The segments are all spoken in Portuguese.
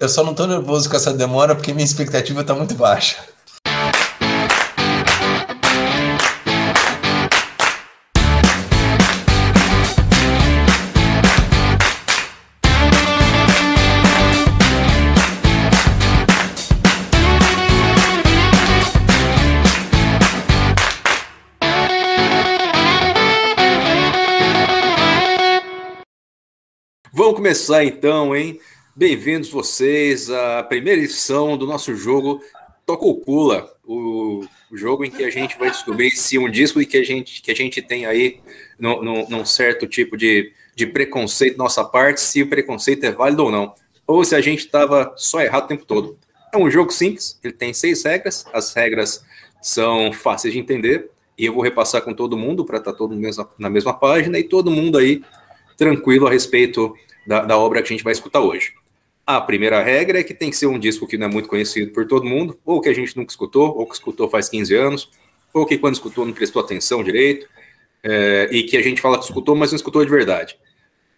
Eu só não tô nervoso com essa demora porque minha expectativa tá muito baixa. Vamos começar então, hein? Bem-vindos vocês à primeira edição do nosso jogo Toca Pula, o jogo em que a gente vai descobrir se um disco que a gente, que a gente tem aí no, no, num certo tipo de, de preconceito nossa parte, se o preconceito é válido ou não, ou se a gente estava só errado o tempo todo. É um jogo simples, ele tem seis regras, as regras são fáceis de entender, e eu vou repassar com todo mundo para estar tá todo mundo na mesma página e todo mundo aí tranquilo a respeito da, da obra que a gente vai escutar hoje. A primeira regra é que tem que ser um disco que não é muito conhecido por todo mundo, ou que a gente nunca escutou, ou que escutou faz 15 anos, ou que quando escutou não prestou atenção direito, é, e que a gente fala que escutou, mas não escutou de verdade.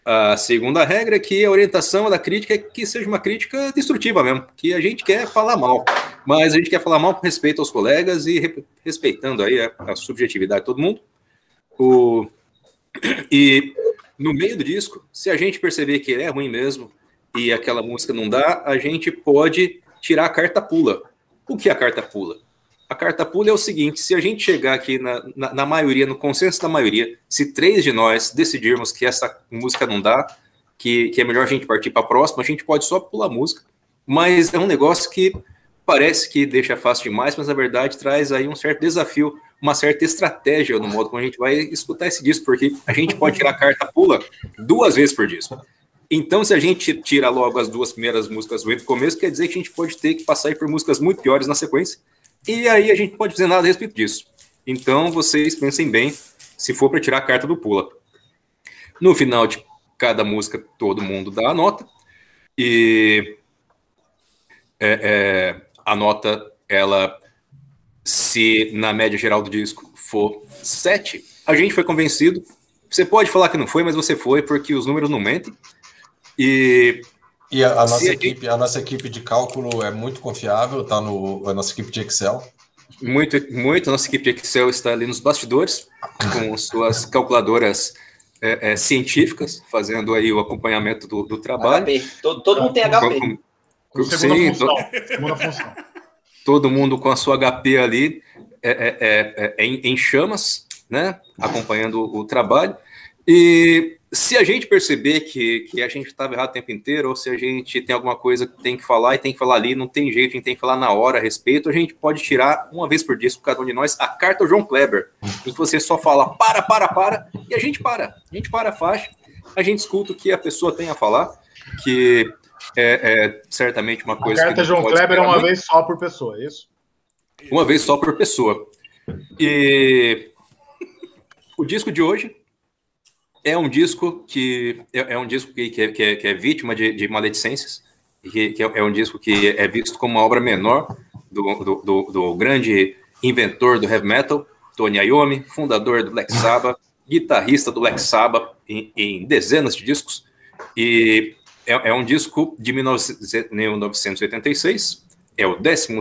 A segunda regra é que a orientação da crítica é que seja uma crítica destrutiva mesmo, que a gente quer falar mal, mas a gente quer falar mal com respeito aos colegas e re respeitando aí a, a, subjetividade de todo mundo. O, e no meio do disco, se a gente perceber que é ruim mesmo, e aquela música não dá, a gente pode tirar a carta pula. O que é a carta pula? A carta pula é o seguinte: se a gente chegar aqui na, na, na, maioria, no consenso da maioria, se três de nós decidirmos que essa música não dá, que, que é melhor a gente partir para a próxima, a gente pode só pular a música. Mas é um negócio que parece que deixa fácil demais, mas na verdade traz aí um certo desafio, uma certa estratégia no modo como a gente vai escutar esse disco, porque a gente pode tirar a carta pula duas vezes por disco. Então, se a gente tira logo as duas primeiras músicas do começo, quer dizer que a gente pode ter que passar por músicas muito piores na sequência. E aí a gente pode fazer nada a respeito disso. Então, vocês pensem bem se for para tirar a carta do pula. No final de cada música, todo mundo dá a nota. E é, é, a nota, ela, se na média geral do disco for 7, a gente foi convencido. Você pode falar que não foi, mas você foi, porque os números não mentem. E, e a, a nossa a equipe, gente... a nossa equipe de cálculo é muito confiável, tá no a nossa equipe de Excel. Muito, muito. A nossa equipe de Excel está ali nos bastidores, com suas calculadoras é, é, científicas, fazendo aí o acompanhamento do, do trabalho. HP. Todo, todo mundo tem HP. Com, com, sim, função, todo, função. todo mundo com a sua HP ali é, é, é, é em, em, chamas, né? Acompanhando o, o trabalho. E se a gente perceber que, que a gente estava errado o tempo inteiro, ou se a gente tem alguma coisa que tem que falar e tem que falar ali, não tem jeito, a gente tem que falar na hora a respeito, a gente pode tirar uma vez por dia, por cada um de nós, a carta ao João Kleber, em que você só fala para, para, para, e a gente para. A gente para a faixa, a gente escuta o que a pessoa tem a falar, que é, é certamente uma coisa. A carta João Kleber é uma muito. vez só por pessoa, é isso? Uma vez só por pessoa. E o disco de hoje é um disco que é, é um disco que, que, é, que, é, que é vítima de, de maledicências, que, que é, é, um disco que é visto como uma obra menor do, do, do, do grande inventor do heavy metal, Tony Iommi, fundador do Black Sabbath, guitarrista do Black Sabbath em, em dezenas de discos, e é, é um disco de 1986, é o 12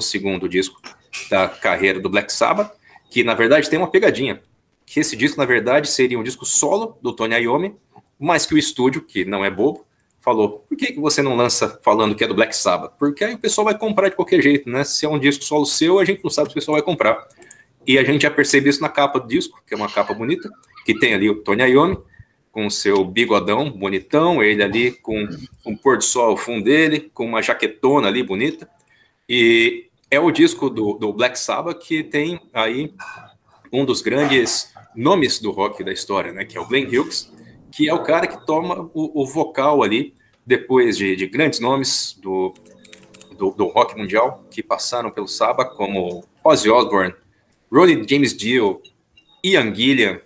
disco da carreira do Black Sabbath, que na verdade tem uma pegadinha que esse disco, na verdade, seria um disco solo do Tony Iommi, mas que o estúdio, que não é bobo, falou: por que, que você não lança falando que é do Black Sabbath? Porque aí o pessoal vai comprar de qualquer jeito, né? Se é um disco solo seu, a gente não sabe se o pessoal vai comprar. E a gente já percebe isso na capa do disco, que é uma capa bonita, que tem ali o Tony Iommi, com seu bigodão bonitão, ele ali com um pôr do sol ao fundo dele, com uma jaquetona ali bonita. E é o disco do, do Black Sabbath que tem aí um dos grandes nomes do rock da história, né? Que é o Glenn Hughes, que é o cara que toma o, o vocal ali, depois de, de grandes nomes do, do, do, rock mundial que passaram pelo Saba, como Ozzy Osbourne, Ronnie James Dio, Ian Gillian,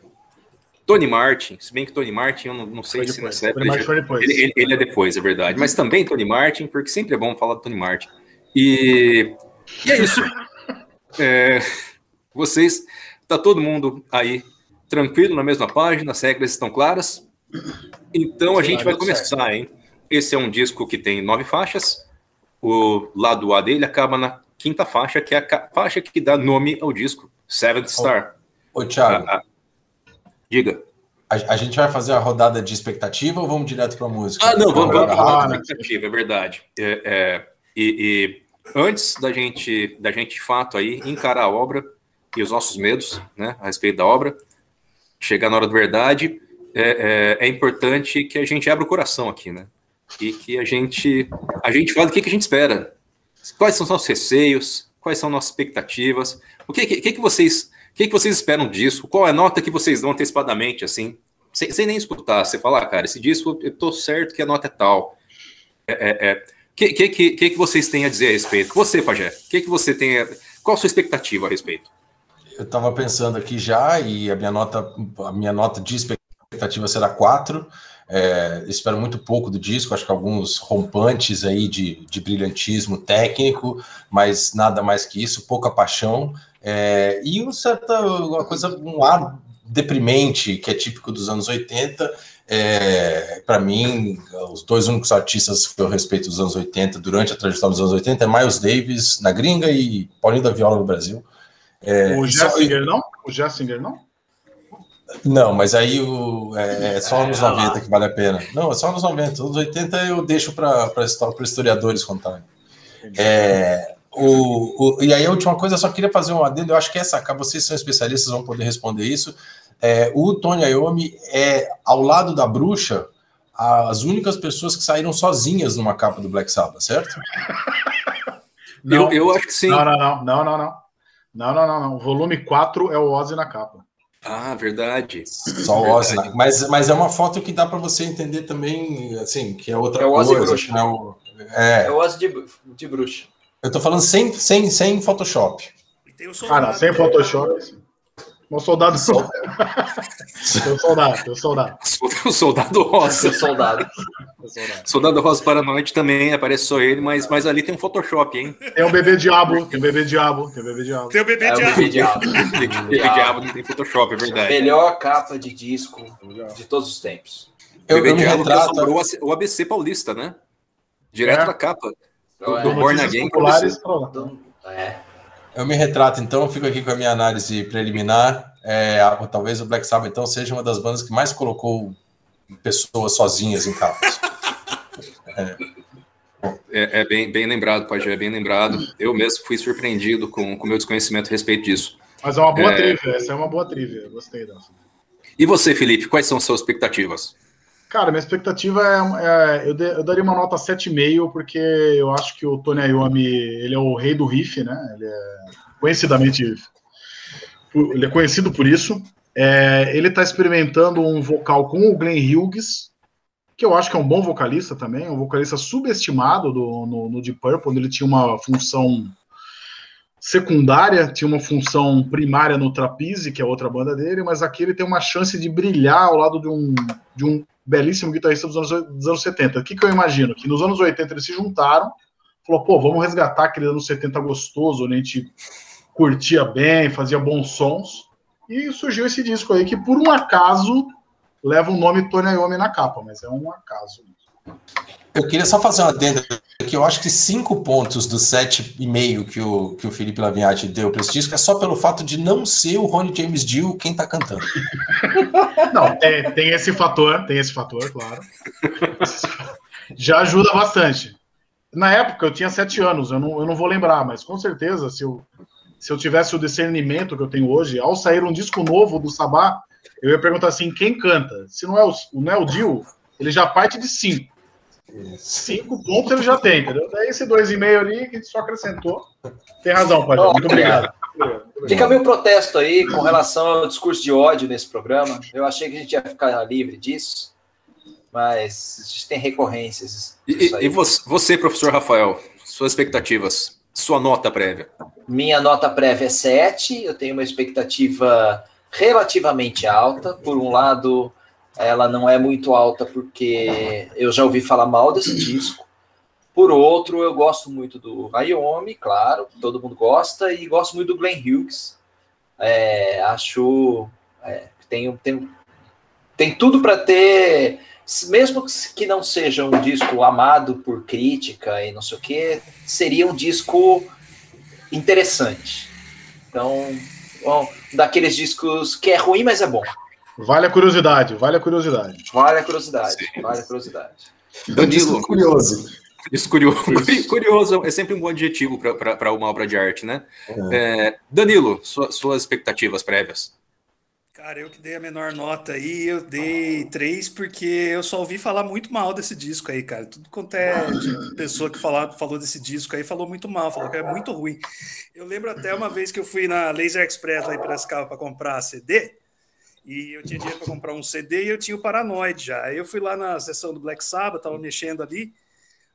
Tony Martin, se bem que Tony Martin, eu não, não sei se nessa época. Ele, ele, ele, é depois, é verdade. Mas também Tony Martin, porque sempre é bom falar do Tony Martin. E, e é isso. É, vocês, tá todo mundo aí tranquilo na mesma página, as regras estão claras. Então a gente vai começar, hein? Esse é um disco que tem nove faixas. o lado A dele acaba na quinta faixa, que é a faixa que dá nome ao disco, Seventh Star. Ô, Thiago. Ah, ah. Diga. A, a, gente vai fazer a rodada de expectativa ou vamos direto para a música? Ah, não, vamos, para a expectativa, é verdade. É, é, e, e, antes da gente, da gente, de fato, aí, encarar a obra e os nossos medos né, a respeito da obra, chegar na hora da verdade, é, é, é importante que a gente abra o coração aqui, né? E que a gente, a gente fale o que, que a gente espera. Quais são os nossos receios? Quais são nossas expectativas? O que, que, que vocês o que, que vocês esperam disso? Qual é a nota que vocês dão antecipadamente, assim? Sem, sem nem escutar, você falar, ah, cara, esse disco, eu tô certo que a nota é tal. É, é, é. Que, que, que, que vocês têm a dizer a respeito? Você, Pajé, que, que você tem. A... Qual a sua expectativa a respeito? Eu estava pensando aqui já, e a minha nota, a minha nota de expectativa será 4. É, espero muito pouco do disco, acho que alguns rompantes aí de, de brilhantismo técnico, mas nada mais que isso, pouca paixão é, e um certa uma coisa, um ar deprimente que é típico dos anos 80. É, para mim, os dois únicos artistas que eu respeito dos anos 80, durante a trajetória dos anos 80, é Miles Davis na gringa e Paulinho da Viola no Brasil. É, o Jessinger não? O Jessinger não? Não, mas aí o, é, é só nos 90 que vale a pena. Não, é só nos 90. Nos 80 eu deixo para historiadores contarem. É, o, o, e aí a última coisa, eu só queria fazer um adendo, eu acho que essa, vocês são especialistas, vão poder responder isso. É, o Tony Iommi é, ao lado da bruxa, as únicas pessoas que saíram sozinhas numa capa do Black Sabbath, certo? Não, eu, eu acho que sim. Não, não, não, não, não, não. Não, não, não, não. O volume 4 é o Ozzy na capa. Ah, verdade. Só o Ozzy. Né? Mas, mas é uma foto que dá para você entender também, assim, que é outra é o Ozzy coisa. Bruxa. É o, é... é o Ozzy de, de bruxa. Eu tô falando sem, sem, sem Photoshop. Ah, não, sem Photoshop. Meu soldado. Teu soldado, teu soldado. O soldado rosa. soldado. Soldado rosa paranoide também, aparece só ele, mas, mas ali tem um Photoshop, hein? Tem um bebê diabo, tem um bebê diabo, tem um bebê diabo. Tem um bebê é, diabo. Bebê diabo. bebê diabo não tem Photoshop, é verdade. Melhor capa de disco de todos os tempos. Eu, bebê eu diabo o ABC paulista, né? Direto é. da capa. Do, do Born Again. É. Eu me retrato, então, eu fico aqui com a minha análise preliminar. É, talvez o Black Sabbath, então, seja uma das bandas que mais colocou pessoas sozinhas em capas. É. É, bem, bem lembrado, Pajé, é bem lembrado. Eu mesmo fui surpreendido com o meu desconhecimento a respeito disso. Mas é uma boa é... trivia, essa é uma boa trivia, gostei dessa. E você, Felipe, quais são as suas expectativas? Cara, minha expectativa é, é eu, de, eu, daria uma nota 7,5, porque eu acho que o Tony Iommi, ele é o rei do riff, né? Ele é conhecidamente, ele é conhecido por isso. É, ele está experimentando um vocal com o Glenn Hughes, que eu acho que é um bom vocalista também, um vocalista subestimado do, no, no Deep Purple, onde ele tinha uma função secundária, tinha uma função primária no Trapeze, que é outra banda dele, mas aqui ele tem uma chance de brilhar ao lado de um, de um belíssimo guitarrista dos anos, dos anos 70. O que, que eu imagino? Que nos anos 80 eles se juntaram, falou, pô, vamos resgatar aquele anos 70 gostoso, onde a gente curtia bem, fazia bons sons, e surgiu esse disco aí, que por um acaso leva o nome Tony Iommi na capa, mas é um acaso. Eu queria só fazer uma adenda que eu acho que cinco pontos dos sete e meio que o, que o Felipe Lavignati deu para esse disco é só pelo fato de não ser o Ronnie James Dio quem está cantando. Não, tem, tem esse fator, tem esse fator, claro. Já ajuda bastante. Na época eu tinha sete anos, eu não, eu não vou lembrar, mas com certeza, se eu, se eu tivesse o discernimento que eu tenho hoje, ao sair um disco novo do Sabá, eu ia perguntar assim: quem canta? Se não é o, não é o Dio, ele já parte de cinco. Cinco pontos ele já tem, entendeu? Daí esse dois e meio ali que só acrescentou. Tem razão, Pajé. Muito obrigado. Fica meu protesto aí com relação ao discurso de ódio nesse programa. Eu achei que a gente ia ficar livre disso, mas a gente tem recorrências. E, e você, professor Rafael, suas expectativas, sua nota prévia? Minha nota prévia é 7, eu tenho uma expectativa relativamente alta. Por um lado, ela não é muito alta porque eu já ouvi falar mal desse disco. Por outro, eu gosto muito do Ayomi, claro, todo mundo gosta, e gosto muito do Glenn Hughes. É, acho é, tem, tem, tem tudo para ter mesmo que não seja um disco amado por crítica e não sei o que, seria um disco interessante. Então, bom, daqueles discos que é ruim, mas é bom. Vale a curiosidade, vale a curiosidade. Vale a curiosidade, Sim. vale a curiosidade. Danilo, curioso. Isso curioso. curioso é sempre um bom adjetivo para uma obra de arte, né? É. É, Danilo, sua, suas expectativas prévias. Cara, eu que dei a menor nota aí, eu dei três, porque eu só ouvi falar muito mal desse disco aí, cara. Tudo quanto é pessoa que falou, falou desse disco aí falou muito mal, falou que é muito ruim. Eu lembro até uma vez que eu fui na Laser Express lá em Piracicaba para comprar CD, e eu tinha dinheiro para comprar um CD e eu tinha o Paranoid já. Aí eu fui lá na sessão do Black Sabbath, tava mexendo ali,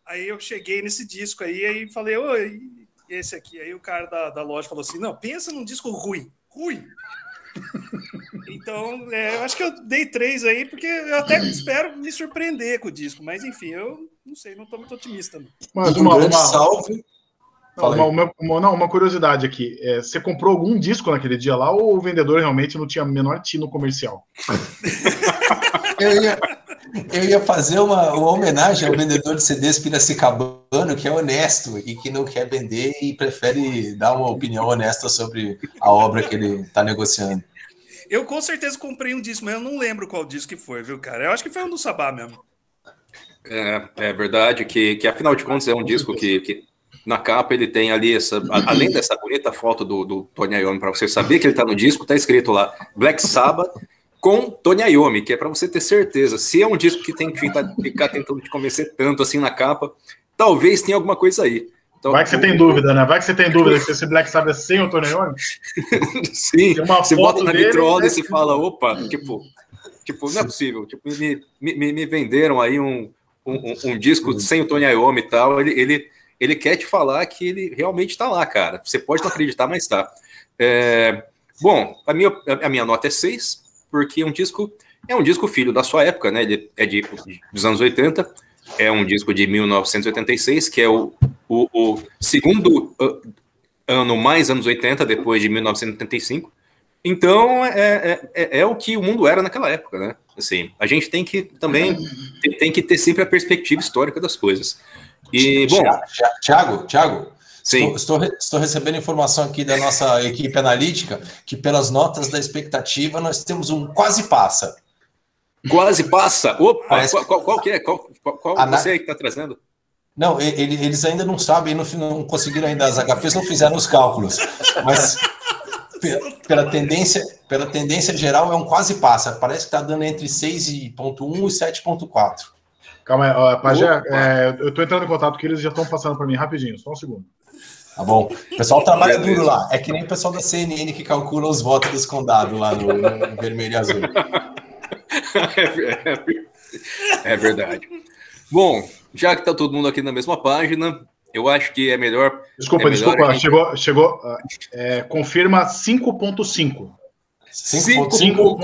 aí eu cheguei nesse disco aí, aí falei, oi, esse aqui. Aí o cara da, da loja falou assim: não, pensa num disco ruim, ruim. Então, é, eu acho que eu dei três aí, porque eu até espero me surpreender com o disco, mas enfim, eu não sei, não estou muito otimista. Não. Mas uma, uma, salve. Não uma, uma, não, uma, curiosidade aqui. É, você comprou algum disco naquele dia lá ou o vendedor realmente não tinha menor tino comercial? eu, ia, eu ia fazer uma, uma homenagem ao vendedor de CDs Piracicabano, que é honesto e que não quer vender e prefere dar uma opinião honesta sobre a obra que ele está negociando. Eu com certeza comprei um disco, mas eu não lembro qual disco que foi, viu, cara? Eu acho que foi um do Sabá mesmo. É, é verdade que, que, afinal de contas, é um disco que, que na capa ele tem ali essa, além dessa bonita foto do, do Tony Iommi, para você saber que ele está no disco, está escrito lá Black Sabbath com Tony Iommi, que é para você ter certeza. Se é um disco que tem que ficar, ficar tentando te convencer tanto assim na capa, talvez tenha alguma coisa aí. Então, Vai que você tem dúvida, né? Vai que você tem dúvida se esse Black Sabbath é sem o Tony Iommi. Sim, você bota na vitrola né? e se fala, opa, tipo, tipo, não é possível. Tipo, me, me, me venderam aí um, um, um disco sem o Tony Iommi e tal. Ele, ele, ele quer te falar que ele realmente está lá, cara. Você pode não acreditar, mas está. É, bom, a minha, a minha nota é 6, porque um disco é um disco filho da sua época, né? Ele é de, dos anos 80 é um disco de 1986, que é o, o, o segundo uh, ano mais anos 80, depois de 1985. Então, é, é, é, é, o que o mundo era naquela época, né? Assim, a gente tem que também tem, tem que ter sempre a perspectiva histórica das coisas. E, bom... Tiago, Tiago, Sim. Estou, estou, estou, recebendo informação aqui da nossa equipe analítica que, pelas notas da expectativa, nós temos um quase passa. Quase passa. Opa, Parece... qual, qual, qual, que é? Qual, qual Ana... você que está trazendo? Não, ele, eles ainda não sabem, não, não conseguiram ainda, as HPs não fizeram os cálculos, mas pela, tendência, pela tendência geral é um quase passa, parece que está dando entre 6.1 e 7.4. Calma aí, ó, Pajé, é, eu estou entrando em contato com eles já estão passando para mim rapidinho, só um segundo. Tá bom. O pessoal trabalha duro lá. É que nem o pessoal da CNN que calcula os votos dos condados lá no, no vermelho e azul. É, verdade. Bom, já que está todo mundo aqui na mesma página, eu acho que é melhor. Desculpa, é melhor desculpa, gente... chegou, chegou. É, confirma 5,5. 5,5.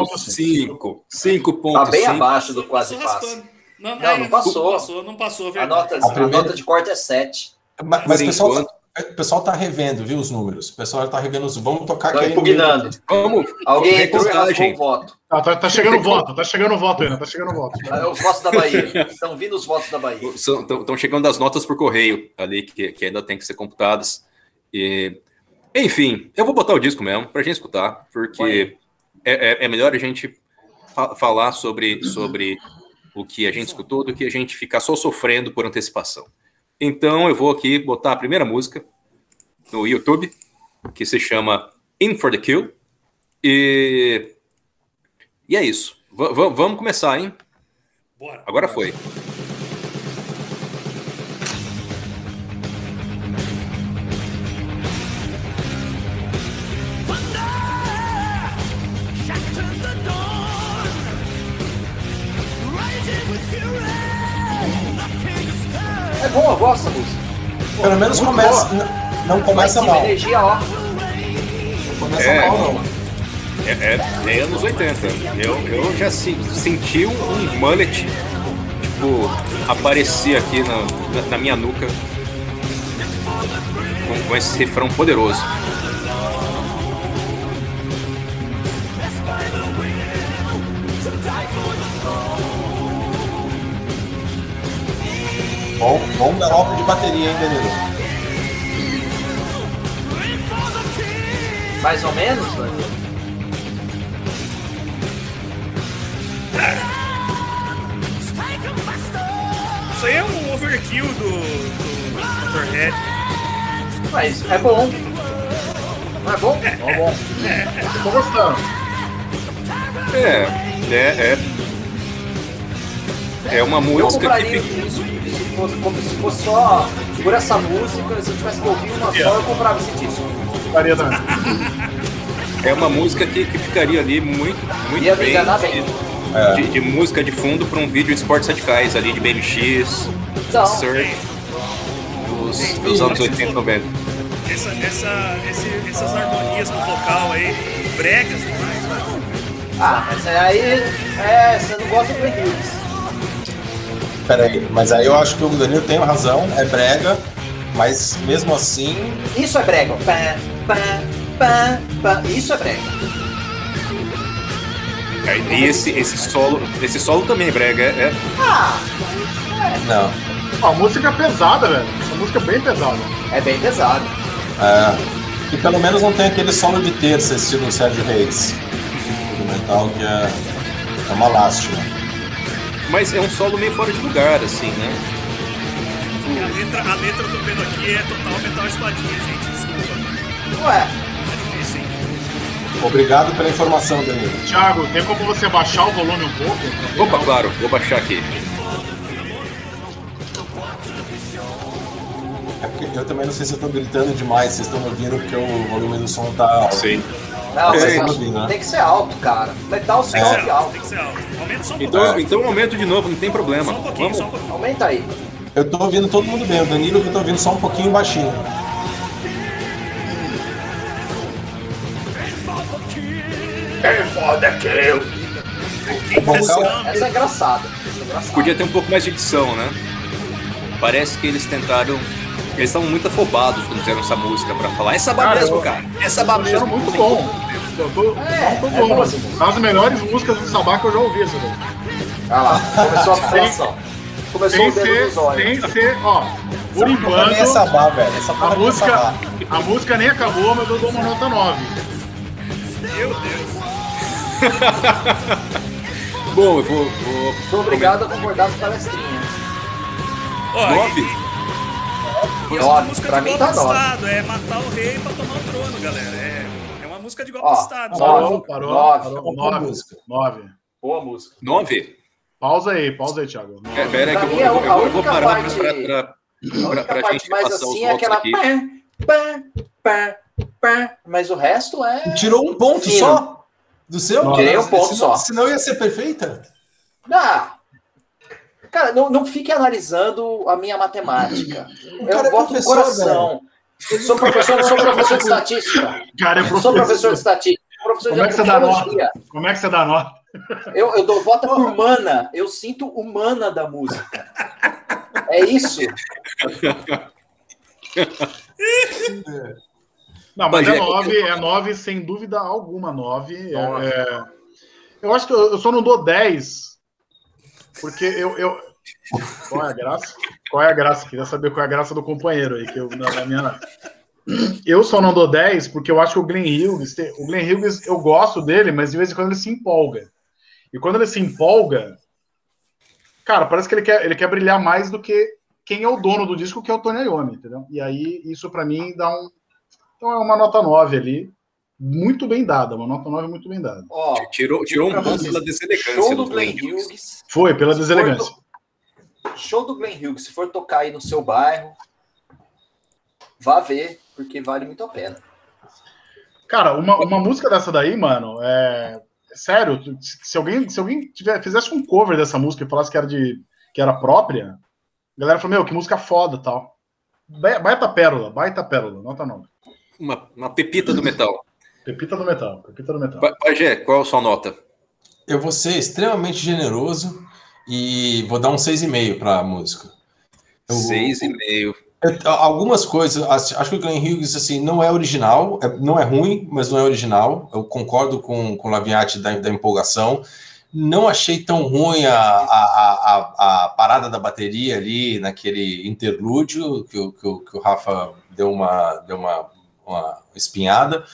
5,5. Tá bem abaixo do quase passo. Não, não, não, passou. Não passou, não passou, a, nota, a, primeira... a nota de corte é 7. Mas, mas pessoal, o pessoal tá revendo, viu, os números. O pessoal tá revendo os. Vamos tocar aqui. impugnando. Vamos. Alguém entrou o voto. Ah, tá, tá chegando voto, tá chegando voto ainda, tá chegando voto. É os votos da Bahia. Estão vindo os votos da Bahia. Estão chegando as notas por correio ali, que, que ainda tem que ser computadas. E, enfim, eu vou botar o disco mesmo, pra gente escutar, porque é, é, é, melhor a gente fa falar sobre, sobre o que a gente escutou do que a gente ficar só sofrendo por antecipação. Então eu vou aqui botar a primeira música no YouTube, que se chama In for the Kill. E, e é isso. V vamos começar, hein? Bora. Agora foi. Pelo menos começa. Não começa mal. Energia, ó. Não começa é, mal, não. É, é, é, anos 80. Eu, eu já se, senti um, um mullet, tipo, aparecer aqui na, na, na minha nuca com, com esse refrão poderoso. Bom, bom galope de bateria, hein, Danilo? Mais ou menos, Danilo? Isso aí é um overkill do, do Motorhead. Mas é bom. Não é bom? Tá bom. Eu tô gostando. É, é, é. É uma Eu música compraria que. isso se fosse, como se fosse só por essa música, se eu tivesse que ouvir uma só, eu comprava esse disco. Faria também. É uma música que, que ficaria ali muito, muito Ia bem. enganar bem. É. De, de música de fundo para um vídeo de esportes radicais ali de BMX, Então, surf, dos, dos anos 80 e 90. Essa, essa, esse- essas harmonias no vocal aí, bregas demais, né? ah, mas aí é, você não gosta do Glenn Hughes. Peraí, mas aí eu acho que o Danilo tem razão, é brega, mas mesmo assim, Isso é brega. Pá, pá, pá, pá. Isso é brega. E esse, esse solo, esse solo também é brega, é, é- Ah, não. Ó, a música é pesada, velho. Essa música é bem pesada. é bem pesado. É, e pelo menos não tem aquele solo de terça, estilo Sérgio Reis. Instrumental que é, é uma lástima. Mas é um solo meio fora de lugar, assim, né? E a letra, a letra eu tô vendo aqui é total metal espadinha, gente. Desculpa. Ué, É difícil, hein? Obrigado pela informação, Danilo. Thiago, tem como você baixar o volume um pouco? Opa, claro, vou baixar aqui. É porque eu também não sei se eu tô gritando demais, vocês estão me ouvindo porque o volume do som tá alto. Sim. Não, É, eu tem que ser alto, cara. Metal que ser sobe alto, alto. tem que ser alto. Aumenta só um pouquinho. Então, então aumento de novo, não tem problema. Só um pouquinho, Vamos. só um pouquinho. Aumenta aí. Eu tô ouvindo todo mundo bem, o Danilo que eu tô ouvindo só um pouquinho baixinho. Quem Bom, quiser calma. esse Essa é engraçada. Essa é engraçada. Podia ter um pouco mais de edição, né? Parece que eles tentaram. Eles estavam muito afobados quando fizeram essa música pra falar. Essa Cara, mesmo, cara. Essa Tá achando mesmo. muito bom. Eu tô, É, tô é bom. boa essa música. Uma das melhores músicas do Sabá que eu já ouvi, essa daí. Olha lá, começou a falação. Começou Sem o dedo ser, nos olhos. sem ser, ó, por Essa é enquanto, sabá, velho. Essa a nem é música, sabá. a música nem acabou, mas eu dou uma nota 9. Meu Deus. Bom, eu vou. vou... Muito obrigado a concordar com a palestrinha. Ó, Nove? E, essa Nove, música pra de golpe tá de nove. Estado, é matar o rei pra tomar o trono, galera. É, é uma música de golpe Ó, de Estado. nove. Parou, parou, Nove. parou. Boa 9. música. 9. Boa música. Nove? Pausa aí, pausa aí, Thiago. É, pera aí que eu vou, eu vou, a eu vou parar parte- pra, pra, A pra, única pra parte gente mais passar os assim é votos aquela. aqui. Pá, pá, pá, mas o resto é. Tirou um ponto Fino. só do seu? Tirei um ponto senão, só. Senão ia ser perfeita. Ah, cara, não, não fique analisando a minha matemática. O Eu é voto no professor, coração. Sou professor, sou professor de estatística. Cara, é Sou professor. professor de estatística. Professor Como é que de você dá antropologia. Como é que você dá nota? Eu, eu dou voto por mana. Eu sinto o mana da música. É isso. Não, mas Bagé, é 9, é 9 sem dúvida alguma, 9. É, é- Eu acho que eu, eu só não dou 10, porque eu, eu... Qual é a graça? Qual é a graça? Queria saber qual é a graça do companheiro aí, que eu, na, minha... Eu só não dou 10 porque eu acho que o Glenn Hughes, o Glenn Hughes, eu gosto dele, mas de vez em quando ele se empolga. E quando ele se empolga, cara, parece que ele quer, ele quer brilhar mais do que quem é o dono do disco, que é o Tony Iommi, entendeu? E aí, isso pra mim dá um, então é uma nota 9 ali, muito bem dada, uma nota 9 muito bem dada. Ó, Tirou, tirou um ponto pela deselegância show do do Glenn Hughes. Hughes. Foi, pela Se deselegância. to- Show do Glenn Hughes. Se for tocar aí no seu bairro, vá ver, porque vale muito a pena. Cara, uma, uma música dessa daí, mano, é. Sério, tu- se alguém, se alguém tiver, fizesse um cover dessa música e falasse que era de. que era própria, a galera falou, meu, que música foda tal. Ba- Baita pérola, baita pérola, nota 9. Uma, uma pepita do metal. Pepita do metal, pepita do metal. Pa- Pajé, qual a sua nota? Eu vou ser extremamente generoso e vou dar um 6,5 para a música. Eu- Seis e meio. Eu- algumas coisas, acho que o Glenn Hughes assim, não é original, é- não é ruim, mas não é original. Eu concordo com, com o Laviati da, da empolgação. Não achei tão ruim a, a, a, a parada da bateria ali naquele interlúdio que, o, que, o, que o Rafa deu uma, deu uma, uma espinhada.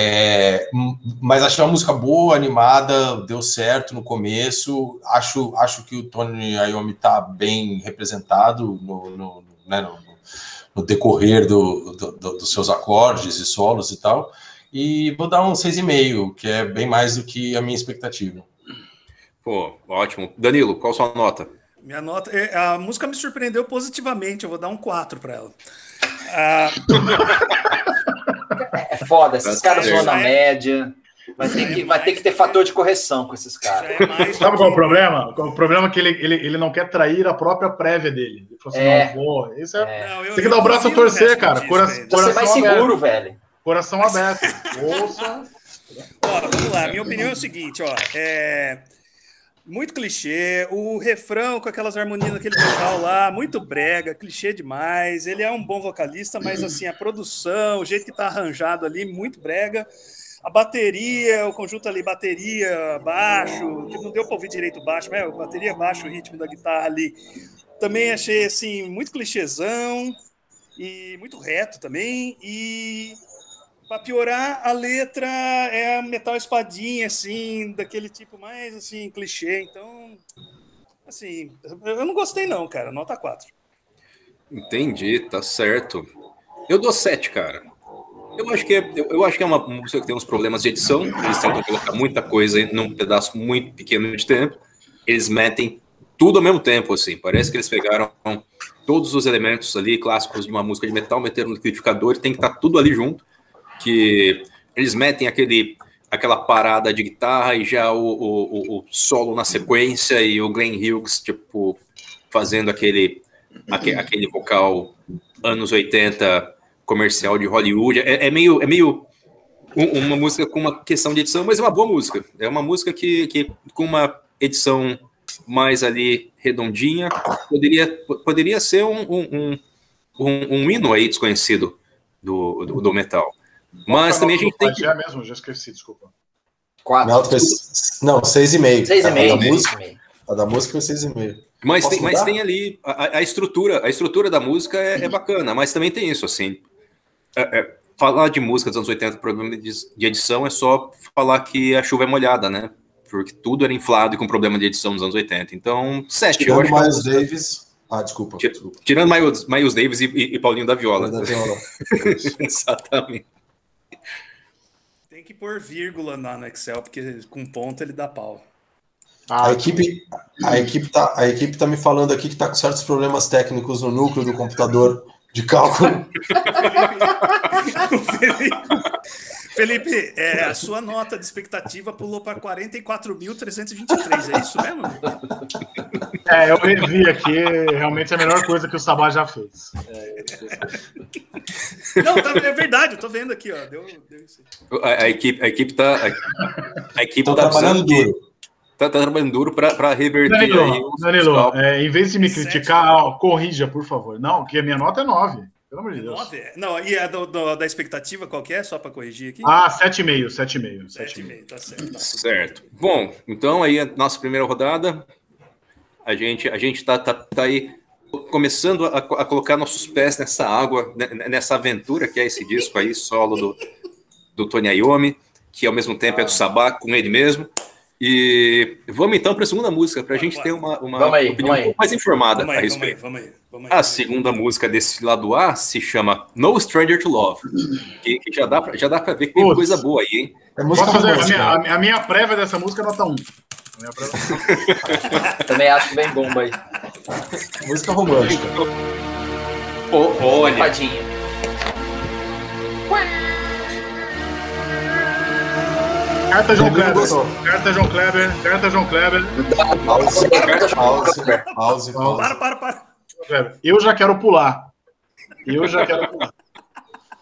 É, mas achei uma música boa, animada, deu certo no começo. Acho, acho que o Tony Iommi está bem representado no, no, né, no, no decorrer do, do, do, dos seus acordes e solos e tal. E vou dar um 6,5, que é bem mais do que a minha expectativa. Pô, ótimo. Danilo, qual a sua nota? Minha nota. É, a música me surpreendeu positivamente, eu vou dar um 4 para ela. Ah... É foda, esses caras vão na média. Vai ter, que, vai ter que ter fator de correção com esses caras. É Sabe qual é o problema? O problema é que ele, ele, ele não quer trair a própria prévia dele. Ele falou assim: é. não, vou. Isso é... é. Não, eu, tem que dar o braço a torcer, cara. Cora, Você vai seguro, velho. Coração aberto. Ouça. Ó, vamos lá. Minha opinião é o seguinte: ó. É muito clichê. O refrão com aquelas harmonias daquele vocal lá, muito brega, clichê demais. Ele é um bom vocalista, mas assim, a produção, o jeito que tá arranjado ali, muito brega. A bateria, o conjunto ali, bateria, baixo, que não deu para ouvir direito baixo, mas bateria, baixo, o ritmo da guitarra ali. Também achei assim, muito clichêzão e muito reto também. E para piorar, a letra é metal espadinha, assim, daquele tipo mais, assim, clichê. Então, assim, eu não gostei não, cara. Nota 4. Entendi, tá certo. Eu dou 7, cara. Eu acho que é, eu acho que é uma música que tem uns problemas de edição. Eles tentam colocar muita coisa num pedaço muito pequeno de tempo. Eles metem tudo ao mesmo tempo, assim. Parece que eles pegaram todos os elementos ali clássicos de uma música de metal, meteram no liquidificador e tem que estar tá tudo ali junto que eles metem aquele aquela parada de guitarra e já o, o, o solo na sequência e o Glenn Hughes, tipo, fazendo aquele, aquele, vocal anos 80 comercial de Hollywood. É, é meio, é meio uma música com uma questão de edição, mas é uma boa música. É uma música que, que com uma edição mais ali redondinha, poderia, poderia ser um, um, um, um hino aí desconhecido do, do, do metal. Mas também a gente tem que... É mesmo, já esqueci, desculpa. Quatro. Não, seis e meio. Seis e meio. A da música, a da música foi seis e meio. Mas tem, mas tem ali a, a, estrutura, a estrutura da música é, é, bacana, mas também tem isso, assim. É, é, falar de música dos anos 80, problema de, de edição, é só falar que a chuva é molhada, né? Porque tudo era inflado e com problema de edição nos anos 80. Então, sete. Tirando eu Miles Davis. Ah, desculpa. desculpa. Tirando Miles, Miles Davis e, e, e Paulinho da Viola. Da Viola. Exatamente que pôr vírgula no Excel, porque com ponto ele dá pau. a equipe, a equipe tá, a equipe tá me falando aqui que tá com certos problemas técnicos no núcleo do computador de cálculo. Felipe, é, a sua nota de expectativa pulou para 44.323, é isso mesmo? É, eu revi aqui, realmente é a melhor coisa que o Sabá já fez. É, Não, tá, é verdade, eu tô vendo aqui, ó. Deu, deu isso a, a, equipe, a equipe tá. A, a equipe tá trabalhando duro. Tá, tá, trabalhando duro para reverter Danilo, aí. Danilo, é, em vez de me criticar, ó, corrija, por favor. Não, que a minha nota é 9. Pelo amor de Deus. 9? Não, e a do, do, da expectativa qual é? Só para corrigir aqui? Ah, 7,5, 7,5. 7,5, tá certo. Tá. Certo. Bom, então aí a nossa primeira rodada. A gente, a gente tá, tá, tá aí começando a, a, colocar nossos pés nessa água, né, nessa aventura que é esse disco aí, solo do, do Tony Iommi, que ao mesmo tempo é do Sabá com ele mesmo. E vamos então para a segunda música, para a gente ter uma, uma aí, opinião um pouco mais informada vamos aí, a respeito. Vamos aí, vamos aí, a segunda música desse lado A se chama No Stranger to Love, que, que já dá para já dá para ver que tem coisa boa aí, hein? É Posso fazer a minha, a, a minha prévia dessa música é nota 1. Também acho bem bomba aí. Música romântica. Oh, olha. Padinha. Carta João Kleber. Carta João Kleber. Carta João Kleber. Pause, pause, pause, pause. Para, para, para. Eu já quero pular. Eu já quero pular.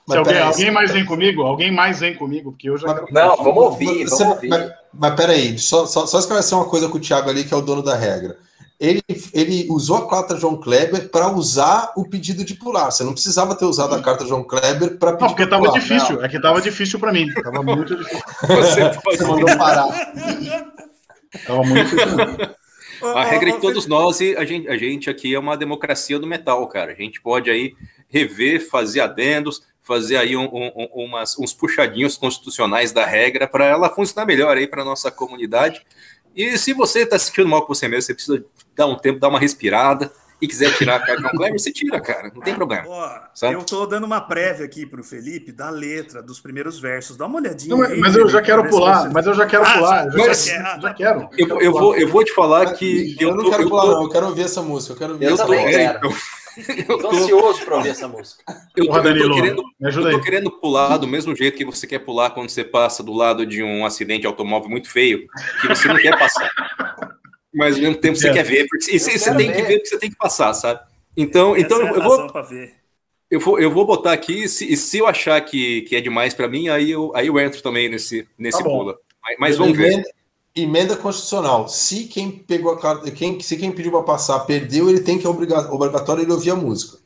Se alguém, alguém, mais vem comigo, alguém mais vem comigo, porque eu já. Mas, não, vamos ouvir, vamos ouvir. Mas, mas peraí, só, só, só esclarecer uma coisa com o Thiago ali, que é o dono da regra ele, ele usou a carta João Kleber para usar o pedido de pular. Você não precisava ter usado a carta João Kleber para pedir. Não, porque estava difícil. Não. É que estava difícil para mim. Estava muito difícil. Você. Você mandou parar. Tava muito. A regra de todos nós, e a gente, a gente aqui é uma democracia do metal, cara. A gente pode aí rever, fazer adendos, fazer aí um, um, umas, uns puxadinhos constitucionais da regra para ela funcionar melhor aí para nossa comunidade. E se você está sentindo mal com você mesmo, você precisa dar um tempo, dar uma respirada, e quiser tirar a cartão Clever, você tira, cara. Não tem problema. Ó, eu tô dando uma prévia aqui pro Felipe da letra, dos primeiros versos. Dá uma olhadinha. Não, aí, mas eu já quero pular, você... mas eu já quero ah, pular. Já, mas, já, já, já quero. Eu, eu, vou, eu vou te falar que. Eu, eu não tô, quero pular, tô... não. Eu quero ouvir essa música. Eu quero ouvir eu essa também música. Quero. Eu tô ansioso para ouvir essa música. Eu tô, eu tô, querendo, eu tô querendo pular do mesmo jeito que você quer pular quando você passa do lado de um acidente de automóvel muito feio, que você não quer passar. Mas ao mesmo tempo você é. quer ver, porque e você, tem ver. que ver porque você tem que passar, sabe? Então, então é eu vou. Eu vou, eu vou botar aqui, e se, se eu achar que, que é demais para mim, aí eu, aí eu entro também nesse, nesse tá pula. Mas, mas vamos ver. Emenda constitucional. Se quem pegou a carta, quem, se quem pediu para passar perdeu, ele tem que é obrigatório ele ouvir a música.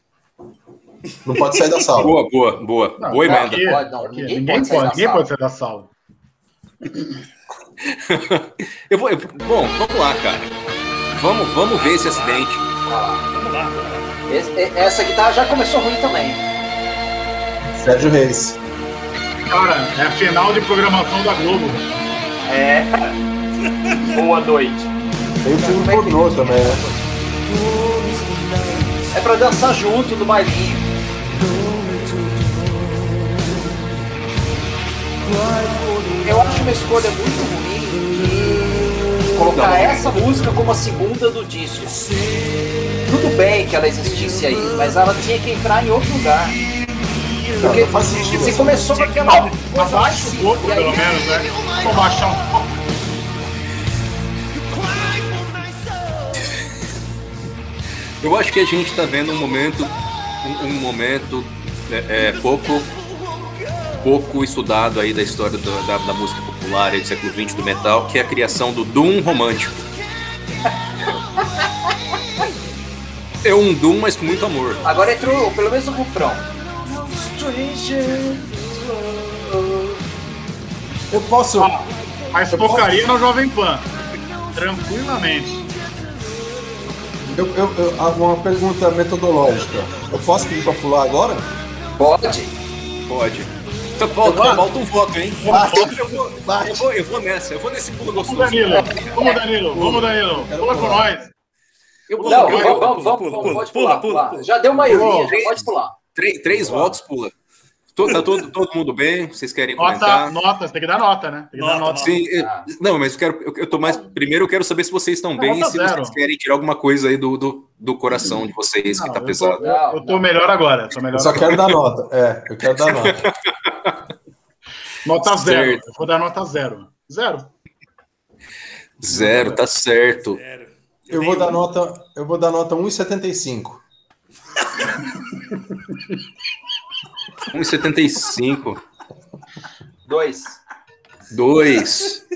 Não pode sair da sala. Boa, boa, boa. Não, boa emenda. Aqui, pode, não, ninguém, ninguém, pode, pode, ninguém pode sair da sala. eu vou, eu, bom, vamos lá, cara. Vamos, vamos ver esse acidente. Vamos lá, vamos lá. Esse, essa guitarra já começou ruim também. Sérgio Reis. Cara, é a final de programação da Globo. É. Boa noite. Tem o filme pornô também, né? É pra dançar junto no bailinho. Eu acho uma escolha muito ruim de colocar essa música como a segunda do disco. Tudo bem que ela existisse aí, mas ela tinha que entrar em outro lugar. Porque não, você começou com aquela. Abaixa um pouco, pelo menos, né? Vou baixar um pouco. Eu acho que a gente está vendo um momento, um, um momento é, é, pouco, pouco estudado aí da história do, da, da, música popular do século XX do metal, que é a criação do Doom romântico. É um Doom, mas com muito amor. Agora entrou pelo menos o refrão. Eu posso. Ah, mas tocaria posso... no Jovem Pan. Tranquilamente. Eu, eu, eu, uma pergunta metodológica. Eu posso pedir para pular agora? Pode. Pode. Volta, volta um voto, hein? Vai, eu, vou, eu, vou, eu vou nessa, eu vou nesse pulo gostoso. Vamos, Danilo. Vamos, Danilo. Vamos, Danilo. Pula com nós. Eu pulo, não, vamos, vamos, vamos, pode pular, pula, pula. Já deu maioria, já pode pular. Três, três votos, pula. Tá todo, todo mundo bem? Vocês querem nota, comentar? Nota, tem que dar nota, né? Tem que nota, dar nota. Sim, eu, não, mas eu quero, eu, eu tô mais. Primeiro eu quero saber se vocês estão bem e se zero. vocês querem tirar alguma coisa aí do, do, do coração de vocês não, que tá pesado. Tô, eu, eu tô melhor agora. Tô melhor eu só agora. quero dar nota. É, eu quero dar nota. nota zero. Eu vou dar nota zero. Zero. Zero, tá certo. Zero. Eu, eu vou dar nota, eu vou dar nota 1,75. 1,75. Dois. Dois.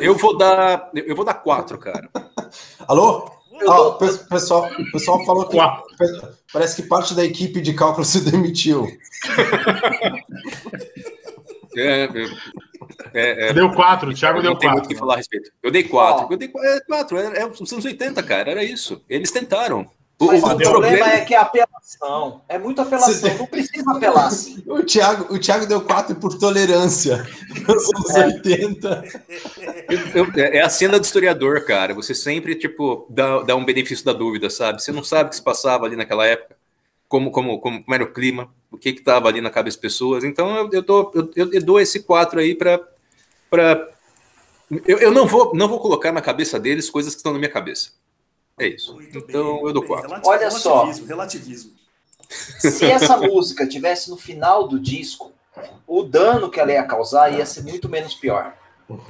Eu vou dar. Eu vou dar quatro, cara. Alô? Ah, pessoal, pessoal falou que parece que parte da equipe de cálculo se demitiu. É, é, é, deu quatro, o Thiago deu quatro. Tem muito que falar a respeito. Eu dei quatro. Eu dei é, quatro. É, é os anos 80, cara. Era isso. Eles tentaram. Mas o, o problema é que é apelação. É muita apelação. Não precisa apelar assim. O Thiago, o Thiago deu 4 por tolerância. Nos anos é. 80. é a cena do historiador, cara. Você sempre, tipo, dá, dá um benefício da dúvida, sabe? Você não sabe o que se passava ali naquela época. Como, como, como, como era o clima, o que estava ali na cabeça das pessoas. Então eu, eu, tô, eu, eu dou esse 4 aí para. Eu, eu não, vou, não vou colocar na cabeça deles coisas que estão na minha cabeça. É isso. Muito então bem, eu dou quatro. Relativismo, Olha só. Relativismo. Se essa música tivesse no final do disco, o dano que ela ia causar ia ser muito menos pior.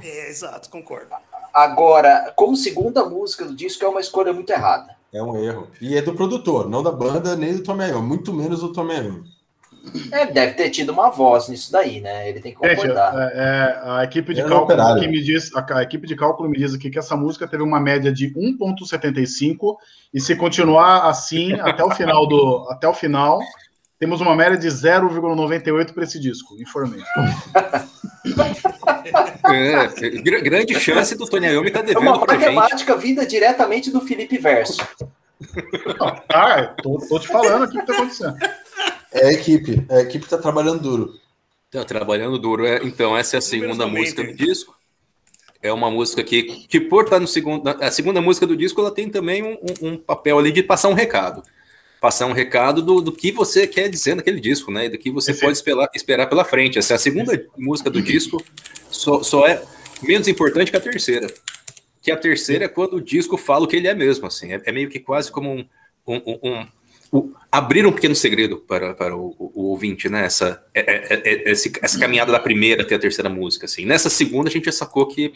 É, exato, concordo. Agora, como segunda música do disco, é uma escolha muito errada. É um erro. E é do produtor, não da banda nem do Iommi, muito menos do Iommi. É, deve ter tido uma voz nisso daí, né? Ele tem que concordar. Gente, é, é, a equipe de cálculo que me diz, a, a, equipe de cálculo me diz aqui que essa música teve uma média de 1.75 e se continuar assim até o final do até o final, Temos uma média de 0,98 para esse disco, informei. É, gr- grande chance do Tony Iommi tá É devendo uma pra gente. matemática vinda diretamente do Felipe Verso. Ah, tô, tô te falando aqui o que tá acontecendo. É a equipe. É a equipe que tá trabalhando duro. Tá trabalhando duro. É, então, essa é a segunda música do disco. É uma música que, que por estar no segundo. A segunda música do disco, ela tem também um, um- um papel ali de passar um recado. Passar um recado do, do que você quer dizer naquele disco, né? E do que você Perfeito. pode esperar, esperar pela frente. Essa é a segunda música do disco, só, só é menos importante que a terceira. Que a terceira é quando o disco fala o que ele é mesmo, assim. É, é meio que quase como um, um- um- o- abrir um pequeno segredo para, para o, o- o ouvinte, né? Essa, é- é- é- esse- essa caminhada da primeira até a terceira música, assim. Nessa segunda a gente já sacou que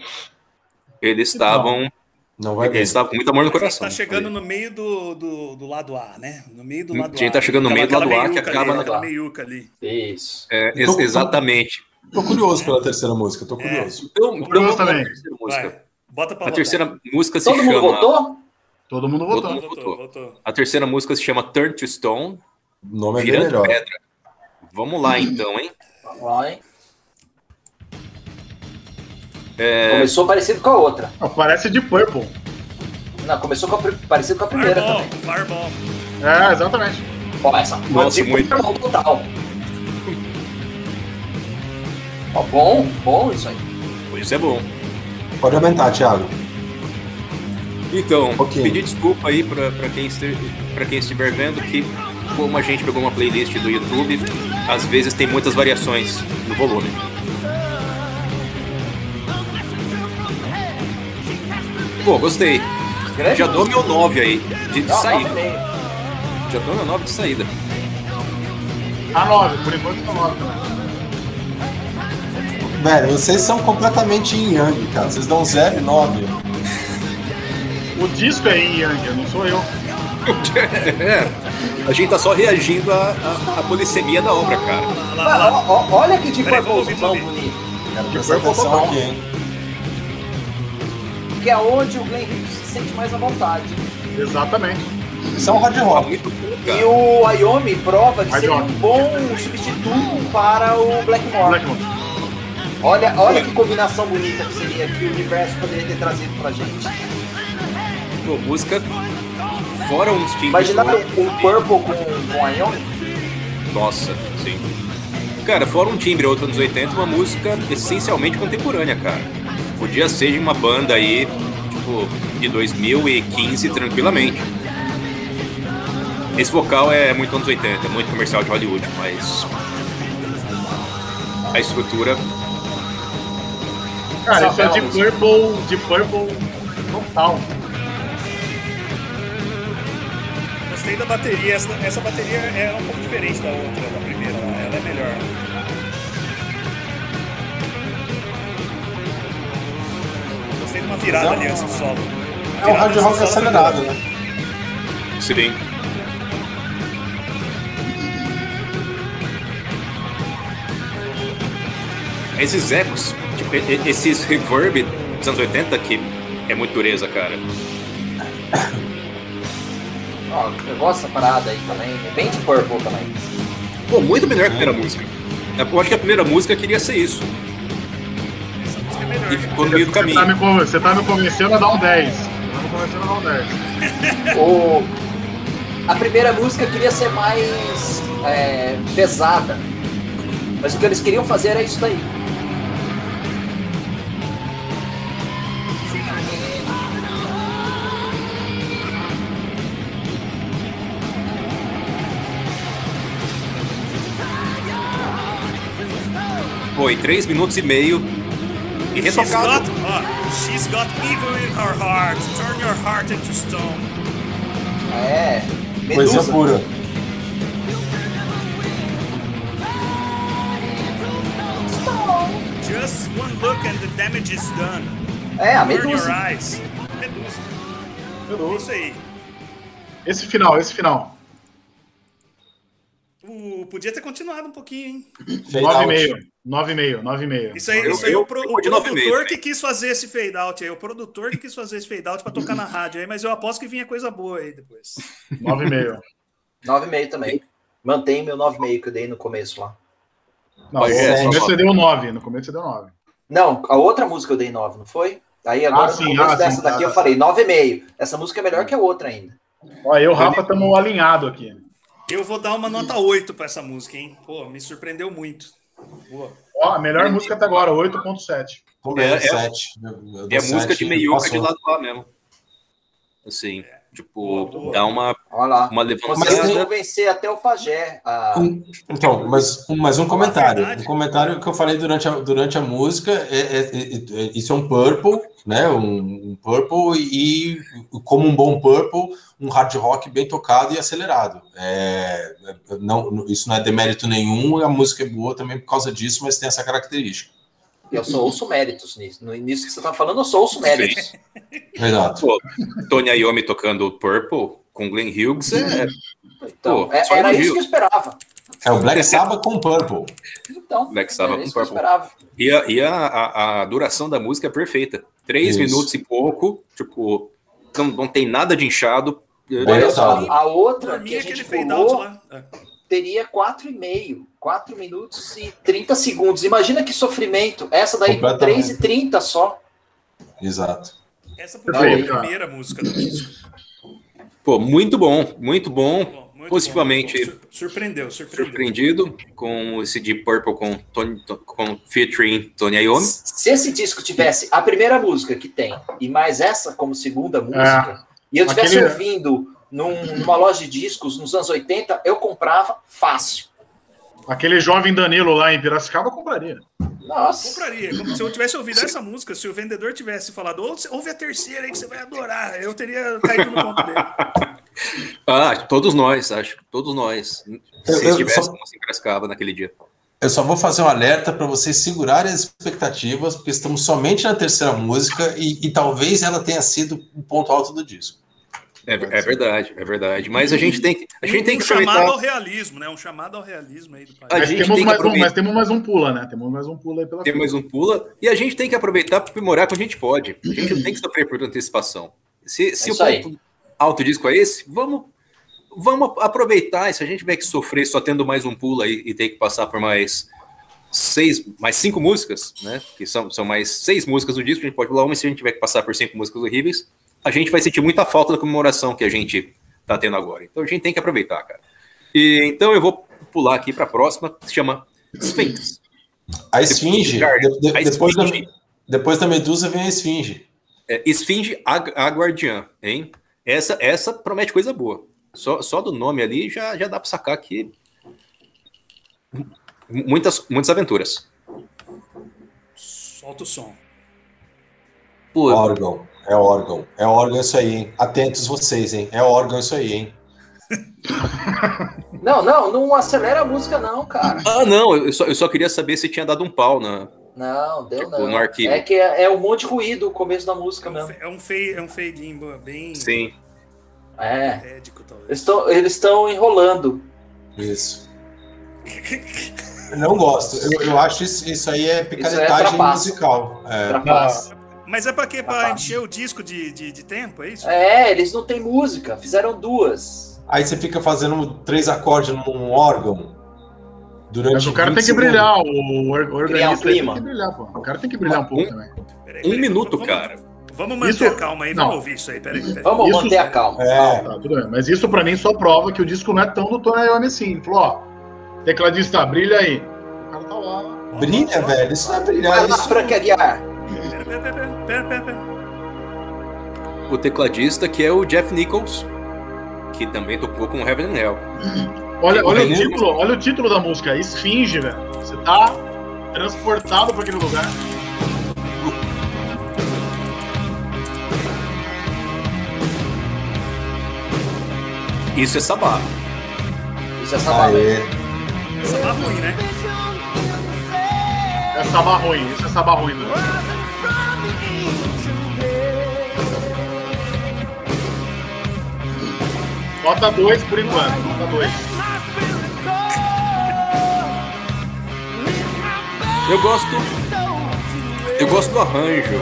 eles estavam, Não vai eles estavam com muito amor no A gente coração. tá chegando no meio do, do, do lado A, né? No meio do lado A gente A. tá chegando no meio do lado A, que acaba ali, na- aquela meiuca ali. Isso. É, ex- Então- exatamente. Tô curioso pela terceira música, tô curioso. Então, então Curioso vamos lá também. música. Bota pra A votar. terceira música se Todo mundo chama. votou? Todo mundo Todo votou. mundo Votou, votou. A terceira música se chama Turn to Stone, O nome é bem virando melhor. pedra. Vamos lá então, hein? Vamos lá, hein? É, Começou parecido com a outra. Não, parece de Purple. Não, começou com a, parecido com a primeira Fireball, também. Fireball. É, exatamente. Ó, essa Nossa, muito. Fireball total. Ó, bom, bom isso aí. isso é bom. Pode aumentar, Thiago. Então, Ok. pedir desculpa aí pra pra quem, este- pra quem estiver vendo que, como a gente pegou uma playlist do YouTube, às vezes tem muitas variações no volume. Pô, gostei. Grande Já dou meu 9 aí, de, de Não, saída. Já dou meu 9 de saída. A 9, por enquanto tá 9 também. Velho, vocês são completamente yin yang, cara. Vocês dão 0 e 9. O disco é em Yang, não sou eu. É, a gente tá só reagindo à, à, à polissemia da obra, cara. Lá, lá, Ah, lá. ó, ó, olha que de vamos bonito. Que atenção aqui, hein? Que é onde o Glenn Hughes se sente mais à vontade. Exatamente. Isso é um hard rock. E o Ayomi prova seria rock. um bom substituto para o Blackmore. Blackmore. Olha, olha que combinação bonita que seria que o universo poderia ter trazido pra gente. Pô, música fora uns timbres. Imaginaram do- um Purple com, com Ayomi? Nossa, sim. Cara, fora um timbre outro anos 80, uma música essencialmente contemporânea, cara. Podia ser de uma banda aí, tipo, de 2015 tranquilamente. Esse vocal é muito anos 80, é muito comercial de Hollywood, mas. A estrutura. Cara, isso é de Purple, de Purple total. Gostei da bateria. Essa, essa bateria é um pouco diferente da outra, da primeira. Ela é melhor. Gostei de uma virada ali antes do solo. É um hard rock acelerado, né? Sim. Esses ecos, tipo, esses reverb dos anos 80 que é muito dureza, cara. Ó, eu gosto dessa parada aí também. É bem de Purple também. Pô, muito melhor que a primeira música. Eu acho que a primeira música queria ser isso. Essa música é melhor. E ficou no meio do Você tá, caminho. me, con- você tá me convencendo a dar um 10. Você tá me convencendo a dar um 10. O... A primeira música queria ser mais é, pesada. Mas o que eles queriam fazer era isso daí. Foi três minutos e meio. E She's retocado. got, ó, she's got evil in her heart. Turn your heart into stone. É. Medusa. pura. Just one look and the damage is done. É, a your Medusa. eyes. Medusa. É isso aí. Esse final, esse final. Podia ter continuado um pouquinho, hein? Fade out. 9,5. 9,5, 9,5. Isso aí, Eu- isso aí eu- o, pro- eu o produtor meio, que quis fazer esse fade out aí. O produtor que quis fazer esse fade out pra tocar na rádio aí, mas eu aposto que vinha coisa boa aí depois. 9,5. 9,5 também. Mantém meu 9,5 que eu dei no começo lá. Não, é, no começo só- você deu 9. No começo você deu 9. Não, a outra música eu dei 9, não foi? Aí agora, Ah, sim, no começo ah, dessa sim, daqui, tá, eu tá. falei 9,5. Essa música é melhor que a outra ainda. Ó, eu e o Rafa estamos alinhados aqui. Eu vou dar uma nota 8 pra essa música, hein? Pô, me surpreendeu muito. Boa. Ó, a melhor música até agora, 8.7. Também É, é- sete. Eu- eu dou É música de meiuca de lado lá mesmo. Assim, tipo, Boa, dá uma, Olha lá. uma levantada. vão vencer até o Pajé. a- Um- então, mas, um- mas um comentário. Um comentário que eu falei durante a, durante a música. É, é- é- é- isso é um purple, né? Um, um purple e, como um bom purple, um hard rock bem tocado e acelerado. É, é- não, isso não é demérito nenhum. A música é boa também por causa disso, mas tem essa característica. Eu só ouço méritos nisso. No início que você tá falando, eu só ouço méritos. Exato. Pô, Tony Iommi tocando Purple com Glenn Hughes é. Então, Pô, é- era isso que eu esperava. É o Black Sabbath com purple. Então, Black Sabbath com Purple. E, a, e a, a, a duração da música é perfeita. Três Isso. minutos e pouco, tipo, não, não tem nada de inchado. Olha só, a outra que a aquele gente pulou. É. teria 4,5. 4 minutos e 30 segundos. Imagina que sofrimento. Essa daí, Completamente. 3 e 30 só. Exato. Essa foi a primeira música do disco. Pô, muito bom, muito bom. Bom, muito Positivamente. bom, Surpreendeu, surpreendeu. Surpreendido com esse Deep Purple com, Tony, com featuring Tony Iommi. Se esse disco tivesse a primeira música que tem e mais essa como segunda música, e eu tivesse Aquele- ouvindo num- numa loja de discos nos anos 80, eu comprava fácil. Aquele jovem Danilo lá em Piracicaba compraria. Nossa. Compraria. Como se eu tivesse ouvido essa música, se o vendedor tivesse falado, "Ou- ouve a terceira aí que você vai adorar, eu teria caído no conto dele. Ah, todos nós, acho. Todos nós. Se estivéssemos em Piracicaba naquele dia. Eu só vou fazer um alerta para vocês segurarem as expectativas, porque estamos somente na terceira música e, e talvez ela tenha sido o ponto alto do disco. É, é verdade, é verdade. Mas a gente tem que, a gente tem um que chamado aproveitar. ao realismo, né? Um chamado ao realismo aí do A país. Mas gente temos, tem que mais um, aproveitar. mas temos mais um pula, né? Temos mais um pula aí pela Tem frente. mais um pula. E a gente tem que aproveitar para aprimorar quando a gente pode. A gente não tem que sofrer por antecipação. Se, se É o aí. ponto alto disco é esse, vamos, vamos aproveitar. E se a gente tiver que sofrer só tendo mais um pula e, e ter que passar por mais seis, mais cinco músicas, né? Que são, são mais seis músicas do disco, a gente pode pular uma. E se a gente tiver que passar por cinco músicas horríveis, a gente vai sentir muita falta da comemoração que a gente tá tendo agora. Então a gente tem que aproveitar, cara. E, então eu vou pular aqui para a próxima, que se chama Sphinx. A esfinge, Cara, de- de- a depois, esfinge. Da, depois da medusa vem a esfinge. É, Esfinge Ag- a Guardiã, hein? Essa, essa promete coisa boa. Só, só do nome ali já, já dá para sacar que muitas, muitas aventuras. Solta o som. Pô, Órgão, é órgão. É órgão isso aí, hein? Atentos vocês, hein? É órgão isso aí, hein? Não, não, não acelera a música, não, cara. ah, não, eu só, eu só queria saber se tinha dado um pau na. Não, deu Tipo, não. no arquivo. É que é, é um monte de ruído o começo da É música um, mesmo. fe- é um fade, é um fade in bem Sim. É. médico, talvez. Eles estão eles estão enrolando. Isso. Eu não gosto. Eu, eu acho isso, isso aí é picaretagem trapaço. musical. É. Trapaça. Mas é pra quê? Pra Ah, tá. encher o disco de, de, de tempo, é isso? É, eles não têm música, fizeram duas. Aí você fica fazendo três acordes num órgão durante. Mas o cara 20 tem que segundos. brilhar, o or- organista clima. tem que brilhar, pô. O cara tem que brilhar um pouco Um- também. Peraí, Um peraí, minuto, vamos- cara. Vamos manter Isso- a calma aí, vamos não. ouvir isso aí, peraí. peraí. Vamos Isso- manter a calma. É, Tá, tudo bem. Mas isso pra mim só prova que o disco não é tão do Tony Iommi assim. Ele falou, ó, tecladista, brilha aí. O cara tá lá. brilha, velho. Isso não é brilhar. Vai lá, Isso... Frank Aguiar. Pera, pera, pera, pera. O tecladista, que é o Jeff Nichols, que também tocou com Heaven and Hell. Olha, olha o Beleza. título, olha o título da música, Esfinge, velho. Você tá transportado pra aquele lugar. Isso é sabá. Isso é sabado. Aê. Essa tá ruim, né? É sabá ruim, isso é sabá ruim, velho. Nota 2 por enquanto, nota 2. Eu gosto. Eu gosto do arranjo.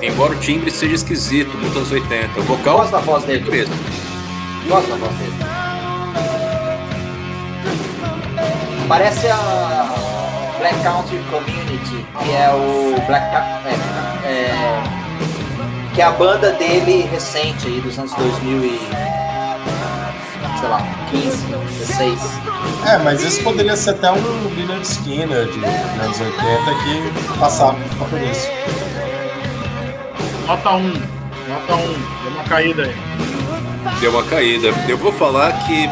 Embora o timbre seja esquisito, muito anos 80. O vocal. Gosto da voz dele. Beleza. Gosto da voz dele. Parece a Black Country Community, que é o Black é, é, que é a banda dele recente aí dos anos 2000 e sei lá, 15, 16. É, mas isso poderia ser até um Leonard Skinner de anos 80 que passava por isso. Nota 1. Nota 1. Deu uma caída aí. Deu uma caída. Eu vou falar que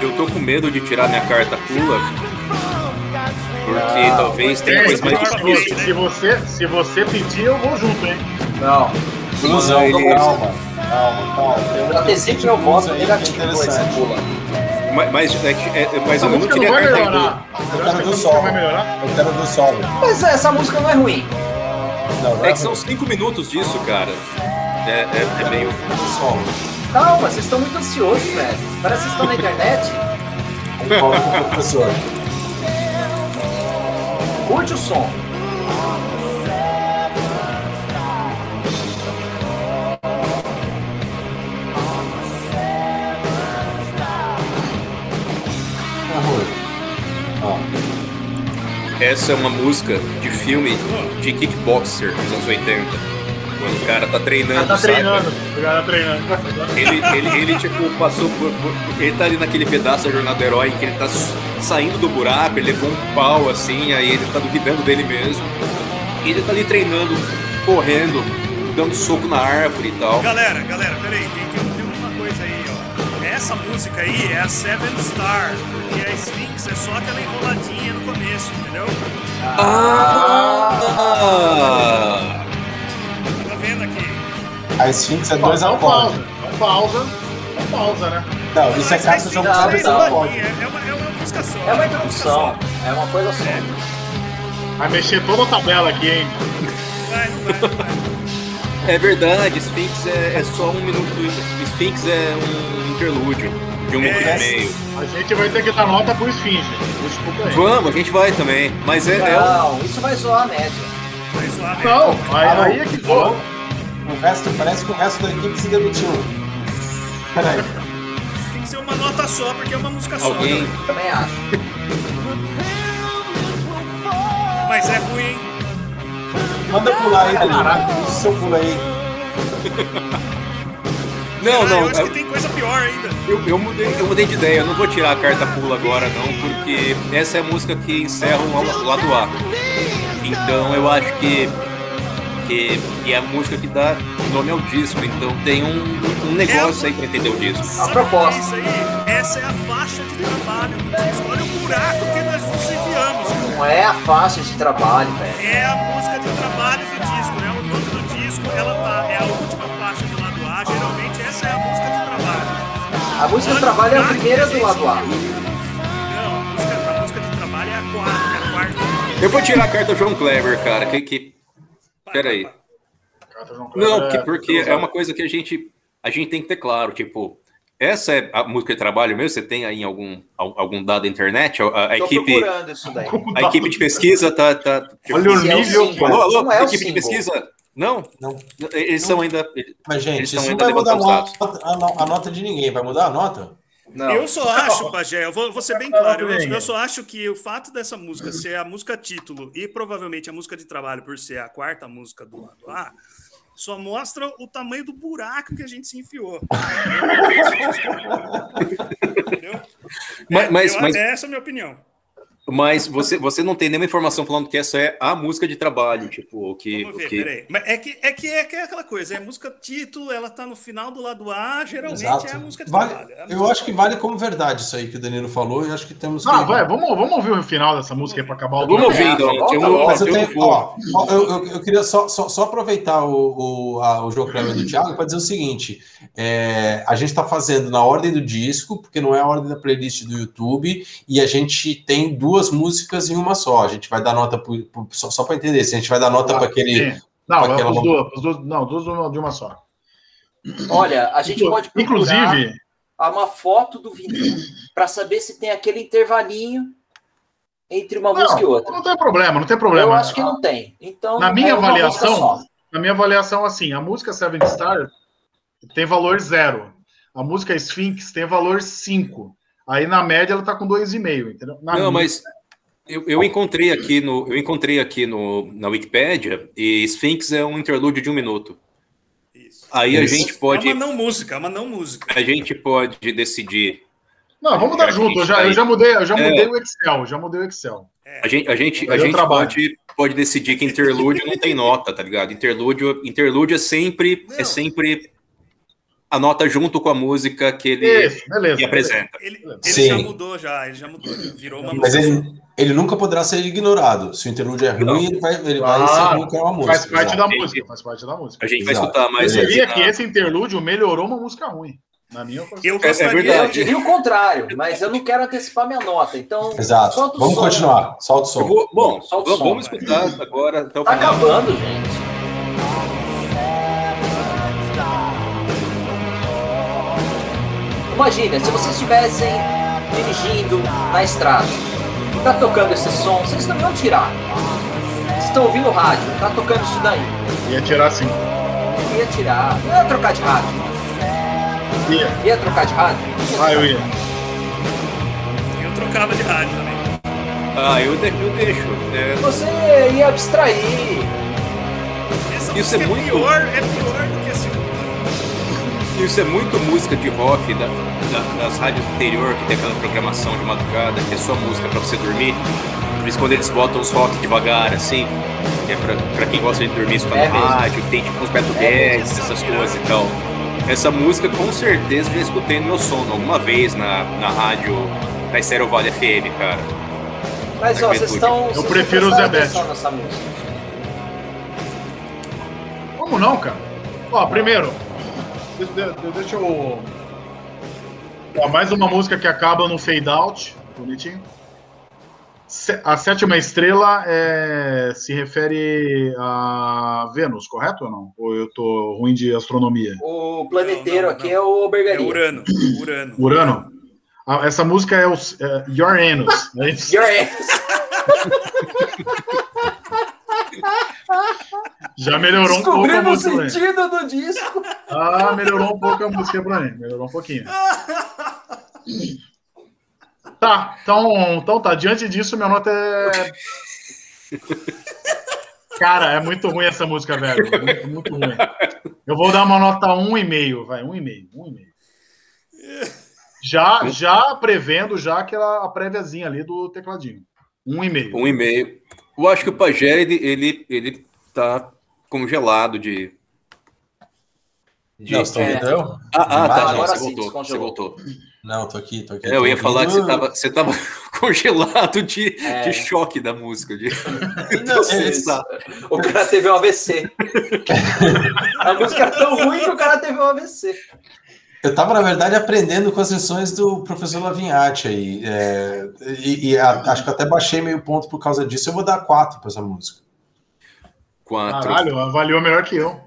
eu tô com medo de tirar minha carta pula. Porque Ah, talvez tenha É, coisa mais difícil. se, você, se você pedir, eu vou junto, hein? Não, Ilusão, Mas- calma, calma, calma. Pra ter sempre meu voto é negativo esse interessante. pula. Mas, mas, é que- é- mas eu não música não vai melhorar. Que quero do sol. Eu quero do sol. Mas essa música não é ruim. Não, não É que são cinco minutos disso, cara. É, é, é meio. do sol. Calma, vocês estão muito ansiosos, velho. Parece que vocês estão na internet. Concordo com o professor. Curte o som. Essa é uma música de filme de kickboxer dos anos 80. Quando o cara tá treinando. Tá sabe? treinando. O cara tá treinando. Ele, ele, ele, tipo, passou por, por- Ele tá ali naquele pedaço da jornada do herói em que ele tá saindo do buraco, ele levou um pau assim, aí ele tá duvidando dele mesmo. E ele tá ali treinando, correndo, dando soco na árvore e tal. Galera, galera, peraí, tem, Essa música aí é a Seven Star, porque a Sphinx é só aquela enroladinha no começo, entendeu? Ah! Tô vendo aqui. a Sphinx é dois um acordes. pausa. Um pausa. Um pausa, né? Não, isso é carta de jogo Não, é não. é uma, é uma música só. É uma música introdução. só. É uma coisa só. Vai mexer toda a tabela aqui, hein? Vai, não vai, não vai. É verdade, Sphinx é, é só um minuto. Sphinx é um interlúdio de um minuto É. e meio. A gente vai ter que dar nota pro aí. Vamos, a gente vai também. Mas é, é um- Não, isso vai zoar a média. Vai zoar mesmo. Não, aí, Alô? aí é que. Alô? O resto, parece que o resto da equipe se demitiu. Peraí. Tem que ser uma nota só, porque é uma música só. alguém. né? Também acho. Mas é ruim, hein? Manda pular aí. Usa o seu pulo aí. Não, Ah, não. Eu acho é- que tem coisa pior ainda. Eu, eu mudei, eu mudei de ideia, eu não vou tirar a carta pula agora não, porque essa é a música que encerra o la- lado A. Então eu acho que, que, que é a música que dá nome ao disco, então tem um, um negócio aí pra entender o disco. Sabe proposta. é isso aí? Essa é a faixa de trabalho do disco. Olha o buraco que nos enviamos. Não é a faixa de trabalho, velho. É a música de trabalho do disco, né? O nome do disco, ela tá, é a última faixa do lado A. Geralmente essa é a música de trabalho. A música de trabalho é a primeira do lado A. Não, a música, a música de trabalho é a quarta, é a quarta. Eu vou tirar a carta João Clever, cara, que... que... Peraí. Não, porque, porque é uma coisa que a gente, a gente tem que ter claro, tipo... Essa é a música de trabalho mesmo? Você tem aí algum, al- algum dado da internet? A, a equipe, procurando isso daí. a equipe de pesquisa tá... tá tipo, Olha o é o nível. single. Alô, alô, Não é equipe de pesquisa? Não? Não. Eles são ainda... Mas, gente, Eles isso não ainda vai mudar a nota, a no- a nota de ninguém. Vai mudar a nota? Não. Eu só acho, Pajé, eu vou, vou ser bem claro, eu, eu só acho que o fato dessa música ser a música título e provavelmente a música de trabalho por ser a quarta música do lado A, só mostra o tamanho do buraco que a gente se enfiou. Entendeu? Mas, mas, Eu- mas, Essa é a minha opinião. Mas você, você não tem nenhuma informação falando que essa é a música de trabalho, tipo, o que... Vamos o ver, que... peraí. Mas é que, é, que, é que é aquela coisa, é música título, ela tá no final do lado A, geralmente é a música de Vale- trabalho. é a eu música acho que vale como verdade isso aí que o Danilo falou. Eu acho que temos que. Ah, vai, vamos, vamos ouvir o final dessa música aí pra acabar o Vamos ouvir, É, então. Eu, eu, queria só, só, só aproveitar o, o, a- o jogo do Thiago para dizer o seguinte: é, a gente está fazendo na ordem do disco, porque não é a ordem da playlist do YouTube, e a gente tem duas músicas em uma só. A gente vai dar nota pro- pro- só, só para entender, se a gente vai dar nota Ah, para aquele. sim. Não, aquela- os dois- não, duas de uma- só. Olha, a gente pode procurar Inclusive, uma foto do vinil para saber se tem aquele intervalinho entre uma música e não, outra. não tem problema, não tem problema. Eu acho que não tem. Então, Na minha é avaliação. Na minha avaliação, assim, a música Seven Star tem valor zero. A música Sphinx tem valor 5. Aí na média ela tá com 2,5, entendeu? Na Não, minha- mas eu, eu encontrei aqui no eu encontrei aqui no, na Wikipédia e Sphinx é um interlúdio de um minuto. Isso. Aí a Isso. gente É pode uma não música, é uma não música. a gente pode decidir Não, vamos dar que junto. a Eu gente já, eu já mudei, eu já É. mudei o Excel, já mudei o Excel. A gente, a gente, a gente trabalho. pode, pode decidir que interlúdio não tem nota, tá ligado? Interlúdio, interlúdio é sempre é Não. sempre a nota junto com a música que ele Isso, beleza. que apresenta. Ele, ele Sim. já mudou, já, ele já mudou, já virou uma Mas música. ele, ele nunca poderá ser ignorado. Se o interlúdio é ruim, Não. ele vai, ele vai Ah, ser ruim que é uma música. Faz parte da exato. música, faz parte da música. A gente vai Exato. escutar mais Eu diria aqui que esse interlúdio melhorou uma música ruim. Na minha opinião. Eu É- é gostaria Eu verdade. diria o contrário, mas eu não quero antecipar minha nota. Então, Exato. solta o Vamos som. continuar. Solta o Eu som. vou- bom, Solta o vamos, som, vamos escutar agora até o Tá final. acabando, gente. Imagina, se vocês estivessem dirigindo na estrada, tá tocando esse som, vocês não iam tirar. Vocês estão ouvindo o rádio, tá tocando isso daí. Ia tirar assim. Ia tirar, não ia trocar de rádio. Ia. Ia trocar de rádio? Ah, eu ia. Eu trocava de rádio também. Ah, eu, de- eu deixo. É, Você ia abstrair. Essa Isso é é, muito- pior, é pior Isso é muito música de rock da, da- das rádios interior, que tem aquela programação de madrugada, que é só música pra você dormir. Por isso, quando eles botam os rock devagar, assim, que é pra, pra quem gosta de dormir escutando É rádio, que tem tipo uns Beto É Guedes, essas coisas e tal. Essa música, com certeza, já escutei no meu sono alguma vez na, na rádio, na Estéreo Vale FM, cara. Mas ó, vocês estão. vocês prefiro não o Zé prestaram Bétio. atenção nessa música. Como não, cara? Ó, primeiro, deixa, eu. Ó, mais uma música que acaba no fade out, bonitinho. A sétima estrela é, se refere a Vênus, correto ou não? Ou eu tô ruim de astronomia? O planeteiro Não, não, aqui não. é o É Bergaria. Urano. Urano. Urano? Ah, essa música é o é, Uranus, é isso? Your ass. Já melhorou um pouco a Descobrindo o sentido do disco. Ah, melhorou um pouco a música pra mim. Melhorou um pouquinho. Tá, então, então tá. Diante disso, minha nota é. Cara, é muito ruim essa música, velho. Muito, muito ruim. Eu vou dar uma nota 1,5, vai. 1,5. 1,5. Já, já prevendo já aquela a préviazinha ali do tecladinho. 1,5. Um e meio. Eu acho que o Pajé, ele, ele, ele tá congelado de. de- Não, você tá ouvindo eu? Ah, ah, tá. Não, agora você sim, voltou. Você voltou. Não, tô aqui, tô aqui. É, eu tô ia falar que você tava, você tava congelado de, É. de choque da música. De... Não, processar. O cara teve um AVC. A música é tão ruim que o cara teve um AVC. Eu estava, na verdade, aprendendo com as lições do professor Lavinhati aí. é, e e a- acho que até baixei meio ponto por causa disso. Eu vou dar quatro para essa música. Quatro. Caralho, avaliou melhor que eu.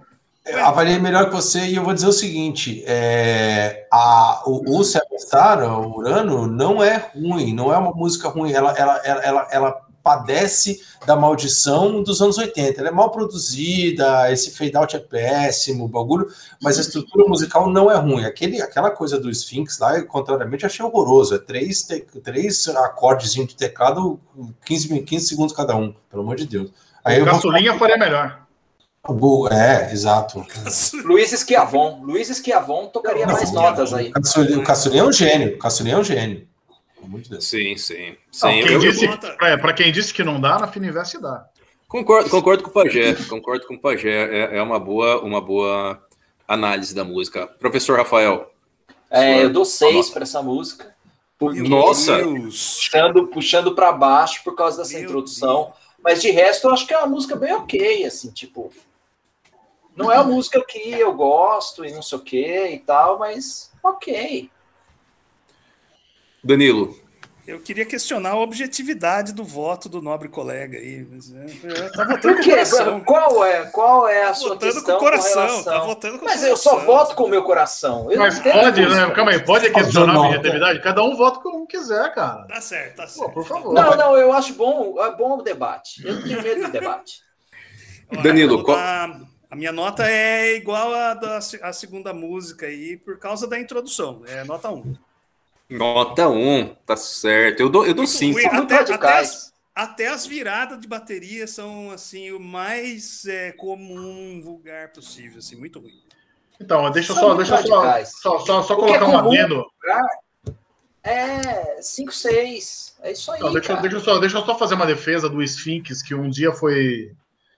Eu avaliei melhor que você e eu vou dizer o seguinte: é, a, o, o Star, o Urano, não é ruim, não é uma música ruim. Ela, ela, ela, ela, ela padece da maldição dos anos 80. Ela é mal produzida, esse fade out é péssimo, o bagulho, mas a estrutura musical não é ruim. Aquele, aquela coisa do Sphinx lá, eu, contrariamente, achei horroroso. É três, te, três acordes de teclado, 15, min- 15 segundos cada um, pelo amor de Deus. Aí O vou. Caçulinha faria melhor. É, exato. Luiz Esquiavon. Luiz Esquiavon tocaria Não, mais não, notas aí. O Caçulinha, é um gênio. O Caçulinha é um gênio. Deus. Sim, sim. Não, sim. quem eu, disse, é, pra quem disse que não dá, na Fininvest dá. concordo, concordo com o Pajé. Concordo com o Pajé. É, é uma, boa, uma boa análise da música. Professor Rafael. É, eu dou seis para essa música. Nossa! Deus. Puxando, puxando para baixo por causa dessa Meu introdução. Mas de resto, eu acho que é uma música bem ok, assim, tipo. Não é a música que eu gosto e não sei o que e tal, mas ok. Danilo. Eu queria questionar a objetividade do voto do nobre colega aí. Mas, é, eu tá votando Por com o coração. Qual é, qual é a Tá sua votando questão com o coração. relação? Tá votando com o Mas eu só voto com o meu coração. Eu Mas pode, né? Calma aí, pode questionar a objetividade? Cada um vota como quiser, cara. Tá certo, tá Pô, certo. por favor. Não, não, eu acho bom, é bom o debate. Eu não tenho medo de debate. Olha, Danilo, qual- A minha nota é igual à da segunda música aí, por causa da introdução. É nota 1. Nota 1, tá certo. Eu dou 5. Eu dou cinco. até, até, as, até as viradas de bateria são assim o mais é, comum, vulgar possível, assim, muito ruim. Então, deixa só, deixa só, só, só, só colocar é um adendo. É 5, 6. É isso aí. Não, deixa, deixa, só, deixa eu só fazer uma defesa do Sphinx, que um dia foi,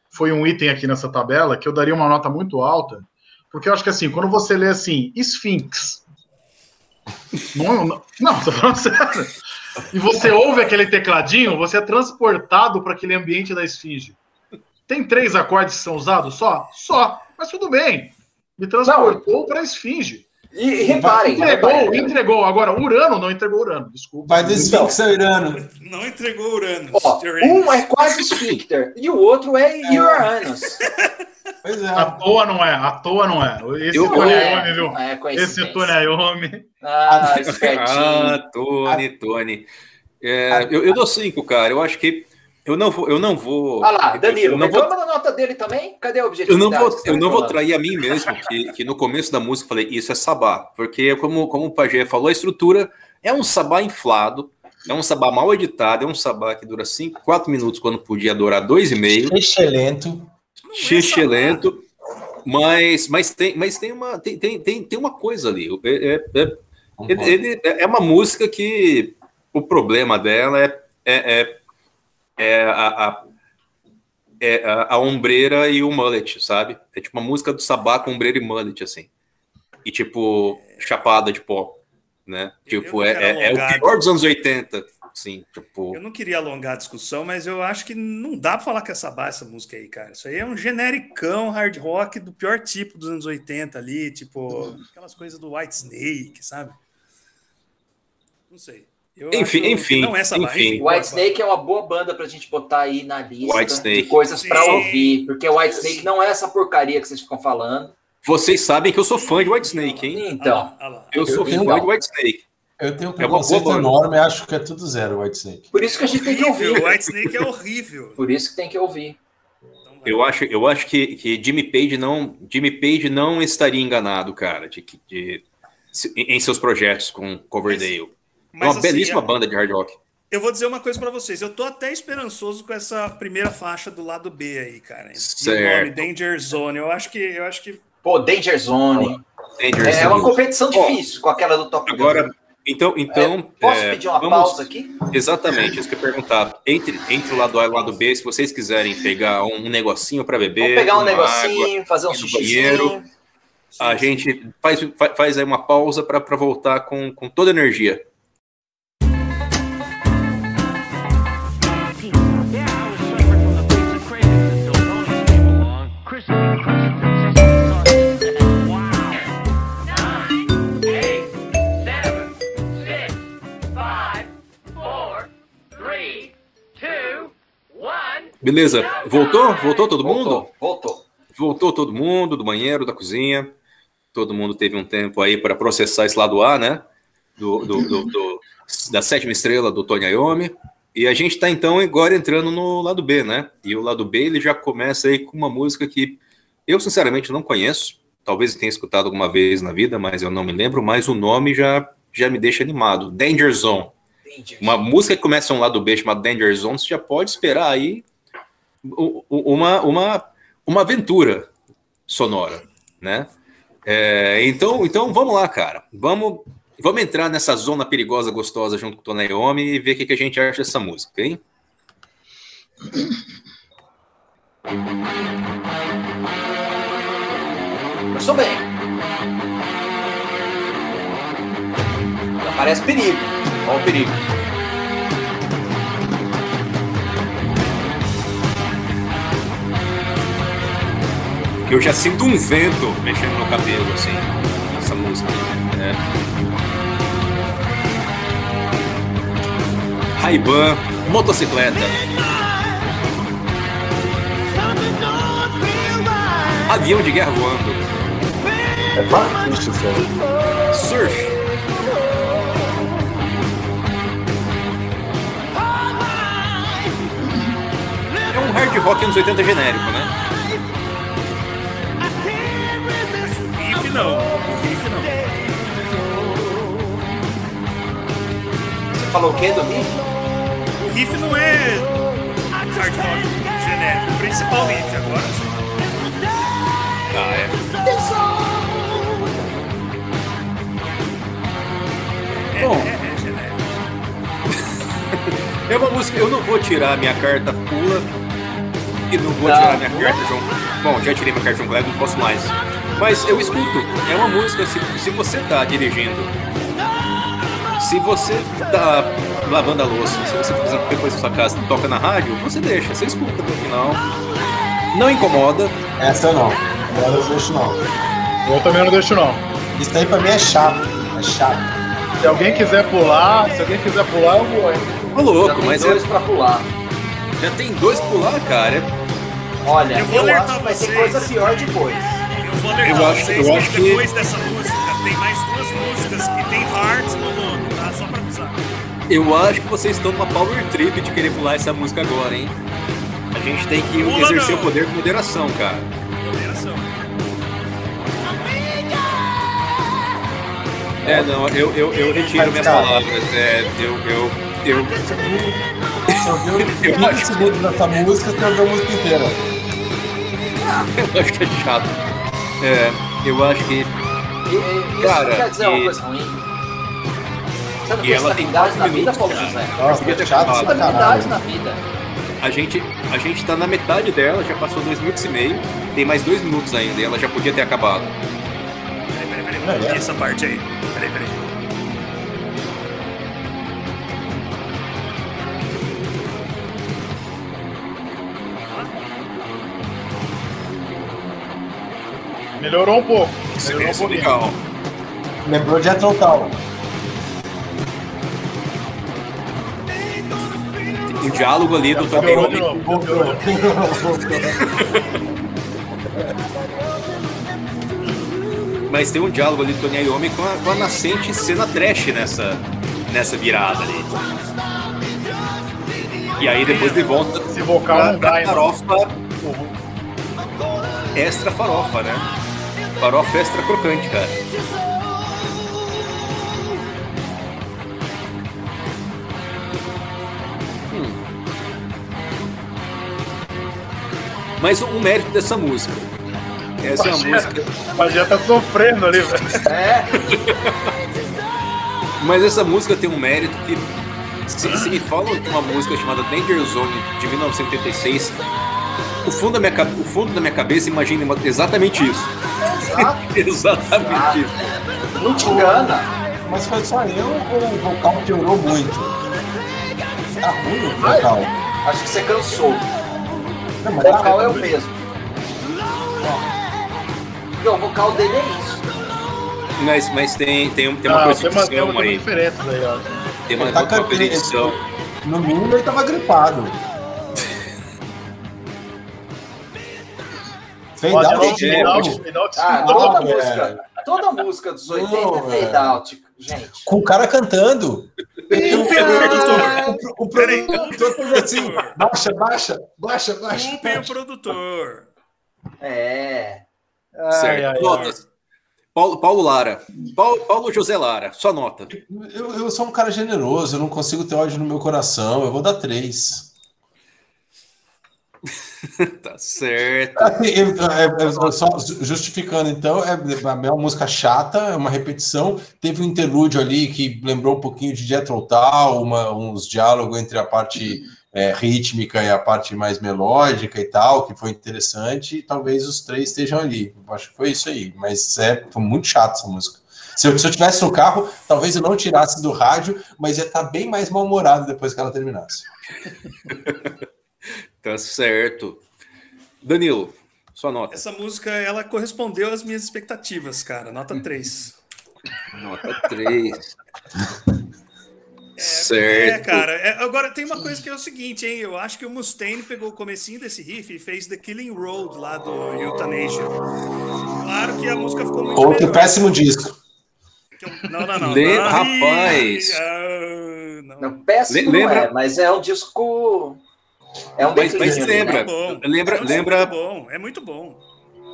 foi um item aqui nessa tabela, que eu daria uma nota muito alta, porque eu acho que assim, quando você lê assim, Sphinx. Não, não, não, tô falando sério. E você ouve aquele tecladinho, você é transportado para aquele ambiente da esfinge. Tem três acordes que são usados só? Só. Mas tudo bem. Me transportou para a esfinge. E, reparem. Entregou, reparem. entregou. Agora, Urano não entregou Urano, desculpa. Vai do Sphinx então, Urano. Não entregou Urano. Ó, um é quase Sphincter e o outro é, é. Uranus. Pois é. À toa não é, à toa não é. Esse eu, Tony é, Iommi, viu? É Esse Tony Iommi. Ah, ah, Tony, Tony. É, eu, eu dou cinco, cara. Eu acho que eu não vou, eu não vou. Olha lá, Danilo, não vou, da nota dele também? Cadê o objetivo? Eu não vou, eu não vou trair a mim mesmo, que, que no começo da música eu falei, isso é sabá. Porque, como, como o Pajé falou, a estrutura é um sabá inflado, é um sabá mal editado, é um sabá que dura 5, 4 minutos, quando podia durar 2,5. Excelente. Xixelento. Mas, mas, tem, mas tem, uma, tem, tem, tem, tem uma coisa ali. É, é, é, ele, ele, é uma música que o problema dela é, é, é a, a, é a, a ombreira e o mullet, sabe? É tipo uma música do Sabá com ombreira e mullet, assim. E tipo, chapada de pó, né? Tipo, é, é, é, o pior dos anos 80, sim, tipo... Eu não queria alongar a discussão, mas eu acho que não dá pra falar que é Sabá essa música aí, cara. Isso aí é um genericão hard rock do pior tipo dos anos 80 ali, tipo, aquelas coisas do White Snake, sabe? Não sei. Eu enfim, enfim. Não é essa enfim. White Snake é uma boa banda pra gente botar aí na lista de coisas para ouvir, porque White Snake não é essa porcaria que vocês ficam falando. Vocês sabem que eu sou fã de White Snake, hein? Então, ah lá, ah eu sou fã de White Snake. Eu tenho um é preconceito é enorme, acho que é tudo zero White Snake. Por isso que a gente tem que ouvir. White Snake é horrível. Por isso que tem que ouvir. Eu acho, eu acho que, que Jimmy Page não, Jimmy Page não estaria enganado, cara, de, de, de em seus projetos com Coverdale. Mas, uma assim, belíssima é... banda de hard rock. Eu vou dizer uma coisa para vocês. Eu tô até esperançoso com essa primeira faixa do lado B aí, cara. Certo. Nome, Danger Zone. Eu acho que, eu acho que. Pô, Danger Zone. Danger é, Zone. é uma competição difícil com aquela do Top Agora, então, então. É, posso é, pedir uma vamos... pausa aqui? Exatamente, isso que eu ia perguntar. Entre, entre o lado A e o lado B, se vocês quiserem pegar um, negocinho para beber. Vamos pegar um negocinho, água, fazer um banheiro. A gente faz, faz aí uma pausa para voltar com, com toda a energia. Beleza, voltou? Voltou todo mundo? Voltou, voltou. Voltou todo mundo do banheiro, da cozinha. Todo mundo teve um tempo aí para processar esse lado A, né? Do, do, do, do da sétima estrela do Tony Iommi. E a gente está então agora entrando no lado B, né? E o lado B ele já começa aí com uma música que eu sinceramente não conheço. Talvez tenha escutado alguma vez na vida, mas eu não me lembro. Mas o nome já, já me deixa animado. Danger Zone. Danger uma música que começa um lado B chamado Danger Zone, você já pode esperar aí uma, uma, uma aventura sonora, né? É, então, então vamos lá, cara. Vamos, vamos entrar nessa zona perigosa, gostosa junto com o Iommi e ver o que, que a gente acha dessa música, hein? Começou bem. Parece perigo. Olha o perigo. Eu já sinto um vento mexendo no cabelo, assim, essa música. Né? Ray-Ban, motocicleta. Avião de guerra voando. É Surf. É um hard rock anos 80 genérico, né? Não. O riff não. falou o quê do riff? O riff não é hard rock genérico. O principal riff agora. Ah, é. É, Bom. é, é genérico. É uma música. Eu não vou tirar minha carta pula e não vou Não, tirar minha carta João. Bom, já tirei minha carta João Kleber, não posso mais. Mas eu escuto. É uma música. Se, se você tá dirigindo, se você tá lavando a louça, se você, por exemplo, depois da sua casa toca na rádio, você deixa, você escuta até o final. Não incomoda. Essa eu não. Eu deixo não. Eu também não deixo, não. Isso aí pra mim é chato. É chato. Se alguém quiser pular, se alguém quiser pular, eu vou, hein? Ô Já louco, tem mas é- dois pra pular. já tem dois pular, cara. É- Olha, Eu eu, vou alertar acho que vai ter coisa pior depois. Eu vou alertar Eu acho- vocês eu que acho que- depois dessa música tem mais duas músicas que tem Hearts no nome, tá? Só pra avisar. Eu acho que vocês estão numa power trip de querer pular essa música agora, hein? A gente tem que Pula exercer não. o poder com moderação, cara. Moderação. É, não, eu, eu, eu retiro minhas palavras. É, eu, eu, eu, Eu 20 acho- segundos dessa música, você ouviu a música inteira. eu acho que é chato. É, eu acho que. E, e, isso Cara, quer dizer uma e- coisa ruim. Você não e ela tem estabilidade na quatro vida, Paulo cara. José? Nossa, podia ter chato. Estabilidade na vida. A gente, a gente tá na metade dela, já passou dois minutos e meio, tem mais dois minutos ainda, e ela já podia ter acabado. Peraí, peraí, peraí. É, é. essa parte aí. Melhorou um pouco. Isso, Melhorou um isso é pouquinho. legal. Lembrou de Total. O diálogo ali do. Melhorou de novo. Mas tem um diálogo ali do Tony Iommi com a, com a nascente cena trash nessa, nessa virada ali. E aí depois de volta Esse vocal pra, pra farofa extra farofa, né? Farofa extra crocante, cara. Hum. Mas um mérito dessa música. Essa é uma música. Mas já tá sofrendo ali, velho. É, Mas essa música tem um mérito que. Se, se me falam de uma música chamada Danger Zone de 1986, o fundo da minha, o fundo da minha cabeça imagina exatamente isso. Exato. exatamente isso. Não te engana. Mas foi só eu ou o vocal piorou muito? Tá ruim o vocal. Acho que você cansou. Não, O mas tá vocal é o mesmo. Porque o vocal dele é isso. Mas, mas tem, tem, tem uma Não, tem uma, tem perseguição uma, tem uma aí. diferença aí, ó. Tem uma, tá uma. No mínimo ele tava gripado. Fade out, fade out, Ah, toda é. música, toda música dos 80 Não, é fade é. out, gente. Com o cara cantando. O, o Peraí, produtor fez assim: baixa, baixa, baixa, baixa. Culpem o produtor. É. Ai, Certo. ai. Paulo, Paulo Lara. Paulo, Paulo José Lara, só nota. Eu, eu sou um cara generoso, eu não consigo ter ódio no meu coração. Eu vou dar três. Tá certo. Assim, é- é- só justificando, então, é, é uma música chata, é uma repetição. Teve um interlúdio ali que lembrou um pouquinho de Jethro Tull, uma, uns diálogos entre a parte é, rítmica e a parte mais melódica e tal, que foi interessante. E talvez os três estejam ali. Eu acho que foi isso aí. Mas é foi muito chato essa música. Se eu, se eu tivesse no carro, talvez eu não tirasse do rádio, mas ia estar bem mais mal-humorado depois que ela terminasse. Tá certo. Danilo, sua nota. Essa música, ela correspondeu às minhas expectativas, cara. Nota 3. Nota 3. É, certo. cara. É, agora, tem uma coisa que é o seguinte, hein? Eu acho que o Mustaine pegou o comecinho desse riff e fez The Killing Road lá do Euthanasia. Claro que a música ficou muito Outro melhor. péssimo disco. Não, não, não. Le- não. rapaz. Ah, não. Não, péssimo Le- lembra- não é, mas é um disco. É um Mas- mas lembra- né? bom. Lembra- É um lembra- muito bom. É muito bom.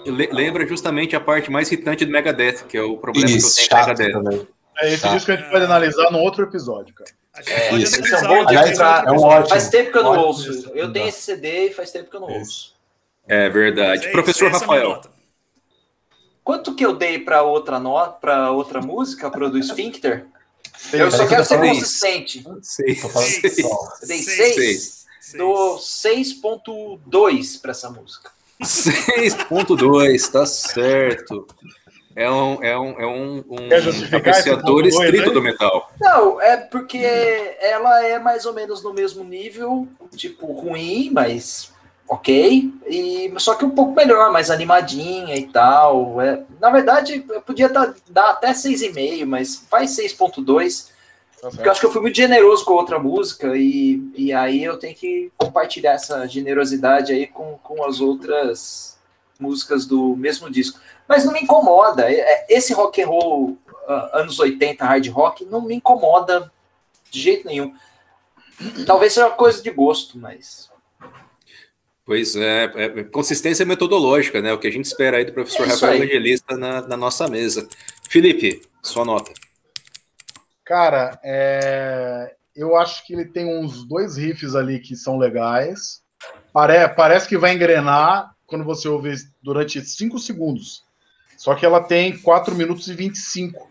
Le- Lembra justamente a parte mais irritante do Megadeth, que é o problema Isso, que eu tenho com Megadeth. também. É esse Tá. disco que a gente pode analisar num outro episódio, cara. É, isso. analisar é um bom o Aliás, outra é um ótimo. Faz tempo que eu não Ótimo ouço. Eu tenho esse CD e faz tempo que eu não Isso. ouço. É verdade. Mas é Professor é Rafael. Quanto que eu dei para outra nota, para outra música, para do Sphincter? Eu só quero que ser consistente. Seis. Eu dei Seis. 6, Seis. Dou 6.2 para essa música. 6.2, tá certo. É um, é um, é um, um apreciador estrito aí? do metal. Não, é porque ela é mais ou menos no mesmo nível, tipo, ruim, mas ok. E, só que um pouco melhor, mais animadinha e tal. É, na verdade, eu podia dar, dar até 6,5, mas faz 6.2. Tá Porque eu acho que eu fui muito generoso com a outra música e, e aí eu tenho que compartilhar essa generosidade aí com, com as outras músicas do mesmo disco. Mas não me incomoda. É- é- Esse rock and roll ah, anos 80, hard rock, não me incomoda de jeito nenhum. Talvez seja uma coisa de gosto, mas. Pois é, é, consistência metodológica, né? O que a gente espera aí do professor É Rafael aí. Evangelista na, na nossa mesa. Felipe, sua nota. Cara, é, eu acho que ele tem uns dois riffs ali que são legais. Pare... Parece que vai engrenar quando você ouve durante 5 segundos. Só que ela tem 4 minutos e 25.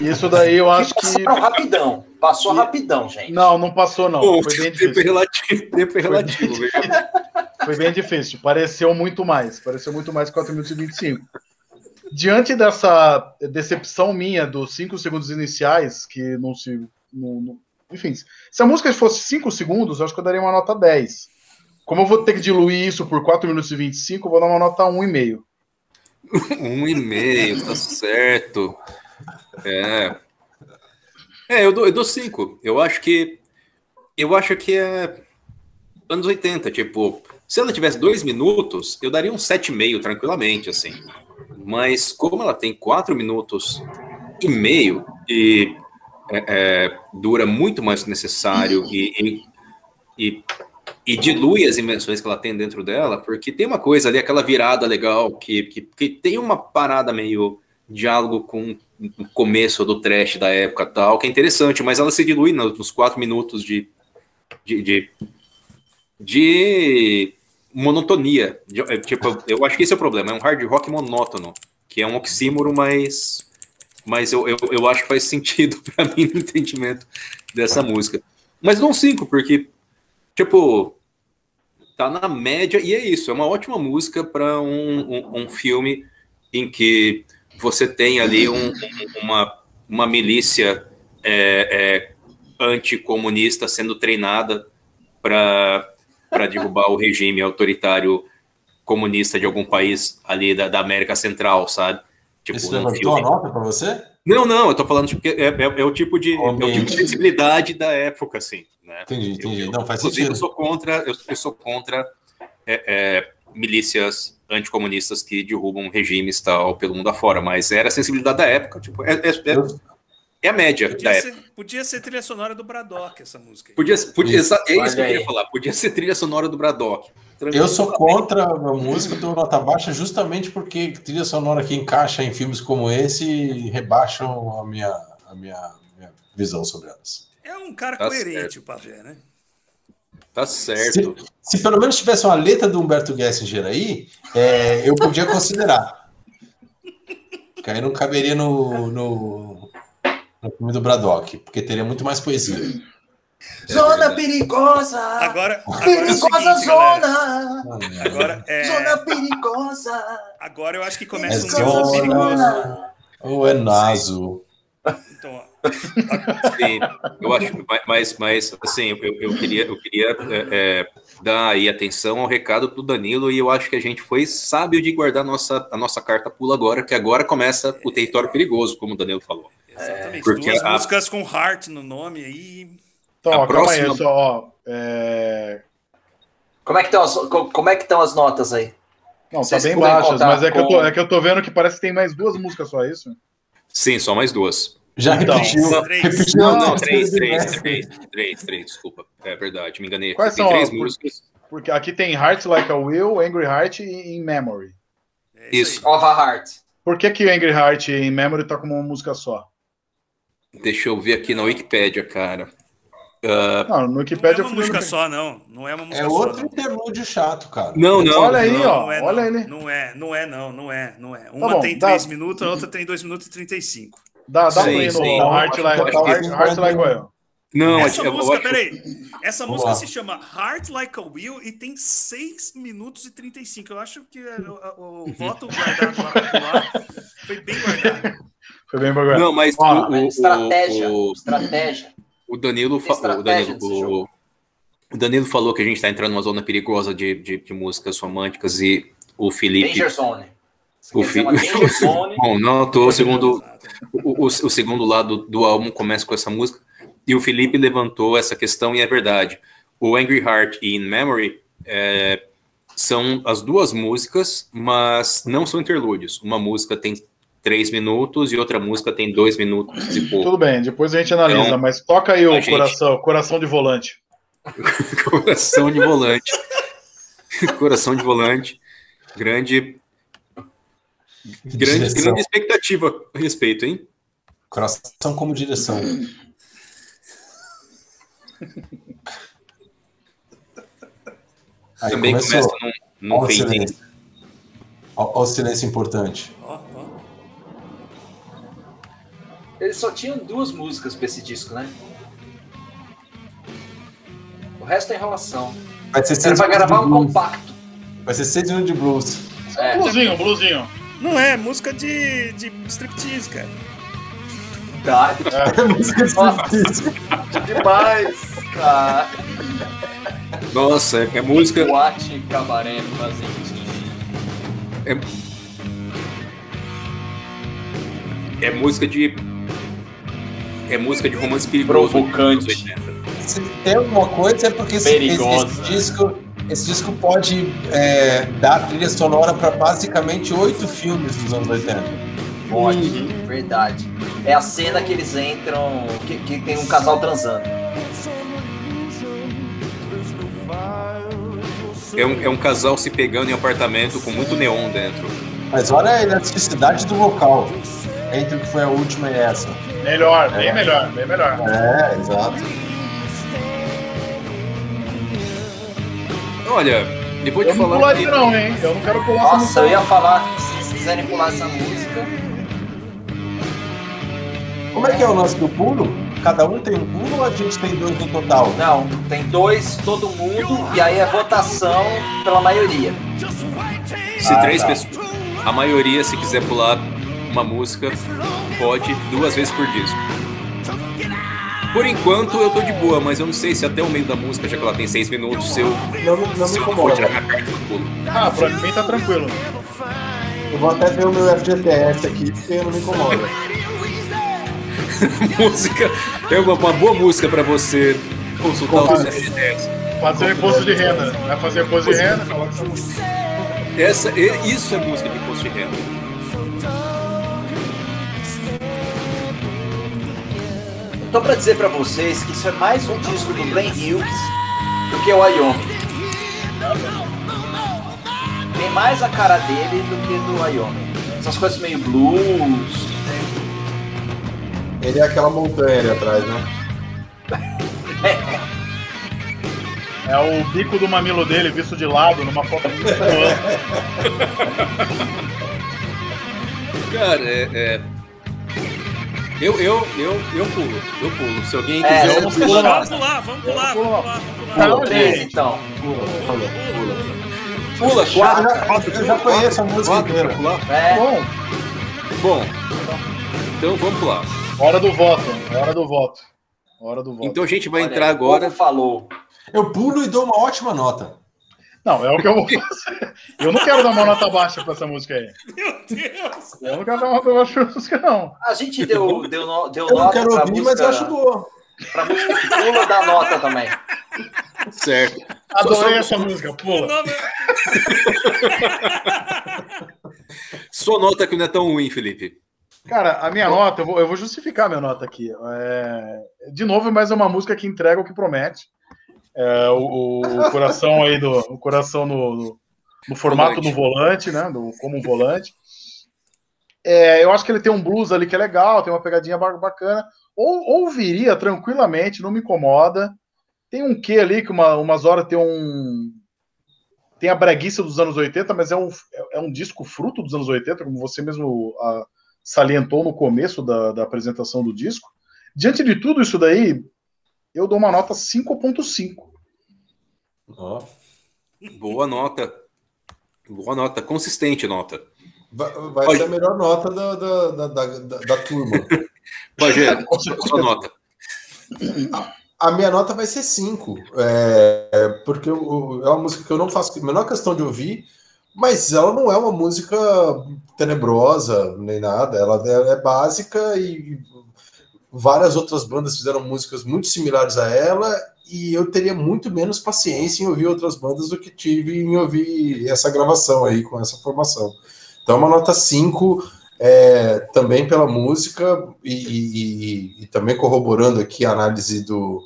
Isso daí eu acho que passaram rapidão. Passou E- rapidão, gente. Não, não passou, não. Bom, Foi bem tempo difícil. relativo, tempo relativo. veja. Foi bem difícil. Pareceu muito mais. Pareceu muito mais 4 minutos e 25. Diante dessa decepção minha dos 5 segundos iniciais, que não se. não- não- enfim, se a música fosse 5 segundos, eu acho que eu daria uma nota 10. Como eu vou ter que diluir isso por 4 minutos e 25, eu vou dar uma nota 1,5. Um e meio, tá certo. É. É, eu dou, eu cinco. Eu acho que. Eu acho que é. Anos 80, tipo. Se ela tivesse dois minutos, eu daria um 7,5 tranquilamente, assim. Mas como ela tem quatro minutos e meio e é, é, dura muito mais que necessário e, e, e, e dilui as dimensões que ela tem dentro dela, porque tem uma coisa ali, aquela virada legal, que, que, que tem uma parada meio diálogo com o começo do trash da época tal, que é interessante, mas ela se dilui no- nos quatro minutos de, de, de, de monotonia. É, tipo, eu acho que esse é o problema, é um hard rock monótono, que é um oxímoro, mas, mas eu, eu, eu acho que faz sentido para mim no entendimento dessa música. Mas não cinco, porque, tipo, tá na média, e é isso, é uma ótima música para um, um, um filme em que você tem ali um- uma, uma milícia é, é, anticomunista sendo treinada para derrubar o regime autoritário comunista de algum país ali da, da América Central, sabe? Tipo, Isso levantou a filme. nota para você? Não, não, eu tô falando tipo, que é, é- é o tipo de é o tipo de sensibilidade da época, assim, né? Entendi, entendi. Eu- Não, faz Inclusive, eu sentido. sou contra, eu, eu sou contra é, é, milícias anticomunistas que derrubam regimes tal pelo mundo afora, mas era a sensibilidade da época, tipo, é, é- é- Eu- é a média da Podia época. ser, podia ser trilha sonora do Braddock, essa música. aí. Podia, podia, Isso, é isso que eu queria falar, podia ser trilha sonora do Braddock. Eu sou contra a música do nota baixa justamente porque trilha sonora que encaixa em filmes como esse rebaixam a minha, a minha, minha visão sobre elas. É um cara Tá coerente, o Pajé, né? Tá certo. Se pelo menos tivesse uma letra do Humberto Gessinger aí, é, eu podia considerar. Que aí não caberia no, no, no filme do Braddock, porque teria muito mais poesia. Zona perigosa! Agora, agora é o perigosa seguinte, galera. zona! Agora, é, Zona perigosa! agora eu acho que É começa um zona. jogo perigoso. Ou é naso. Então, ó, Sim, eu acho, mas, mas assim, eu, eu queria, eu queria é, é, dar aí atenção ao recado do Danilo e eu acho que a gente foi sábio de guardar a nossa, a nossa carta pula agora, que agora começa o território perigoso, como o Danilo falou. Exatamente. porque Duas a- músicas com Heart no nome aí. Então, A ó, calma próxima- aí, só, ó. é, Como é que estão as, co- como é que estão as notas aí? Não, tá Vocês bem puderem baixas, contar mas é que, eu tô, com- é que eu tô vendo que parece que tem mais duas músicas só, é isso? Sim, só mais duas. Já Então, repetiu. três. repetiu Não, não, três, três, três, três, três, desculpa. É verdade, me enganei. aqui. Quais Tem são três as- músicas. Porque aqui tem Hearts Like a Will, Angry Heart e In Memory. É Isso. Of a Heart. Por que, que Angry Heart e In Memory tá como uma música só? Deixa eu ver aqui na Wikipédia, cara. Uh, não, no Wikipedia não é uma música só, não. Não é uma música é só. É outro interlúdio chato, cara. Não, não. Olha aí, não, ó. Não é, olha não. ele. Não é, não é, não, não é, não é. Uma bom, tem dá- 3 minutos, a outra tem 2 minutos e 35. Dá, dá Sim, play no sim. Heart Like, Heart, Heart like Oil. Não, Essa eu- eu música, acho- peraí. Essa Vamos música lá. se chama Heart Like a Wheel e tem 6 minutos e 35. Eu acho que é, o, o- o voto guardado lá popular foi bem guardado. Foi bem bagulho. Não, mas Ó, o, o- estratégia. o- Estratégia. O Danilo, o Danilo, o, Danilo falou que a gente está entrando numa zona perigosa de, de, de músicas românticas e o Felipe. Danger Zone. O fi- Zone? Bom, não, tô, o segundo, o, o, o segundo lado do álbum começa com essa música e o Felipe levantou essa questão e é verdade. O Angry Heart e In Memory é, são as duas músicas, mas não são interlúdios. Uma música tem três minutos e outra música tem dois minutos e pouco. Tudo bem, depois a gente analisa, Então, mas toca aí o gente- coração, coração de volante. Coração de volante. Coração de volante. Grande, grande, grande expectativa a respeito, hein? Coração como direção. Aí Também começou. começa num, num Ó o fade in. silêncio. Ó, ó o silêncio importante. Eles só tinham duas músicas pra esse disco, né? O resto é enrolação. Vai ser Era seis pra gravar um blues. compacto. Vai ser seis minutos de blues. É. Bluzinho, bluzinho. Não é, música de, de striptease, cara. Tá, É música de Nossa. striptease. demais, cara. Nossa, é, é música. Boate, cabaré, fazentinha. É música de. É música de romance perigoso. Provocante. dos anos 80. Se tem alguma coisa é porque esse, esse- disco, esse disco pode é, dar trilha sonora para basicamente oito filmes dos anos 80. Pode, verdade. É a cena que eles entram, que, que tem um casal transando. É um, é um casal se pegando em um apartamento com muito neon dentro. Mas olha a elasticidade do vocal entre o que foi a última e essa. Melhor, bem melhor, bem melhor. É, exato. Olha, depois de Eu não falar. pularia que- não, hein? Eu não quero pular Nossa, eu ia falar que se vocês quiserem pular essa música, Como é que é o lance do pulo? Cada um tem um pulo ou a gente tem dois no total? não, tem dois, todo mundo, e aí é votação pela maioria. Se Ah, três tá. pessoas. A maioria, se quiser pular uma música, pode duas vezes por disco. Por enquanto eu tô de boa, mas eu não sei se até o meio da música, já que ela tem seis minutos, se eu, Não, me- não se eu não incomoda. tirar minha carta do pulo. Ah, pra mim tá tranquilo. Eu vou até ver o meu FGTS aqui, porque não me incomoda. música é uma, uma boa música pra você consultar o FGTS. Fazer imposto de renda. Vai fazer imposto de renda, coloca essa isso é música de imposto de renda. Tô pra dizer pra vocês que isso é mais um disco do Glenn Hughes do que o Wyoming. Tem mais a cara dele do que do Wyoming. Essas coisas meio blues. Ele é aquela montanha ali atrás, né? É o bico do mamilo dele visto de lado numa foto muito boa. Cara, é. é- Eu, eu, eu, eu pulo, eu pulo. Se alguém É, quiser. vamos Vamos pular. vamos pular, vamos pular, vamos pular. Não, Três, então. Pula, Eu quatro. já, eu já conheço a música Quatro inteira. É, Bom, Bom, então vamos pular. hora do voto. Hora do voto. Hora do voto. Então a gente vai olha, entrar agora. falou. Eu pulo e dou uma ótima nota. Não, é o que eu vou fazer. Eu não quero dar uma nota baixa pra essa música aí. Meu Deus! Eu não quero dar uma nota baixa pra essa música, não. A gente deu, deu, no- deu Eu não nota quero pra ouvir, música, mas eu acho boa. pra música que pula dá nota também. Certo. Adorei só- essa música, pula. nome Sua nota que não é tão ruim, Felipe. Cara, a minha nota, eu vou, eu vou justificar a minha nota aqui. É, de novo, mas é uma música que entrega o que promete. É, o, o coração aí do. O coração no, no, no formato Volante. do volante, né? Do, como um volante. É, eu acho que ele tem um blues ali que é legal, tem uma pegadinha ba- bacana. ou, ouviria tranquilamente, não me incomoda. Tem um quê ali que uma, umas horas tem um. Tem a breguiça dos anos 80, mas é um, é um disco fruto dos anos 80, como você mesmo a, ah, salientou no começo da, da apresentação do disco. Diante de tudo isso daí, eu dou uma nota 5.5. Oh. Boa nota. Boa nota, consistente nota. Vai, vai ser a melhor nota da, da, da, da, da turma. Rogério, sua nota. A minha nota vai ser 5. É, porque eu, é uma música que eu não faço a menor questão de ouvir, mas ela não é uma música tenebrosa nem nada. Ela é, é básica e várias outras bandas fizeram músicas muito similares a ela e eu teria muito menos paciência em ouvir outras bandas do que tive em ouvir essa gravação aí com essa formação. Então, uma nota 5, é, também pela música e, e, e, também corroborando aqui a análise do,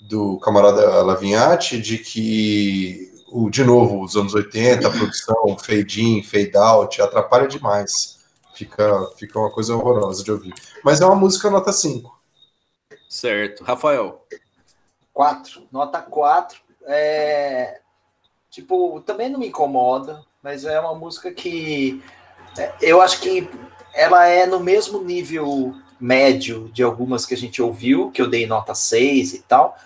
do camarada Lavinhati de que, o, de novo, os anos 80, a produção, fade in, fade out, atrapalha demais. Fica, fica uma coisa horrorosa de ouvir. Mas é uma música nota 5. Certo. Rafael. 4. Nota 4. É, tipo, também não me incomoda, mas é uma música que é, eu acho que ela é no mesmo nível médio de algumas que a gente ouviu, que eu dei nota 6 e tal,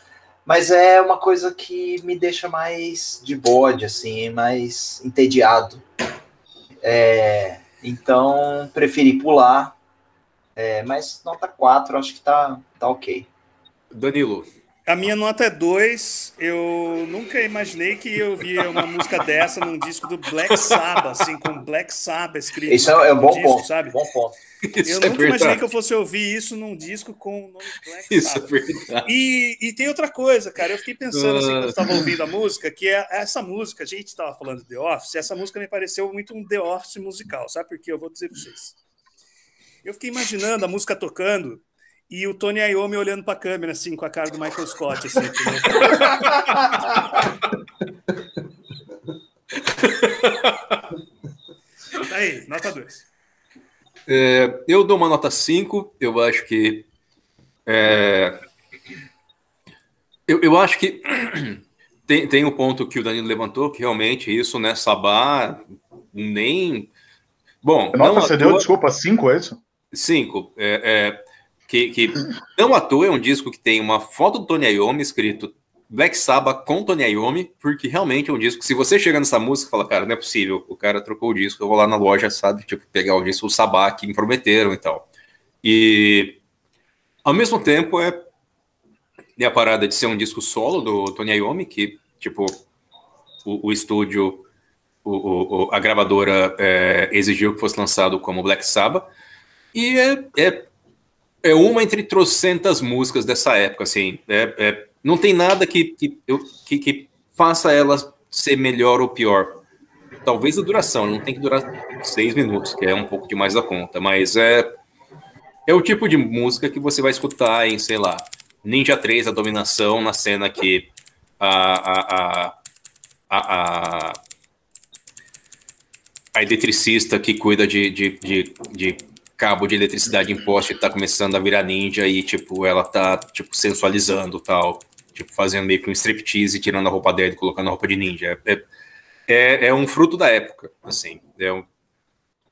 mas é uma coisa que me deixa mais de bode, assim, mais entediado. É, então, preferi pular, é, mas nota 4 acho que tá, tá ok. Danilo. A minha nota é 2. Eu nunca imaginei que eu via uma música dessa num disco do Black Sabbath, assim, com Black Sabbath escrito. Isso é um bom disco, ponto, sabe? Bom ponto. Isso eu é nunca verdade. imaginei que eu fosse ouvir isso num disco com o nome Black isso é Sabbath. É verdade. E, e tem outra coisa, cara. Eu fiquei pensando, assim, quando eu estava ouvindo a música, que é essa música, a gente estava falando de The Office, essa música me pareceu muito um The Office musical, sabe por quê? Eu vou dizer para vocês. Eu fiquei imaginando a música tocando e o Tony Iommi olhando para a câmera, assim, com a cara do Michael Scott, assim. tá aí, nota 2. É, eu dou uma nota 5, eu acho que. É, eu, eu acho que tem, tem um ponto que o Danilo levantou, que realmente isso, né, Sabá, nem. Bom. nota não você deu, desculpa, 5 é isso? 5. É, é, que, que não à toa é um disco que tem uma foto do Tony Iommi escrito Black Sabbath com Tony Iommi, porque realmente é um disco. Se você chega nessa música e fala, cara, não é possível, o cara trocou o disco, eu vou lá na loja, sabe, tipo, pegar o disco, o Sabbath que me prometeram e tal. E ao mesmo tempo é, é a parada de ser um disco solo do Tony Iommi, que, tipo, o, o estúdio, o, o, a gravadora é, exigiu que fosse lançado como Black Sabbath. E é, é é uma entre trocentas músicas dessa época, assim. É, é, não tem nada que, que, que, que, faça ela ser melhor ou pior. Talvez a duração, não tem que durar seis minutos, que é um pouco demais da conta, mas é, é o tipo de música que você vai escutar em, sei lá, Ninja 3, a dominação, na cena que a, a, a, a, eletricista que cuida de, de, de, de cabo de eletricidade em poste tá começando a virar ninja e, tipo, ela tá, tipo, sensualizando tal. Tipo, fazendo meio que um striptease, tirando a roupa dela e colocando a roupa de ninja. É, é, é um fruto da época, assim. É um,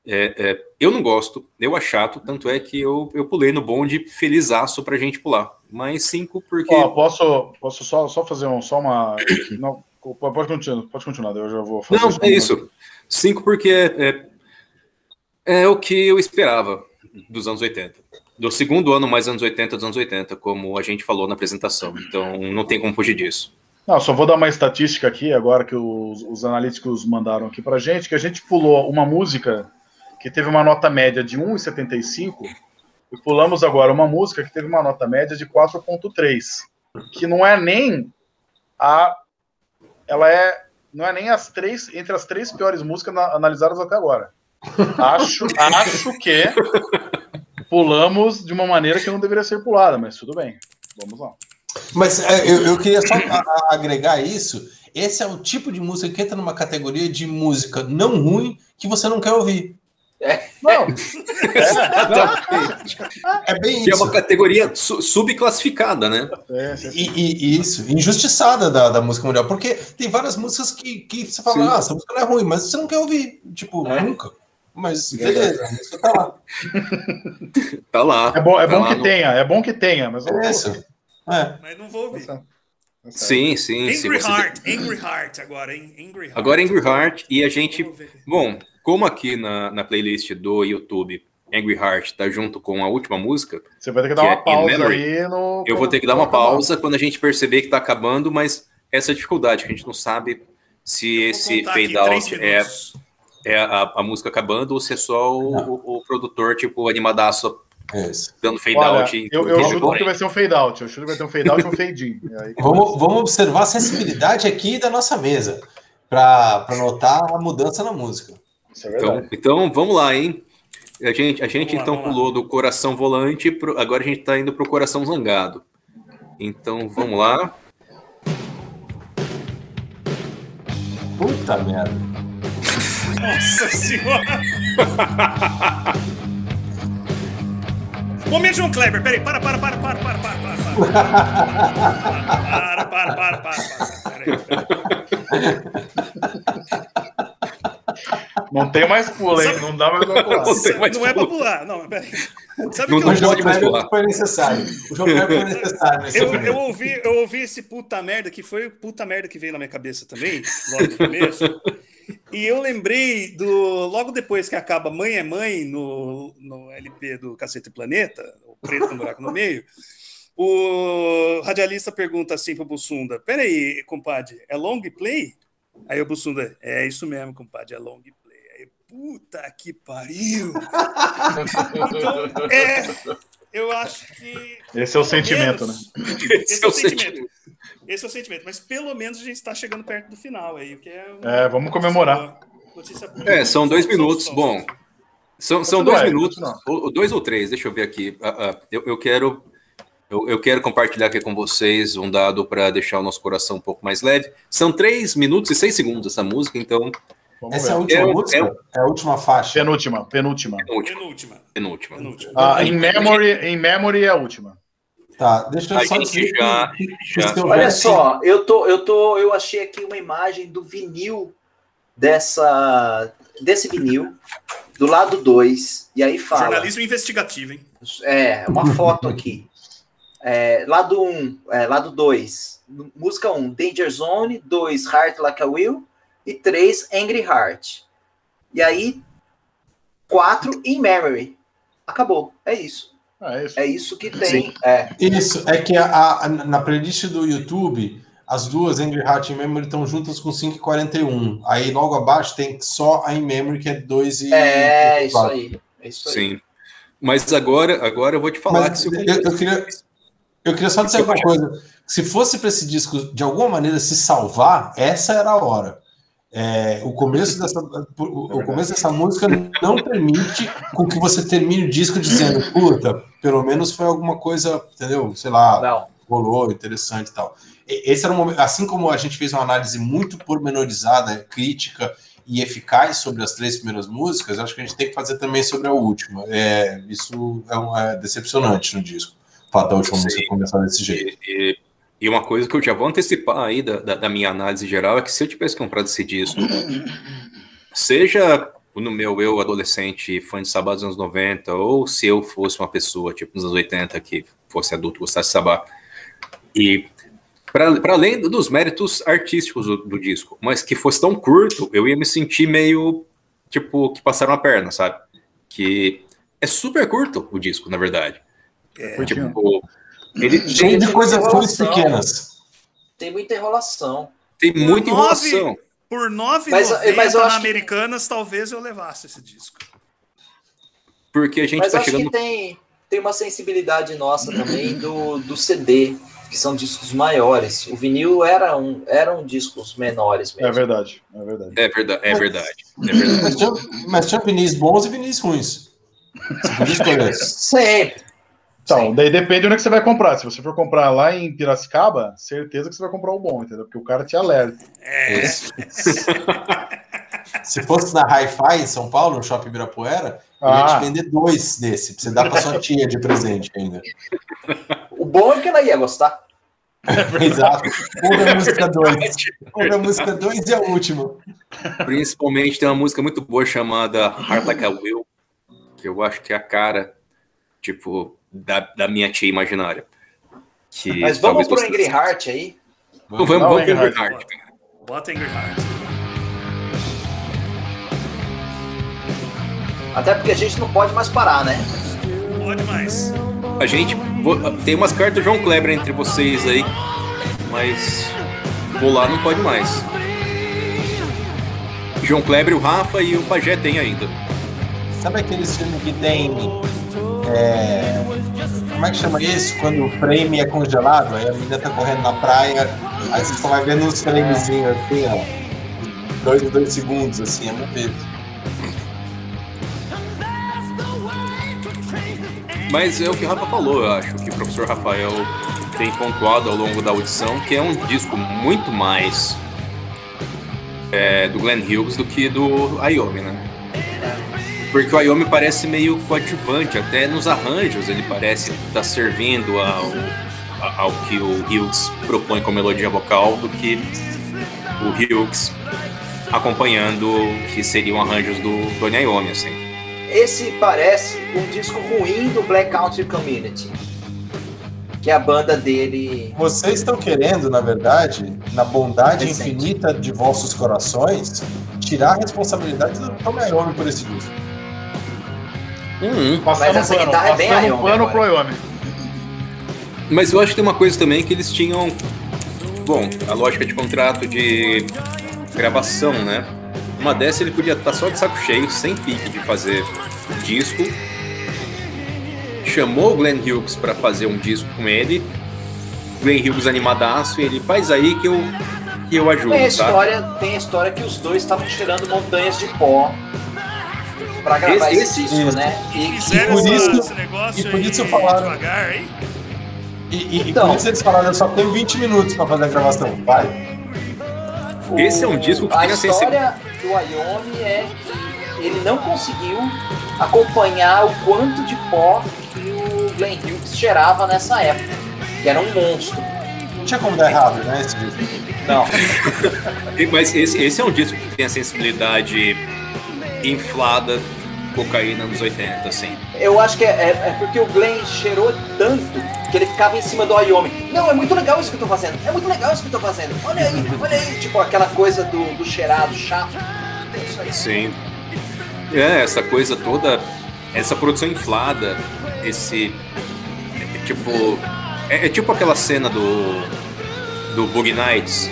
é, é, eu não gosto, eu acho chato, tanto é que eu, eu pulei no bonde felizaço pra gente pular. Mas cinco porque. Ó, posso, posso só, só fazer um, só uma. Não, pode continuar, pode continuar, eu já vou fazer. Não, é isso. Cinco porque é, é é o que eu esperava dos anos 80. Do segundo ano mais anos 80 dos anos 80, como a gente falou na apresentação. Então não tem como fugir disso. Não, só vou dar uma estatística aqui, agora que os, os analíticos mandaram aqui pra gente, que a gente pulou uma música que teve uma nota média de 1,75 e pulamos agora uma música que teve uma nota média de 4,3, que não é nem a. Ela é. Não é nem as três, entre as três piores músicas analisadas até agora. Acho, acho que pulamos de uma maneira que não deveria ser pulada, mas tudo bem. Vamos lá. Mas é, eu, eu, queria só agregar isso. Esse é o tipo de música que entra numa categoria de música não ruim que você não quer ouvir. Não, Exatamente. É bem Que é isso. uma categoria su- subclassificada, né? é, é, E, e- isso, injustiçada da, da música mundial, porque tem várias músicas que, que você fala, Sim. ah, essa música não é ruim, mas você não quer ouvir, tipo, É. nunca. Mas beleza, a música tá lá. Tá lá. é bom, é Tá bom que no- tenha, é bom que tenha, mas eu não É isso. É. Mas não vou ouvir. Tá certo. Sim, sim, sim. Angry você- Heart, Angry Heart agora, hein? Angry Heart. Agora Angry Heart e a gente. Bom, como aqui na, na playlist do YouTube Angry Heart tá junto com a última música, Você vai ter que dar Que uma é pausa Memory. aí no. eu vou ter que dar uma pausa quando a gente perceber que tá acabando, mas essa é a dificuldade, que a gente não sabe se esse fade out é, minutos. É a, a música acabando ou se é só o, o- o produtor, tipo, animadaço É dando fade Olha, out. eu, eu chuto que vai ser um fade out. Eu chuto que vai ter um fade out e um fade in. E aí- Vamos, vamos observar a sensibilidade aqui da nossa mesa para notar a mudança na música. Isso é. Então, então vamos lá, hein? A gente, a gente Vamos então lá. pulou do coração volante, pro, agora a gente tá indo pro coração zangado. Então vamos lá. Puta merda. Nossa senhora! Momento João Kleber, peraí, para, para, para, para, para, para, para, para. Para, para, para, para, para. Não tem mais pula, hein? Não dá mais pra pular. Não Não é pra pular, não, peraí. Sabe Não que dá O eu, João pode mais Kleber pular. foi necessário. O João Kleber foi necessário. eu, eu ouvi, eu ouvi esse puta merda que foi puta merda que veio na minha cabeça também, logo no começo. E eu lembrei do. Logo depois que acaba Mãe é Mãe no, no LP do Cacete Planeta, o preto com buraco no meio, o radialista pergunta assim pro Bussunda: Peraí, compadre, é long play? Aí o Bussunda, é isso mesmo, compadre, é long play. Aí, puta que pariu! Então, é. Eu acho que. Esse é o sentimento, menos- né? Esse é o sentimento. Esse é o sentimento, mas pelo menos a gente está chegando perto do final aí, o que é. uma É, vamos comemorar. Notícia boa. É, são dois minutos. Bom, são, são dois minutos, ou, dois ou três, deixa eu ver aqui. Ah, ah, eu, eu quero. Eu, eu quero compartilhar aqui com vocês um dado para deixar o nosso coração um pouco mais leve. São três minutos e seis segundos essa música, então, Vamos Essa é a última Eu- música? É a última faixa. Penúltima, penúltima. penúltima. Penúltima. penúltima. Penúltima. Ah, em memory, em memory é a última. Tá, deixa eu A só gente dizer já- já- Olha só, eu tô, eu tô, eu achei aqui uma imagem do vinil dessa desse vinil do lado 2 e aí fala, Jornalismo investigativo, hein? é, uma foto aqui. É, lado 1, um, é, lado 2, música 1, um, Danger Zone, 2, Heart Like a Will e 3, Angry Heart. E aí 4, In Memory. Acabou, é isso. Ah, é isso. É isso que tem. É, Isso, é que a, a- na playlist do YouTube, as duas, Angry Heart e Memory, estão juntas com 5,41. Aí logo abaixo tem só a In Memory, que é 2 e. é isso quatro. aí. É isso aí. Sim. Mas agora, agora eu vou te falar Mas que se eu, eu queria, eu queria só dizer alguma coisa. Se fosse para esse disco, de alguma maneira, se salvar, essa era a hora. É, o, começo dessa, o, o começo dessa música não permite com que você termine o disco dizendo, puta, pelo menos foi alguma coisa, entendeu? Sei lá, Não. rolou, interessante e tal. Esse era um momento, assim como a gente fez uma análise muito pormenorizada, crítica e eficaz sobre as três primeiras músicas, acho que a gente tem que fazer também sobre a última. É, isso é, um- é decepcionante no disco. O fato da última Sim. música começar desse jeito. E, e- e uma coisa que eu já vou antecipar aí da, da, da minha análise geral é que se eu tivesse comprado esse disco, seja no meu eu adolescente fã de Sabá dos anos 90, ou se eu fosse uma pessoa tipo nos anos 80 que fosse adulto gostasse de Sabá, e para além dos méritos artísticos do, do disco, mas que fosse tão curto, eu ia me sentir meio tipo que passaram a perna, sabe? Que é super curto o disco, na verdade. É, Tipo, ele Cheio tem, de coisas enrolação. pequenas. Tem muita enrolação. tem muita nove- enrolação. Por 9,90 Mas- mas eu na acho que- Americanas, talvez eu levasse esse disco. Porque a gente Mas tá acho chegando. que tem, tem uma sensibilidade nossa também do, do CD, que são discos maiores. O vinil era um, eram discos menores É mesmo. verdade, é verdade. É verdade, é verdade. É verdade. Mas tinha, mas tinha vinis bons e vinis ruins. Sempre. Então, daí depende de onde é que você vai comprar. Se você for comprar lá em Piracicaba, certeza que você vai comprar o bom, entendeu? Porque o cara te alerta. É. Se fosse na Hi-Fi em São Paulo, no Shopping Ibirapuera, eu ia Ah. te vender dois desse, pra você dar pra sua tia de presente ainda. O bom é que ela ia gostar. Exato. Ouve a música 2. Ouve a música 2 e a última. Principalmente tem uma música muito boa chamada Heart Like a Will, que eu acho que é a cara, tipo, da, da minha tia imaginária. Que Mas vamos pro Angry Heart aí. Vamos, Não, vamos pro Angry Heart. Bota Angry Heart. Até porque a gente não pode mais parar, né? Pode mais. A gente tem umas cartas João Kleber entre vocês aí, mas vou lá não pode mais. João Kleber, o Rafa e o Pajé tem ainda. Sabe aqueles filmes que tem. É, como é que chama isso? Quando o frame é congelado, aí a menina tá correndo na praia, aí você só vai vendo uns framezinhos assim, ó. Dois dois segundos, assim, é muito. Mas é o que o Rafa falou, eu acho que o professor Rafael tem pontuado ao longo da audição, que é um disco muito mais é, do Glenn Hughes do que do Ayomi, né? Porque o Ayomi parece meio coadjuvante, até nos arranjos ele parece estar servindo ao, ao que o Hughes propõe como melodia vocal do que o Hughes acompanhando o que seriam arranjos do Tony Iommi, assim. Esse parece um disco ruim do Black Country Community. Que é a banda dele. Vocês estão querendo, na verdade, na bondade Recente. infinita de vossos corações, tirar a responsabilidade do Tom Iommi por esse disco. Hum, Mas essa pano, guitarra é bem Iommi pano pro. Mas eu acho que tem uma coisa também que eles tinham. Bom, a lógica de contrato de gravação, né? Uma dessa ele podia estar só de saco cheio, sem pique de fazer disco. Chamou o Glenn Hughes para fazer um disco com ele. Glenn Hughes animadaço, e ele faz aí que eu, que eu ajudo, Tem a história, tem a história que os dois estavam cheirando montanhas de pó pra gravar Esse- esse, disco, né? E Fizeram por isso- esse negócio e por aí isso falaram- devagar, hein? E, e, e Então. por isso eles falaram, eu só tenho 20 minutos pra fazer a gravação. Vai. o- Esse é um disco que a tem a história do Iommi é que ele não conseguiu acompanhar o quanto de pó que o Glenn Hughes cheirava nessa época, que era um monstro. Não tinha como dar errado, né, esse disco. Não, Mas esse, esse é um disco que tem a sensibilidade inflada cocaína nos 80, assim. eu acho que é, é- é porque o Glenn cheirou tanto que ele ficava em cima do Iommi. Não, é muito legal isso que eu tô fazendo. É muito legal isso que eu tô fazendo. Olha aí, olha aí. Tipo aquela coisa do, do cheirado chato. É isso aí. Sim. É, essa coisa toda, essa produção inflada, esse. é, tipo. É, é tipo aquela cena do. do Boogie Nights,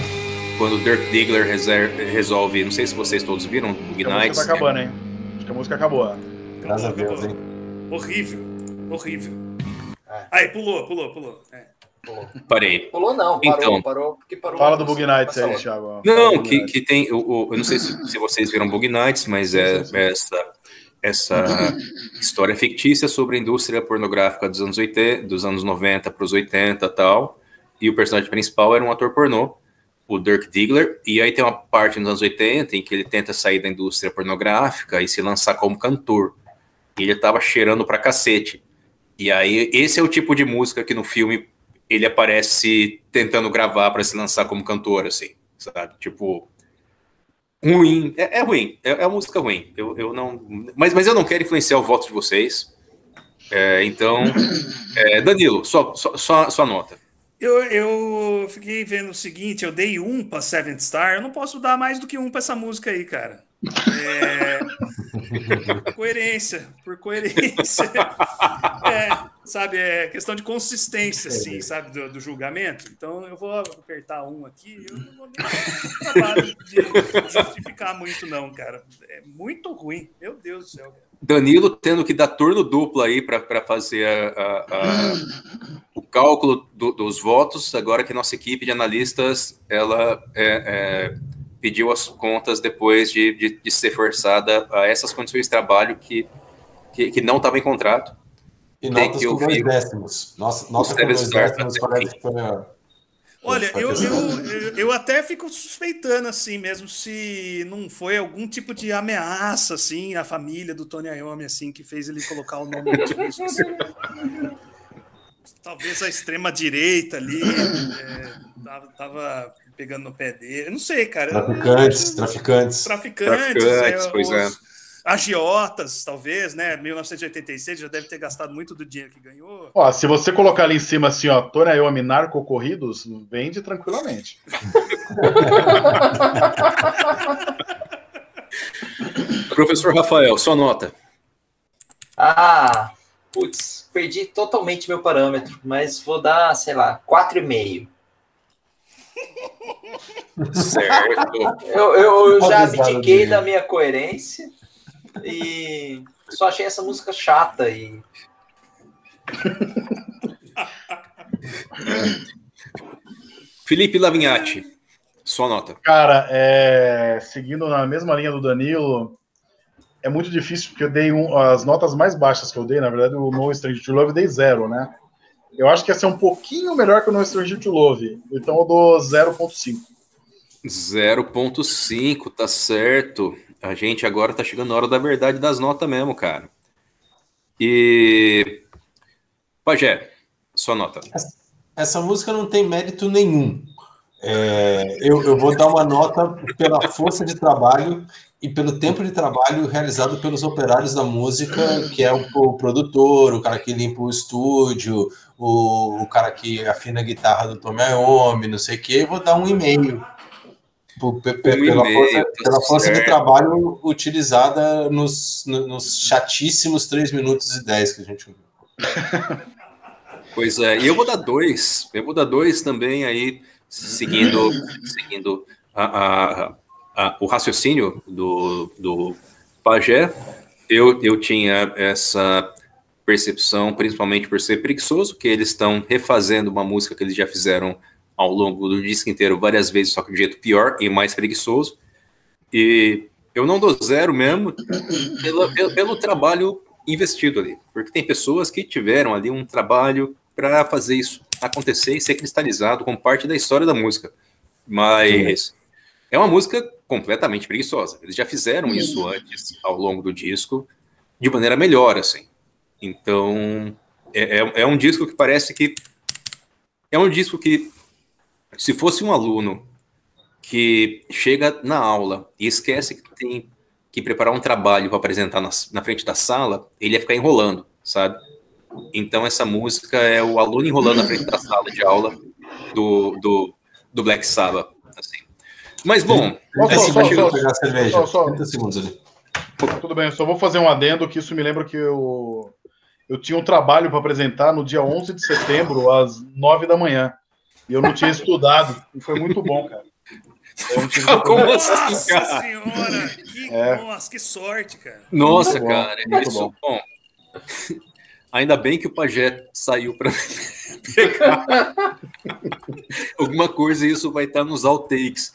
quando o Dirk Diggler resolve. Não sei se vocês todos viram o Boogie Nights. tá acabando, hein? Acho que a música acabou. Graças a Deus, hein. Horrível. Horrível. É. Aí, pulou, pulou, pulou. É. Parei. Pulou não, parou, Então. parou porque parou. Fala do Bug Nights aí, Thiago. Não, Bug que, Nights. que tem. O, o- eu não sei se, se vocês viram Boogie Nights, mas é essa, essa história fictícia sobre a indústria pornográfica dos anos 80, dos anos 90 para os 80 e tal. E o personagem principal era um ator pornô, o Dirk Diggler. E aí tem uma parte nos anos 80 em que ele tenta sair da indústria pornográfica e se lançar como cantor. E ele tava cheirando pra cacete. E aí, esse é o tipo de música que no filme ele aparece tentando gravar para se lançar como cantor, assim, sabe? Tipo, ruim. É, é ruim, é, é uma música ruim. Eu, eu não, mas, mas eu não quero influenciar o voto de vocês. É, então, é, Danilo, só, só, só nota. Eu, eu fiquei vendo o seguinte, eu dei um pra Seventh Star, eu não posso dar mais do que um pra essa música aí, cara. É... coerência, por coerência. É, sabe, é questão de consistência, assim, sabe, do, do julgamento. Então eu vou apertar um aqui, eu não vou nem trabalho de justificar muito, não, cara. É muito ruim, meu Deus do céu, cara. Danilo tendo que dar turno duplo aí para fazer a- a- a- o cálculo do- dos votos, agora que nossa equipe de analistas ela é, é, pediu as contas depois de, de- de ser forçada a essas condições de trabalho que, que, que não estava em contrato. E Tem notas que com dois décimos. Nossa, nota com dois décimos parece que foi a- Olha, eu, eu, eu até fico suspeitando assim mesmo se não foi algum tipo de ameaça assim à família do Tony Iommi assim que fez ele colocar o nome do disco. Assim. Talvez a extrema direita ali é, tava, tava, pegando no pé dele. Eu não sei, cara. Traficantes, traficantes. Traficantes, traficantes é, pois é. os, é agiotas, talvez, né? 1986 já deve ter gastado muito do dinheiro que ganhou. Ó, se você colocar ali em cima assim, ó, Iommi narco corridos, vende tranquilamente. Professor Rafael, sua nota. Ah, putz, perdi totalmente meu parâmetro, mas vou dar, sei lá, 4,5. Certo. Eu, eu, eu já abdiquei da minha coerência e só achei essa música chata e. Felipe Lavinhati, sua nota. Cara, é... seguindo na mesma linha do Danilo, é muito difícil porque eu dei um... as notas mais baixas que eu dei, na verdade, o No Strange to Love eu dei zero, né? Eu acho que ia ser um pouquinho melhor que o No Strange to Love, então eu dou 0.5. 0.5, tá certo. A gente agora tá chegando na hora da verdade das notas mesmo, cara. E. Pajé, sua nota. Essa, música não tem mérito nenhum. É, eu, eu, vou dar uma nota pela força de trabalho e pelo tempo de trabalho realizado pelos operários da música, que é o, o produtor, o cara que limpa o estúdio, o, o cara que afina a guitarra do Tom Iommi, não sei o quê. Eu vou dar um e-mail pela, força, pela força de trabalho utilizada nos, nos chatíssimos 3 minutos e 10 que a gente ouviu. Pois é, e eu vou dar dois, eu vou dar dois também aí, seguindo, seguindo a, a, a, o raciocínio do, do Pajé. Eu, eu tinha essa percepção, principalmente por ser preguiçoso, que eles estão refazendo uma música que eles já fizeram ao longo do disco inteiro várias vezes, só que de jeito pior e mais preguiçoso. E eu não dou zero mesmo pelo, pelo, pelo trabalho investido ali, porque tem pessoas que tiveram ali um trabalho para fazer isso acontecer e ser cristalizado como parte da história da música. Mas é uma música completamente preguiçosa. Eles já fizeram isso antes, ao longo do disco, de maneira melhor, assim. Então, é, é, é um disco que parece que. É um disco que se fosse um aluno que chega na aula e esquece que tem que preparar um trabalho para apresentar na, na, frente da sala, ele ia ficar enrolando, sabe? Então essa música é o aluno enrolando na frente da sala de aula do, do, do Black Sabbath, assim. Mas bom, só, só, 30 segundos ali. Tudo bem, eu só vou fazer um adendo que isso me lembra que eu, eu tinha um trabalho para apresentar no dia 11 de setembro, às 9 da manhã. E eu não tinha estudado. E foi muito bom, cara. Como assim, cara? Nossa senhora! Que, é. Nossa, que sorte, cara. Nossa, muito cara. Bom, isso, bom. bom. Ainda bem que o Pajé saiu para pegar alguma coisa e isso vai estar nos outtakes.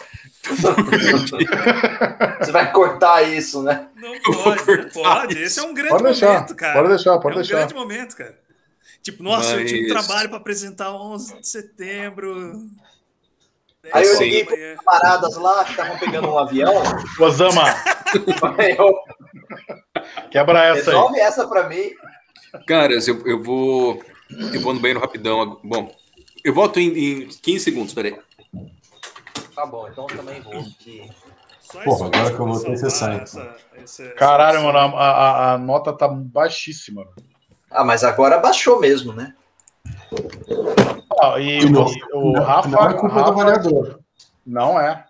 Você vai cortar isso, né? Não pode, pode. Esse é um grande pode deixar, momento, cara. Pode deixar, pode é um deixar. grande momento, cara. Tipo, nossa, Mas... eu tinha um trabalho para apresentar 11 de setembro. Aí eu liguei para camaradas lá que estavam pegando um avião. Osama! Quebra essa Resolve aí. essa para mim. Caras, eu, eu vou. Eu vou no banheiro rapidão. Bom, eu volto em, em 15 segundos, peraí. Tá bom, então também vou. Que... Porra, agora que eu vou ter que sair. Caralho, mano, a, a, a, nota tá baixíssima. Ah, mas agora baixou mesmo, né? Ah, e o, o, Rafa. Não é culpa Rafa, do avaliador. Não é.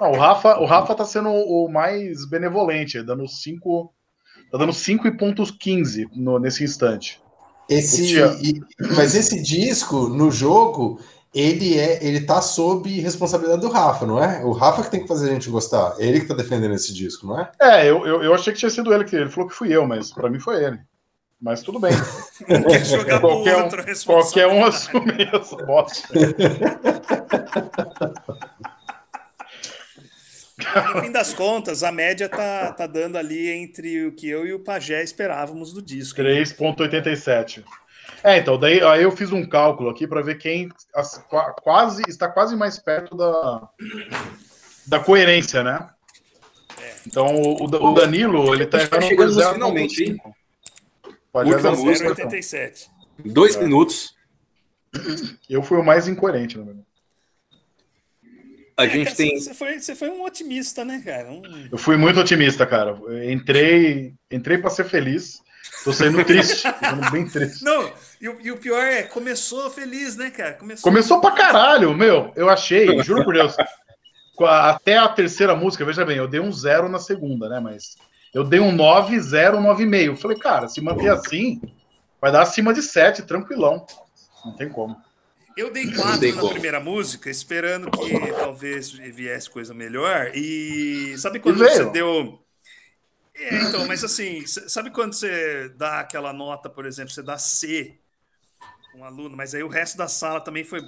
Não, o Rafa, o Rafa tá sendo o mais benevolente, dando 5. Tá dando 5,15 nesse instante. Esse, e, mas esse disco no jogo, ele é, ele tá sob responsabilidade do Rafa, não é? O Rafa que tem que fazer a gente gostar. Ele que tá defendendo esse disco, não é? É, eu, eu, eu achei que tinha sido ele que ele falou que fui eu, mas para mim foi ele. Mas tudo bem. qualquer, um, qualquer um assume essa bosta. No fim das contas, a média tá, tá dando ali entre o que eu e o Pajé esperávamos do disco. 3,87. É, então, daí aí eu fiz um cálculo aqui para ver quem as- qua- quase está quase mais perto da, da coerência, né? Então o, o Da- o Danilo, ele tá Tá errando chegando 0,5. finalmente, hein? Pode Última música. 0,87. Dois minutos. Eu fui o mais incoerente, na verdade. A É, gente cara, tem. Você foi, você foi um otimista, né, cara? Um- Eu fui muito otimista, cara. Eu Entrei, entrei para ser feliz. Tô saindo triste, tô sendo bem triste. Não, e o, e o pior é, começou feliz, né, cara? Começou. Começou pra caralho, meu. Eu achei, juro por Deus. a- Até a terceira música, veja bem, eu dei um zero na segunda, né? Mas eu dei um 9, 0, 9,5. Eu falei, cara, se manter assim, vai dar acima de 7, tranquilão. Não tem como. Eu dei Não quatro tem na como. primeira música, esperando que talvez viesse coisa melhor. E sabe quando veio. você deu. É, então, mas assim, sabe quando você dá aquela nota, por exemplo, você dá C um aluno, mas aí o resto da sala também foi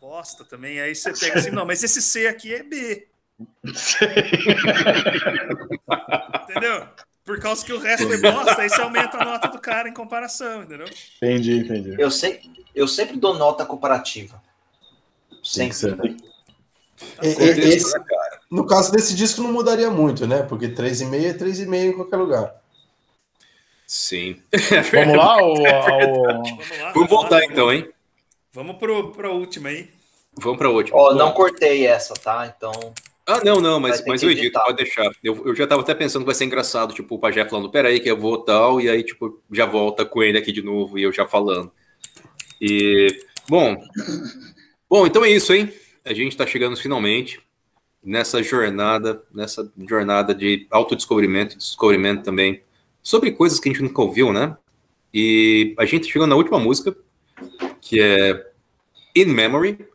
bosta também. Aí você pega assim, não, mas esse C aqui é B. Entendeu? Por causa que o resto foi bosta, aí você aumenta a nota do cara em comparação, entendeu? Entendi, entendi. Eu, sei, eu sempre dou nota comparativa. Sempre. ser. E- Contexto, esse- no caso desse disco não mudaria muito, né? Porque 3,5 é 3,5 em qualquer lugar. Sim. Vamos lá? Ou, ou- Vamos lá. Vamos lá, voltar então, hein? Vamos pro, pro última aí. Vamos para a última. Ó, Bom, não cortei essa, tá? Então. Ah, não, não, mas, mas eu edito, pode deixar. Eu, eu já tava até pensando que vai ser engraçado, tipo, o Pajé falando, peraí, que eu vou tal, e aí, tipo, já volta com ele aqui de novo e eu já falando. E, bom, bom, então é isso, hein? A gente tá chegando finalmente nessa jornada, nessa jornada de autodescobrimento descobrimento também sobre coisas que a gente nunca ouviu, né? E a gente chegou na última música, que é In Memory,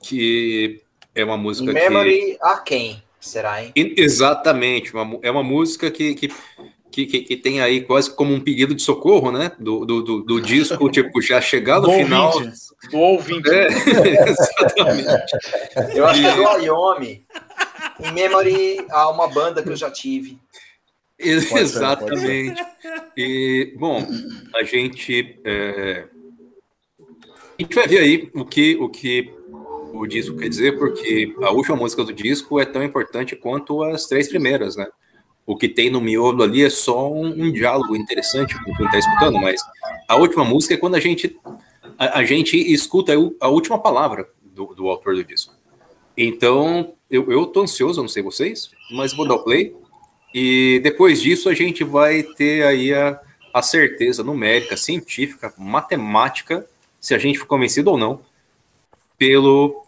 que é uma música In que... memory a quem? Será, hein? Exatamente, uma é uma música que, que, que, que- que tem aí quase como um pedido de socorro, né? Do, do, do, do disco, tipo, já chegar no final. ouvinte. Do ouvinte. É, exatamente. Eu acho que é do Ayomi. In memory a uma banda que eu já tive. Exatamente. E, bom, a gente. é, a gente vai ver aí o que, o que o disco quer dizer, porque a última música do disco é tão importante quanto as três primeiras, né? O que tem no miolo ali é só um, um diálogo interessante com quem está escutando, mas a última música é quando a gente, a, a gente escuta a última palavra do, do autor do disco. Então, eu, eu tô ansioso, não sei vocês, mas vou dar o play. E depois disso a gente vai ter aí a, a certeza numérica, científica, matemática, se a gente for convencido ou não, pelo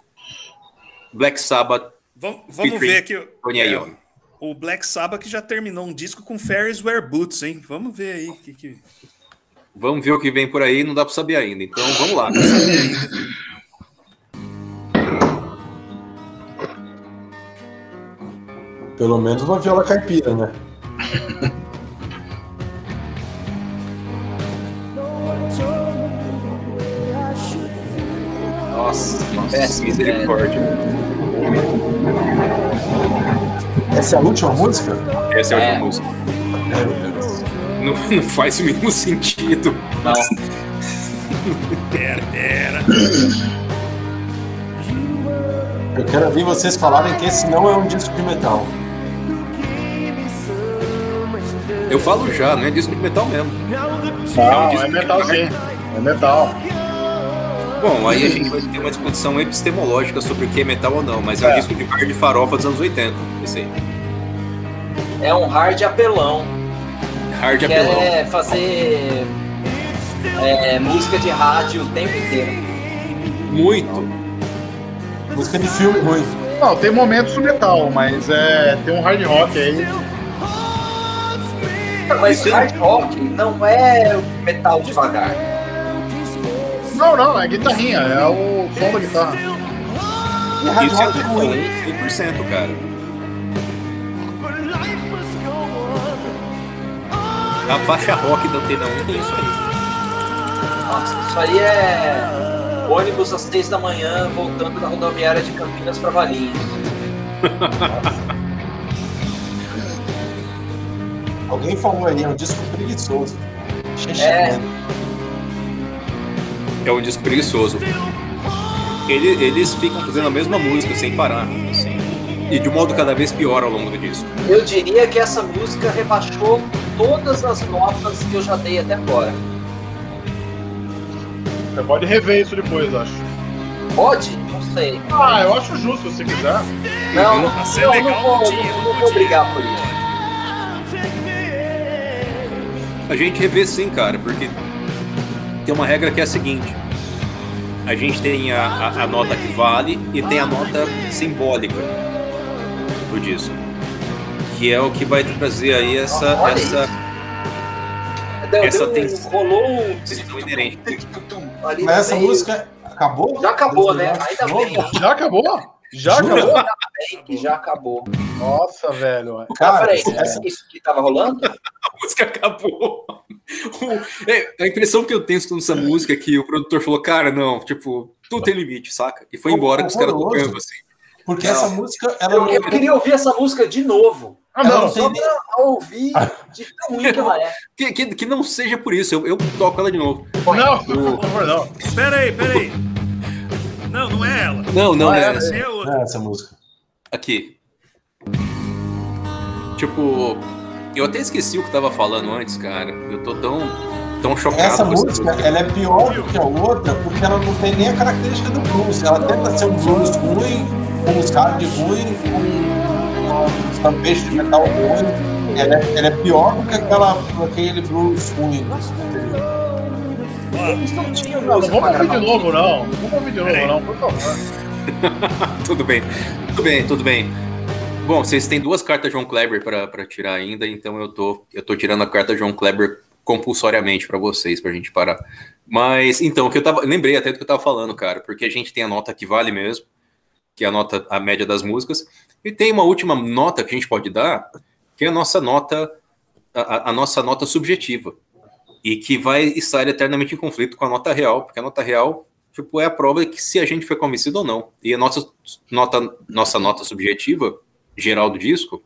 Black Sabbath Vamos, ver aqui. o- Tony é, Iommi. o Black Sabbath que já terminou um disco com Ferris Wear Boots, hein? Vamos ver aí. Que, que... Vamos ver o que vem por aí, não dá para saber ainda. Então vamos lá. Pelo menos uma viola caipira, né? Nossa, ideia. Misericórdia. Essa é a última música? Essa é a É. última música. Meu Deus. Não, não faz o mínimo sentido. Não. Pera, pera. Eu quero ouvir vocês falarem que esse não é um disco de metal. Eu falo já, não é disco de metal mesmo. Não, é metal sim. É metal. Bom, aí a gente vai ter uma discussão epistemológica sobre o que é metal ou não, mas é, um É. disco de bar de farofa dos anos 80. Esse aí. É um hard apelão. Hard apelão. Quer fazer é, música de rádio o tempo inteiro. Muito. Música de filme ruim. Não, tem momentos do metal, mas é, tem um hard rock aí. Mas Isso é- hard rock não é metal devagar. Não, não, é guitarrinha, é o som da guitarra. E hard Isso é rock ruim. ruim, 100%, cara. A faixa rock da Antena 1 tem isso aí. Nossa, isso aí é ônibus às seis da manhã voltando da rodoviária de Campinas para Valinhos. Alguém falou aí, é um disco preguiçoso. É. é um disco preguiçoso. Ele, eles ficam fazendo a mesma música sem parar. Assim, e de um modo cada vez pior ao longo do disco. Eu diria que essa música rebaixou todas as notas que eu já dei até agora. Você pode rever isso depois, acho. Pode? Não sei. Ah, eu acho justo se quiser. Não, não, ser não, legal, não vou, não tinha, não não vou brigar por isso. A gente revê sim, cara, porque tem uma regra que é a seguinte: a gente tem a, a- a nota que vale e tem a nota simbólica do disco, que é o que vai trazer aí essa, Olha essa Deu, Essa deu, tem- rolou um questão inerente. ali Mas essa meio. música acabou? Já acabou, né? Ainda bem. Já acabou? Já Jura? acabou? Bem que já acabou. Nossa, velho. Ah, Cara, peraí, essa- isso que tava rolando? A música acabou. É, a impressão que eu tenho escutando essa música é que o produtor falou, cara, não, tipo, tudo tem limite, saca? E foi embora com os caras tocando assim. Porque Não. essa música, ela Eu, não, eu queria ouvir essa música de novo. Ah, ela não. não tem Só pra ouvir de tão ruim que ela é. Que, que, que não seja por isso, eu, eu toco ela de novo. Não, por favor, não. Peraí, peraí. Não, não é ela. Não, não, Ah, é. é, Essa é outra. não é essa música. Aqui. Tipo, eu até esqueci o que tava falando antes, cara. Eu tô tão, tão chocado Essa música, ela é pior do que a outra, porque ela não tem nem a característica do blues. Ela tenta ser um blues ruim, com uns hard ruim, com uns tampeixos de metal ruim. Ela é, ela é pior do que aquela, aquele blues ruim. Não vamos ouvir de novo, não. Não vamos ouvir de novo, não, por favor. tudo bem, tudo bem, tudo bem. Bom, vocês têm duas cartas João Kleber pra tirar ainda, então eu tô, eu tô tirando a carta João Kleber compulsoriamente pra vocês, pra gente parar. Mas, então, o que eu tava. Lembrei até do que eu tava falando, cara, porque a gente tem a nota que vale mesmo, que é a nota, a média das músicas, e tem uma última nota que a gente pode dar, que é a nossa nota, a, a- a nossa nota subjetiva. E que vai estar eternamente em conflito com a nota real, porque a nota real tipo, é a prova de que se a gente foi convencido ou não. E a nossa nota, nossa nota subjetiva, geral do disco,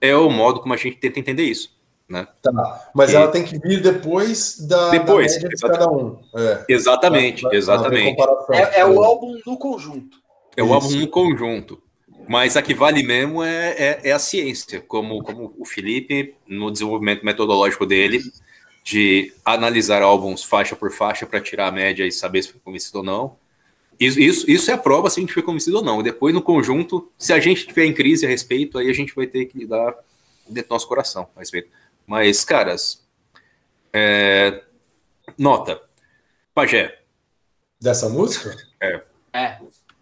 é o modo como a gente tenta entender isso. Né? Tá, mas E- ela tem que vir depois da, Depois, da média de cada um. É. Exatamente, exatamente. É, é o álbum no conjunto. É o Isso. álbum no conjunto. Mas a que vale mesmo é, é, é a ciência, como, como o Felipe, no desenvolvimento metodológico dele, de analisar álbuns faixa por faixa para tirar a média e saber se foi convencido ou não. Isso, isso, isso é a prova se a gente foi convencido ou não. E depois, no conjunto, se a gente estiver em crise a respeito, aí a gente vai ter que lidar dentro do nosso coração a respeito. Mas, caras, é, nota. Pajé, Dessa música? É.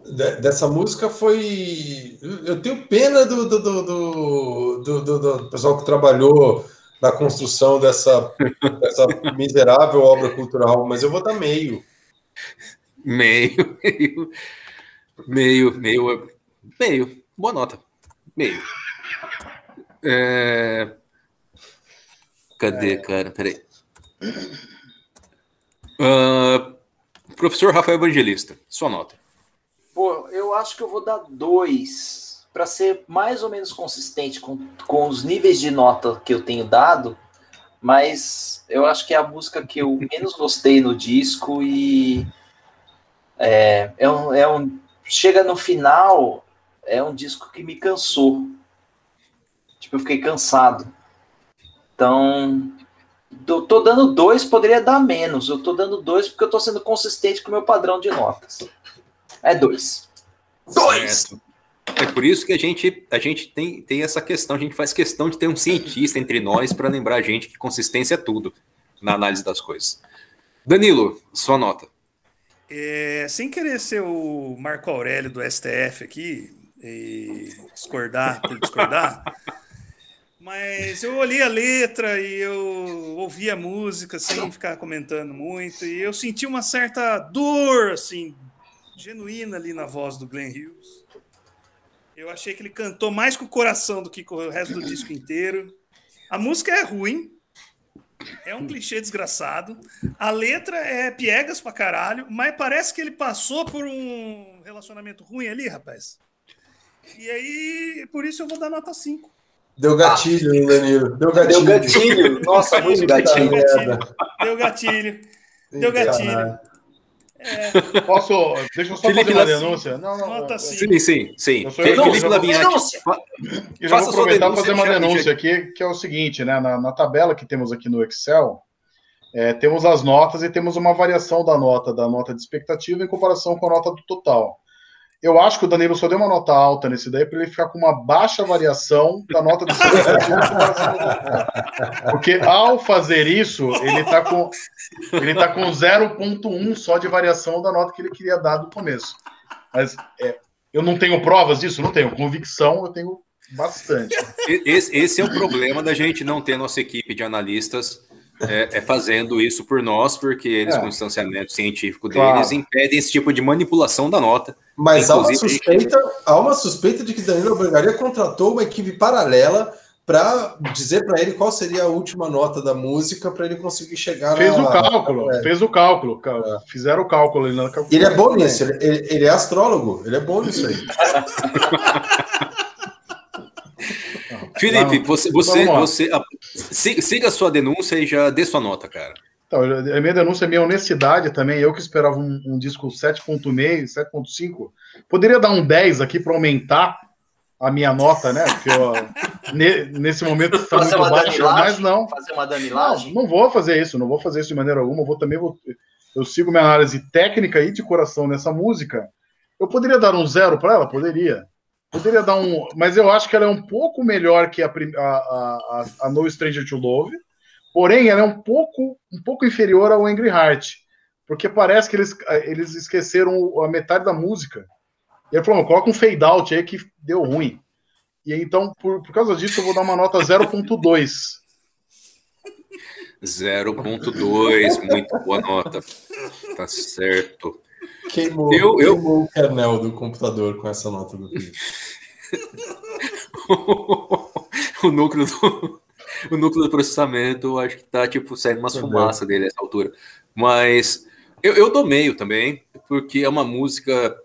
De- dessa música foi. Eu tenho pena do, do, do, do, do- do- do pessoal que trabalhou na construção dessa, dessa miserável obra cultural, mas eu vou dar meio. Meio, meio, meio, meio, meio. Boa nota. Meio. É... Cadê, cara? Peraí. Ah, professor Rafael Evangelista, sua nota. Pô, eu acho que eu vou dar dois para ser mais ou menos consistente com, com os níveis de nota que eu tenho dado, mas eu acho que é a música que eu menos gostei no disco e é, é, um, é um chega no final é um disco que me cansou, tipo eu fiquei cansado, então tô, tô dando dois, poderia dar menos, eu tô dando dois porque eu tô sendo consistente com o meu padrão de notas. É dois. Dois! Certo. É por isso que a gente, a gente tem, tem essa questão, a gente faz questão de ter um cientista entre nós para lembrar a gente que consistência é tudo na análise das coisas. Danilo, sua nota. É, sem querer ser o Marco Aurélio do STF aqui e discordar por discordar, mas eu olhei a letra e eu ouvi a música sem ficar comentando muito e eu senti uma certa dor assim genuína ali na voz do Glenn Hughes. Eu achei que ele cantou mais com o coração do que com o resto do disco inteiro. A música é ruim, é um clichê desgraçado. A letra é piegas pra caralho, mas parece que ele passou por um relacionamento ruim ali, rapaz. E aí, por isso eu vou dar nota 5. Deu gatilho, hein, Danilo? Deu gatilho. Deu gatilho. Nossa, muito gatilho. merda. Deu gatilho. Deu gatilho. É. Posso. Deixa eu só Felipe fazer uma denúncia. Não, não. Nota sim, sim. sim. Eu Felipe Lavinhati. Eu vou aproveitar para fazer uma denúncia aqui, que é o seguinte, né? Na, na tabela que temos aqui no Excel, é, temos as notas e temos uma variação da nota, da nota de expectativa em comparação com a nota do total. Eu acho que o Danilo só deu uma nota alta nesse daí para ele ficar com uma baixa variação da nota de Porque ao fazer isso, ele está com ele tá com 0.1 só de variação da nota que ele queria dar do começo. Mas é, eu não tenho provas disso, não tenho. Convicção eu tenho bastante. Esse, esse é o problema da gente não ter nossa equipe de analistas é, é, fazendo isso por nós, porque eles, é. com o distanciamento científico deles, claro. impedem esse tipo de manipulação da nota. Mas há uma, suspeita, há uma suspeita de que Danilo Albergaria contratou uma equipe paralela para dizer para ele qual seria a última nota da música para ele conseguir chegar fez na... o cálculo é. fez o cálculo fizeram o cálculo ele, ele é bom nisso ele, ele, é astrólogo ele é bom nisso aí Felipe, você, você, você siga a sua denúncia e já dê sua nota, cara. Então, a minha denúncia é minha honestidade também. Eu que esperava um, um disco 7.5, 7.5. Poderia dar um 10 aqui para aumentar a minha nota, né? Porque eu, ne, nesse momento está muito baixo, mas não. Fazer uma danilagem? Não, não vou fazer isso, não vou fazer isso de maneira alguma. Eu vou também vou, eu sigo minha análise técnica e de coração nessa música. Eu poderia dar um zero para ela? Poderia. Poderia dar um. Mas eu acho que ela é um pouco melhor que a, a, a, a No Stranger to Love. Porém, ela é um pouco, um pouco inferior ao Angry Heart. Porque parece que eles, eles esqueceram a metade da música. E ele falou: coloca um fade out aí que deu ruim. E então, por, por causa disso, eu vou dar uma nota 0.2. 0.2, muito boa nota. Tá certo. Queimou, eu, queimou eu... o kernel do computador com essa nota do o núcleo do o núcleo do processamento acho que tá tipo saindo umas fumaças dele nessa altura. Mas eu, eu dou meio também, porque é uma música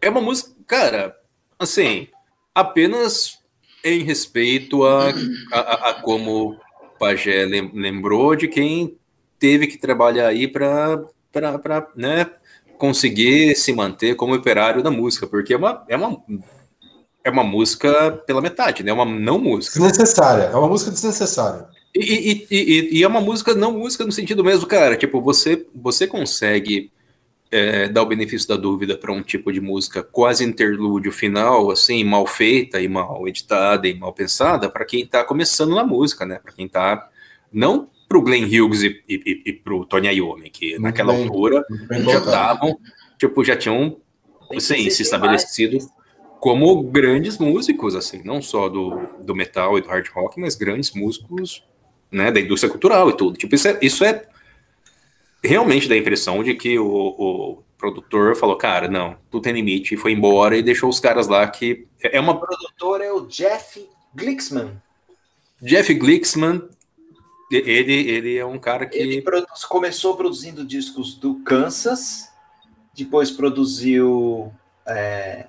é uma música, cara, assim, apenas em respeito a, a, a como Pajé lembrou de quem teve que trabalhar aí para né, conseguir se manter como operário da música, porque é uma, é uma, é uma música pela metade, né? É uma não música. Desnecessária, é uma música desnecessária. E, e, e, e, é uma música não música no sentido mesmo, cara. Tipo, você, você consegue é, dar o benefício da dúvida para um tipo de música quase interlúdio final, assim, mal feita e mal editada e mal pensada, para quem está começando na música, né? Para quem está não para o Glenn Hughes e, e, e para o Tony Iommi, que muito naquela bem, altura já estavam, tipo, já tinham assim, se estabelecido mais. como grandes músicos, assim, não só do, do metal e do hard rock, mas grandes músicos né, da indústria cultural e tudo. Tipo, isso é, isso é realmente dá a impressão de que o, o produtor falou, cara, não, tudo tem limite, e foi embora e deixou os caras lá que é uma... O produtor é o Jeff Glicksman. Jeff Glicksman ele, ele é um cara que. Ele produz, começou produzindo discos do Kansas, depois produziu. É...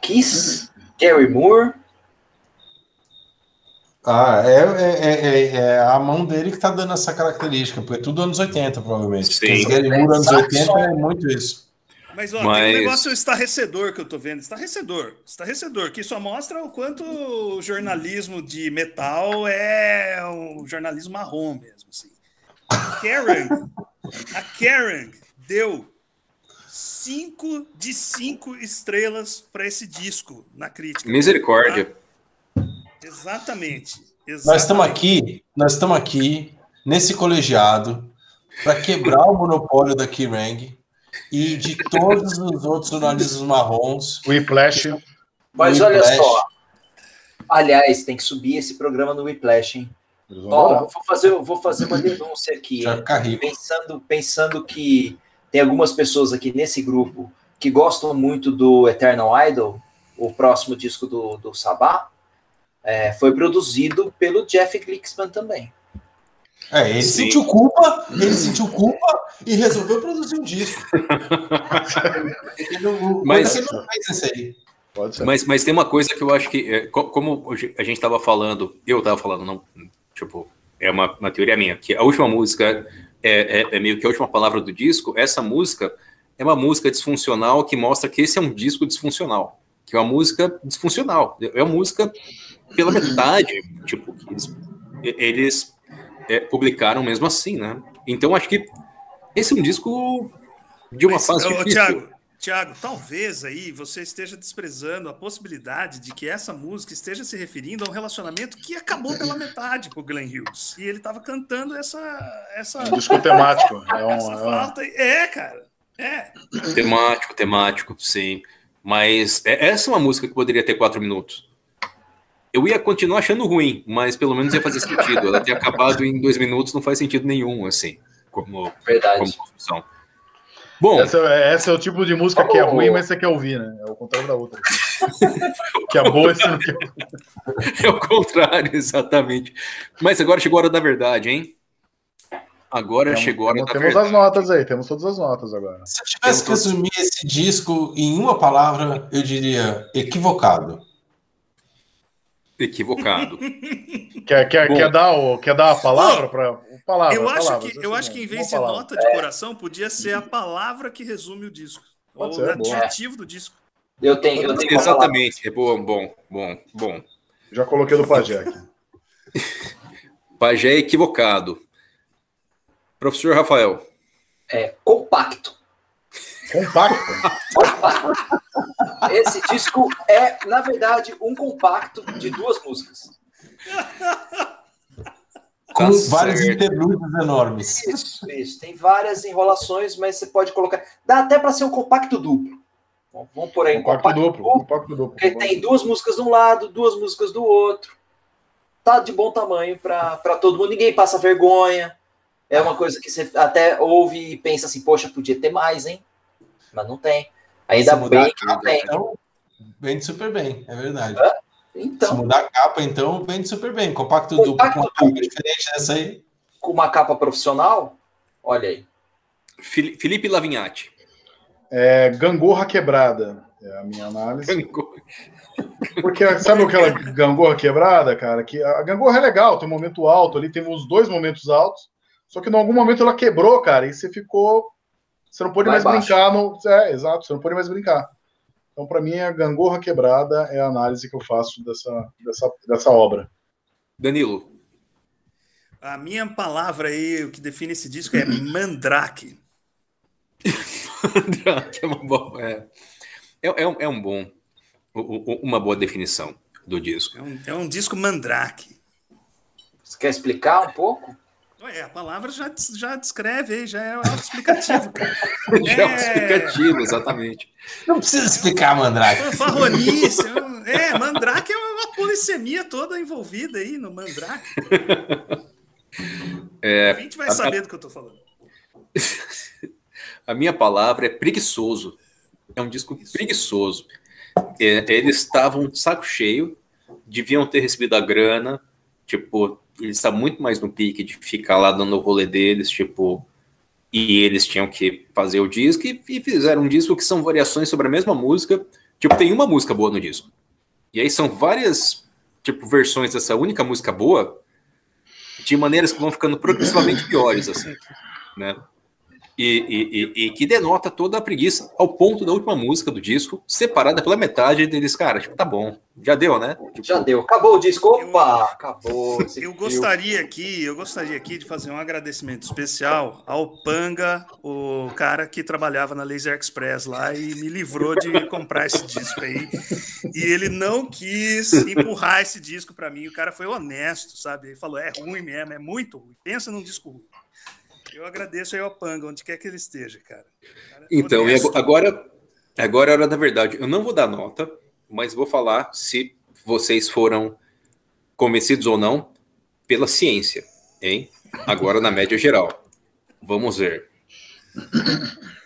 Kiss, Gary Moore. Ah, é, é, é, é, a mão dele que tá dando essa característica, porque é tudo anos 80, provavelmente. Sim. Gary Moore, anos 80, é muito isso. Mas, ó, Mas... tem um negócio estarrecedor que eu tô vendo. Estarrecedor. Estarrecedor, que só mostra o quanto o jornalismo de metal é um jornalismo marrom mesmo. Assim. A Karen, a Karen deu 5 de 5 estrelas para esse disco na crítica. Misericórdia. Tá? Exatamente, exatamente. Nós estamos aqui, nós estamos aqui nesse colegiado para quebrar o monopólio da Kirang e de todos os outros jornalistas marrons. O Whiplash. Mas olha só. Aliás, tem que subir esse programa no Whiplash, hein? Ó, vou fazer, vou fazer uma denúncia aqui. Pensando, pensando que tem algumas pessoas aqui nesse grupo que gostam muito do Eternal Idol, o próximo disco do, do Sabá, é, foi produzido pelo Jeff Glicksman também. É, ele Sim. sentiu culpa, ele sentiu culpa e resolveu produzir um disco. mas, mas, mas tem uma coisa que eu acho que, é, como a gente estava falando, eu estava falando, não, tipo, é uma, uma teoria minha, que a última música é, é, é meio que a última palavra do disco, essa música é uma música disfuncional que mostra que esse é um disco disfuncional, que é uma música disfuncional, é uma música pela metade, tipo, eles, eles é, publicaram mesmo assim, né? Então acho que esse é um disco de uma Mas, fase ô, difícil. Thiago, Tiago, talvez aí você esteja desprezando a possibilidade de que essa música esteja se referindo a um relacionamento que acabou pela metade com o Glenn Hughes. E ele estava cantando essa. essa um disco temático. É, um, essa é, falta. é, cara. É. Temático, temático, sim. Mas é, essa é uma música que poderia ter quatro minutos. Eu ia continuar achando ruim, mas pelo menos ia fazer sentido. Ela ter acabado em dois minutos não faz sentido nenhum, assim, como, Verdade. como construção. Bom, essa, essa, é o tipo de música que é ruim, mas você quer ouvir, né? É o contrário da outra. que é boa, você não quer. É o contrário, exatamente. Mas agora chegou a hora da verdade, hein? Agora temos, chegou a hora temos, da temos verdade. Temos as notas aí, temos todas as notas agora. Se eu tivesse que resumir esse disco em uma palavra, eu diria equivocado. Equivocado. quer, quer, quer, dar, o, quer dar a palavra para Palavra, eu acho palavra, que, eu acho que em vez de palavra. nota de coração, podia ser a palavra que resume o disco. Pode ou o adjetivo do disco. Eu tenho, eu tenho Exatamente. É bom, bom, bom, bom. Já coloquei do Pajé aqui. Pajé equivocado. Professor Rafael. É, compacto. Compacto? Esse disco é, na verdade, um compacto de duas músicas. Com tá vários interlúdios enormes. Isso, isso. Tem várias enrolações, mas você pode colocar. Dá até para ser um compacto duplo. Vamos por aí um compacto, compacto duplo. duplo compacto duplo. Porque tem duas músicas de um lado, duas músicas do outro. Tá de bom tamanho para todo mundo. Ninguém passa vergonha. É uma coisa que você até ouve e pensa assim, poxa, podia ter mais, hein? Mas não tem. Ainda bem que não tem. Então, vende super bem, é verdade. Hã? Então, Se mudar a capa, então vende super bem. Compacto, Compacto duplo, com uma capa diferente dessa aí. Com uma capa profissional? Olha aí. Felipe Lavinhati. É, gangorra quebrada. É a minha análise. Gangorra. Porque sabe aquela gangorra quebrada, cara? Que a gangorra é legal, tem um momento alto ali, tem os dois momentos altos. Só que em algum momento ela quebrou, cara, e você ficou. Você não pôde mais, mais brincar no. É, exato, você não pôde mais brincar. Então, para mim, a gangorra quebrada é a análise que eu faço dessa, dessa, dessa obra. Danilo. A minha palavra aí, o que define esse disco é mandrake. mandrake é uma boa. É, é, é, um, é um bom. Uma boa definição do disco. É um, é um disco mandrake. Você quer explicar um pouco? É, a palavra já, já descreve aí, já é autoexplicativo, cara. já é autoexplicativo, exatamente. Não precisa explicar, Mandrake. Fanfarronice. É, Mandrake é uma polissemia toda envolvida aí no Mandrake. É, a gente vai a, saber do que eu tô falando. A minha palavra é preguiçoso. É um disco preguiçoso. É, eles estavam de saco cheio, deviam ter recebido a grana, tipo, eles estavam muito mais no pique de ficar lá dando o rolê deles, tipo, e eles tinham que fazer o disco e, e, fizeram um disco que são variações sobre a mesma música. Tipo, tem uma música boa no disco. E aí são várias, tipo, versões dessa única música boa de maneiras que vão ficando progressivamente piores, assim, né? E, e, e, que denota toda a preguiça ao ponto da última música do disco, separada pela metade deles, cara, tipo, tá bom, já deu, né? Tipo, já deu, acabou o disco, opa, eu, acabou. Eu gostaria aqui, eu gostaria aqui de fazer um agradecimento especial ao Panga, o cara que trabalhava na Laser Express lá e me livrou de comprar esse disco aí. E ele não quis empurrar esse disco para mim, o cara foi honesto, sabe? Ele falou, é ruim mesmo, é muito ruim, pensa num disco ruim. Eu agradeço aí ao Panga, onde quer que ele esteja, cara. cara então, e agora, agora é a hora da verdade. Eu não vou dar nota, mas vou falar se vocês foram convencidos ou não pela ciência, hein? Agora na média geral. Vamos ver.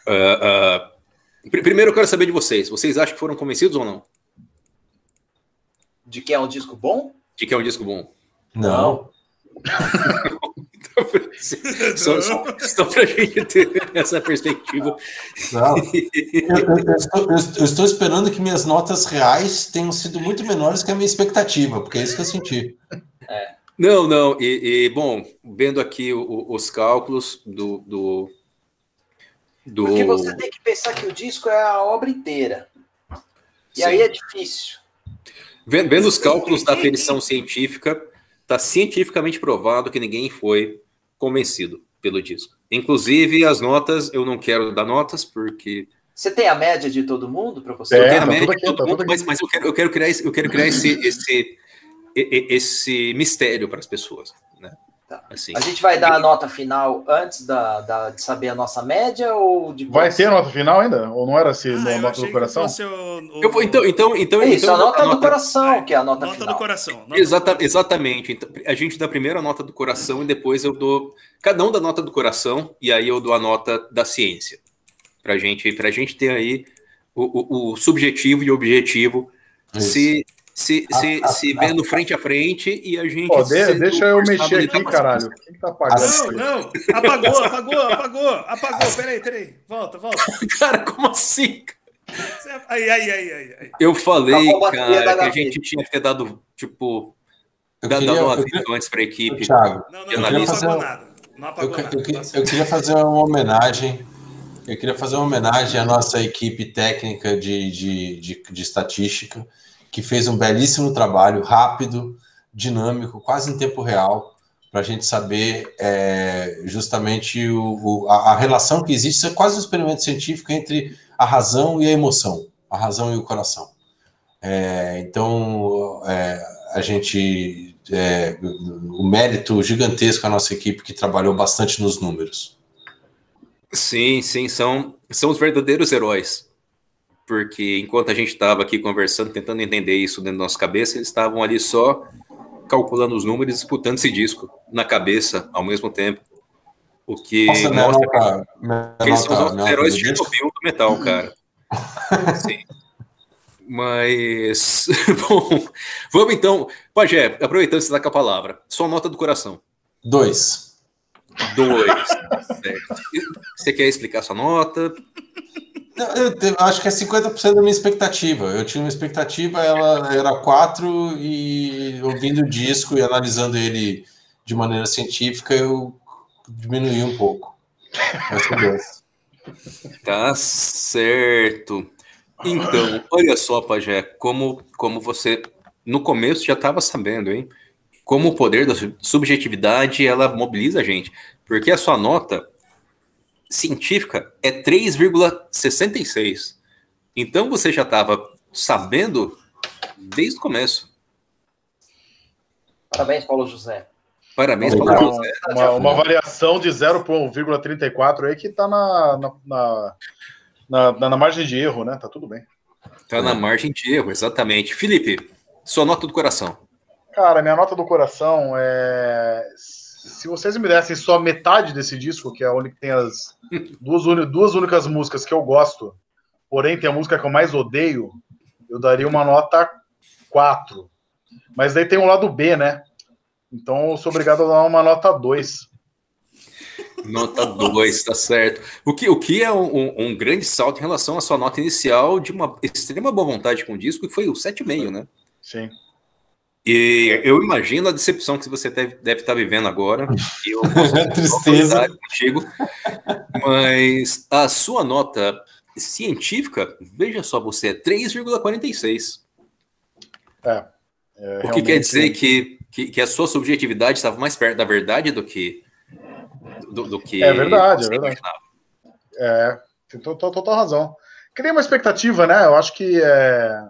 Uh, uh, primeiro eu quero saber de vocês. Vocês acham que foram convencidos ou não? De que é um disco bom? De que é um disco bom? Não. só, só, só para a gente ter essa perspectiva. Não, eu, eu, estou, eu, estou, esperando que minhas notas reais tenham sido muito menores que a minha expectativa, porque é isso que eu senti. É. Não, não. E, e bom, vendo aqui o, os cálculos do, do, do. Porque você tem que pensar que o disco é a obra inteira. E Sim. aí é difícil. Vendo, vendo os cálculos da aferição científica, está cientificamente provado que ninguém foi convencido pelo disco. Inclusive, as notas, eu não quero dar notas, porque. Você tem a média de todo mundo para você? É, eu tenho a tá média de todo tá mundo, mas, mas eu, quero, eu quero criar, eu quero criar esse, esse, esse mistério para as pessoas. Né? Tá. Assim, a gente vai dar a nota final antes da, da, de saber a nossa média ou depois? Vai ter nota final ainda? Ou não era assim, ah, nota do coração? O, o... Eu então, então, então, é isso, então, a nota a do coração, que é a nota, nota final. do coração. Nota Exata, do... Exatamente. Então, a gente dá primeiro a nota do coração e depois eu dou. Cada um dá a nota do coração e aí eu dou a nota da ciência. Pra gente, pra gente ter aí o, o, o subjetivo e o objetivo. Isso. Se se, se, a, se vendo a, frente a frente e a gente. Pô, de, deixa eu mexer aqui, caralho. Quem tá apagando? Não, não, apagou, apagou, apagou, apagou. Peraí, peraí. Volta, volta. Cara, como assim? Aí, aí, aí, aí. Eu falei, cara, que a gente tinha que ter dado, tipo, eu dado queria, um aviso antes para a equipe. Thiago, não, não, não, não apagou nada. Não apagou eu, nada. Eu, eu, queria fazer uma homenagem. Eu queria fazer uma homenagem à nossa equipe técnica de, de, de, de estatística que fez um belíssimo trabalho, rápido, dinâmico, quase em tempo real, para a gente saber é, justamente o, o, a, a, relação que existe, é quase um experimento científico entre a razão e a emoção, a razão e o coração. É, então, é, a gente, é, o mérito gigantesco à nossa equipe que trabalhou bastante nos números. Sim, sim, são, são os verdadeiros heróis porque enquanto a gente estava aqui conversando, tentando entender isso dentro da nossa cabeça, eles estavam ali só calculando os números, disputando esse disco na cabeça ao mesmo tempo. O que Nossa, mostra nota, que, que eles são os heróis de Chernobyl do metal, cara. Sim. Mas, bom, vamos então. Pajé, aproveitando você está com a palavra, sua nota do coração. Dois. Dois. certo. Você quer explicar sua nota? Eu, eu, acho que é 50% da minha expectativa. Eu tinha uma expectativa, ela era 4 e ouvindo o disco e analisando ele de maneira científica, eu diminuí um pouco. Tá certo. Então, olha só, Pajé, como, como você no começo já estava sabendo, hein? Como o poder da subjetividade ela mobiliza a gente. Porque a sua nota científica é 3,66. Então você já estava sabendo desde o começo. Parabéns, Paulo José. Parabéns, Paulo uma, José. Uma, uma variação de 0,34 aí que está na na, na, na, na, margem de erro, né? Tá tudo bem. Tá na margem de erro, exatamente. Felipe, sua nota do coração. Cara, minha nota do coração é se vocês me dessem só metade desse disco, que é onde tem as duas, duas únicas músicas que eu gosto, porém tem a música que eu mais odeio, eu daria uma nota 4. Mas daí tem um lado B, né? Então eu sou obrigado a dar uma nota 2. Nota 2, tá certo. O que, o que é um, um, grande salto em relação à sua nota inicial de uma extrema boa vontade com o disco, que foi o 7,5, né? Sim. E eu imagino a decepção que você deve, deve estar vivendo agora. Eu Tristeza. contigo, mas a sua nota científica, veja só, você é 3,46. É, é, o que quer dizer que, que, que, a sua subjetividade estava mais perto da verdade do que. Do, do que é verdade, é verdade. Imaginava. É, tem total razão. Criei uma expectativa, né? Eu acho que é,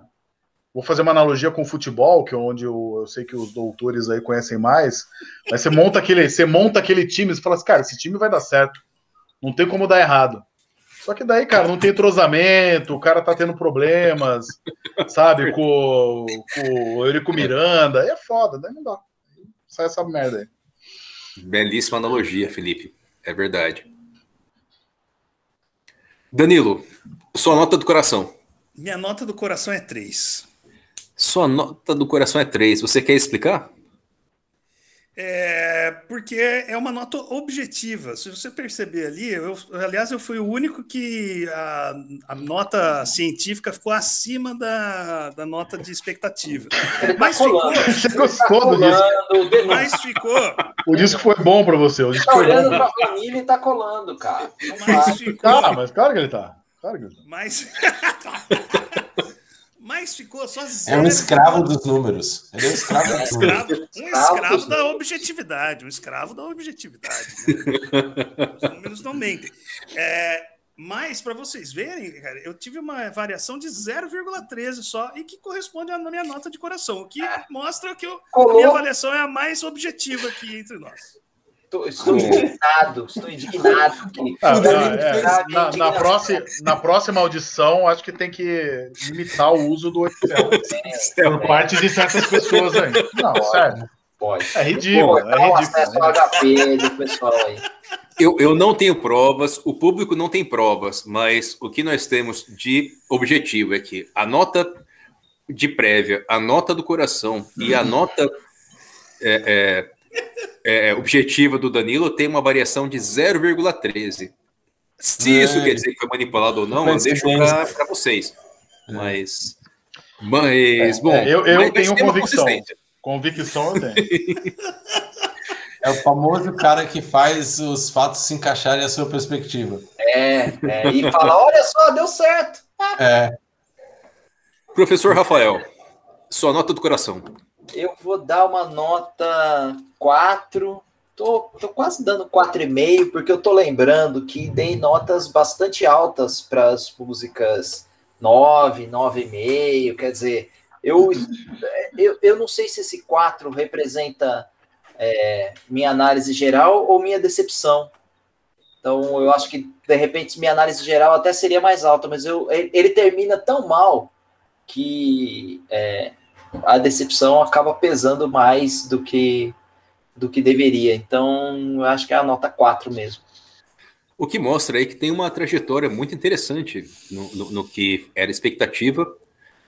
Vou fazer uma analogia com o futebol, que é onde eu, eu, sei que os doutores aí conhecem mais. Mas você monta aquele, você monta aquele time e fala assim, cara, esse time vai dar certo. Não tem como dar errado. Só que daí, cara, não tem entrosamento, o cara tá tendo problemas, sabe, com, com o Eurico Miranda. Aí é foda, daí não dá. Sai essa merda aí. Belíssima analogia, Felipe. É verdade. Danilo, sua nota do coração. Minha nota do coração é 3. Sua nota do coração é 3. Você quer explicar? É, porque é uma nota objetiva. Se você perceber ali, eu, aliás, eu fui o único que a, a nota científica ficou acima da, da nota de expectativa. Ele Mas tá ficou, Você tá gostou do disco? mas ficou, O disco foi bom pra você. O disco tá foi olhando bom. pra família e tá colando, cara. Mas vai. ficou, Ah, mas claro que ele tá. Claro que ele tá. mas, mas ficou só É um escravo dos números. Ele é um escravo Um dos números. escravo, um Escravo da objetividade, um escravo da objetividade. né? Os números não mentem. É, mas, para vocês verem, cara, eu tive uma variação de 0,13 só e que corresponde à minha nota de coração, o que mostra que eu, a minha avaliação é a mais objetiva aqui entre nós. Estou indignado, estou indignado. Ah, ah, ele é, na, na próxima, na próxima audição, acho que tem que limitar o uso do Excel. Por parte de certas pessoas aí. Não, sério. Pode. É ridículo, Pô, é um acesso ao ridículo. HP do pessoal aí. Eu, eu não tenho provas, o público não tem provas, mas o que nós temos de objetivo é que a nota de prévia, a nota do coração e a nota é, é, é, objetiva do Danilo tem uma variação de 0,13. Se isso É. quer dizer que foi manipulado ou não, eu deixo para vocês. Mas, mas bom, É, eu- eu mas- tenho convicção. Convicção eu tenho. É o famoso cara que faz os fatos se encaixarem à sua perspectiva. É, é, e fala: olha só, deu certo. É. Professor Rafael, sua nota do coração. Eu vou dar uma nota 4. Tô, tô quase dando 4,5, porque eu tô lembrando que dei notas bastante altas para as músicas 9, 9,5. Quer dizer, eu, eu, eu não sei se esse 4 representa é, minha análise geral ou minha decepção. Então, eu acho que, de repente, minha análise geral até seria mais alta, mas eu, ele, termina tão mal que é, a decepção acaba pesando mais do que do que deveria. Então, eu acho que é a nota 4 mesmo. O que mostra aí que tem uma trajetória muito interessante no, no- no que era expectativa,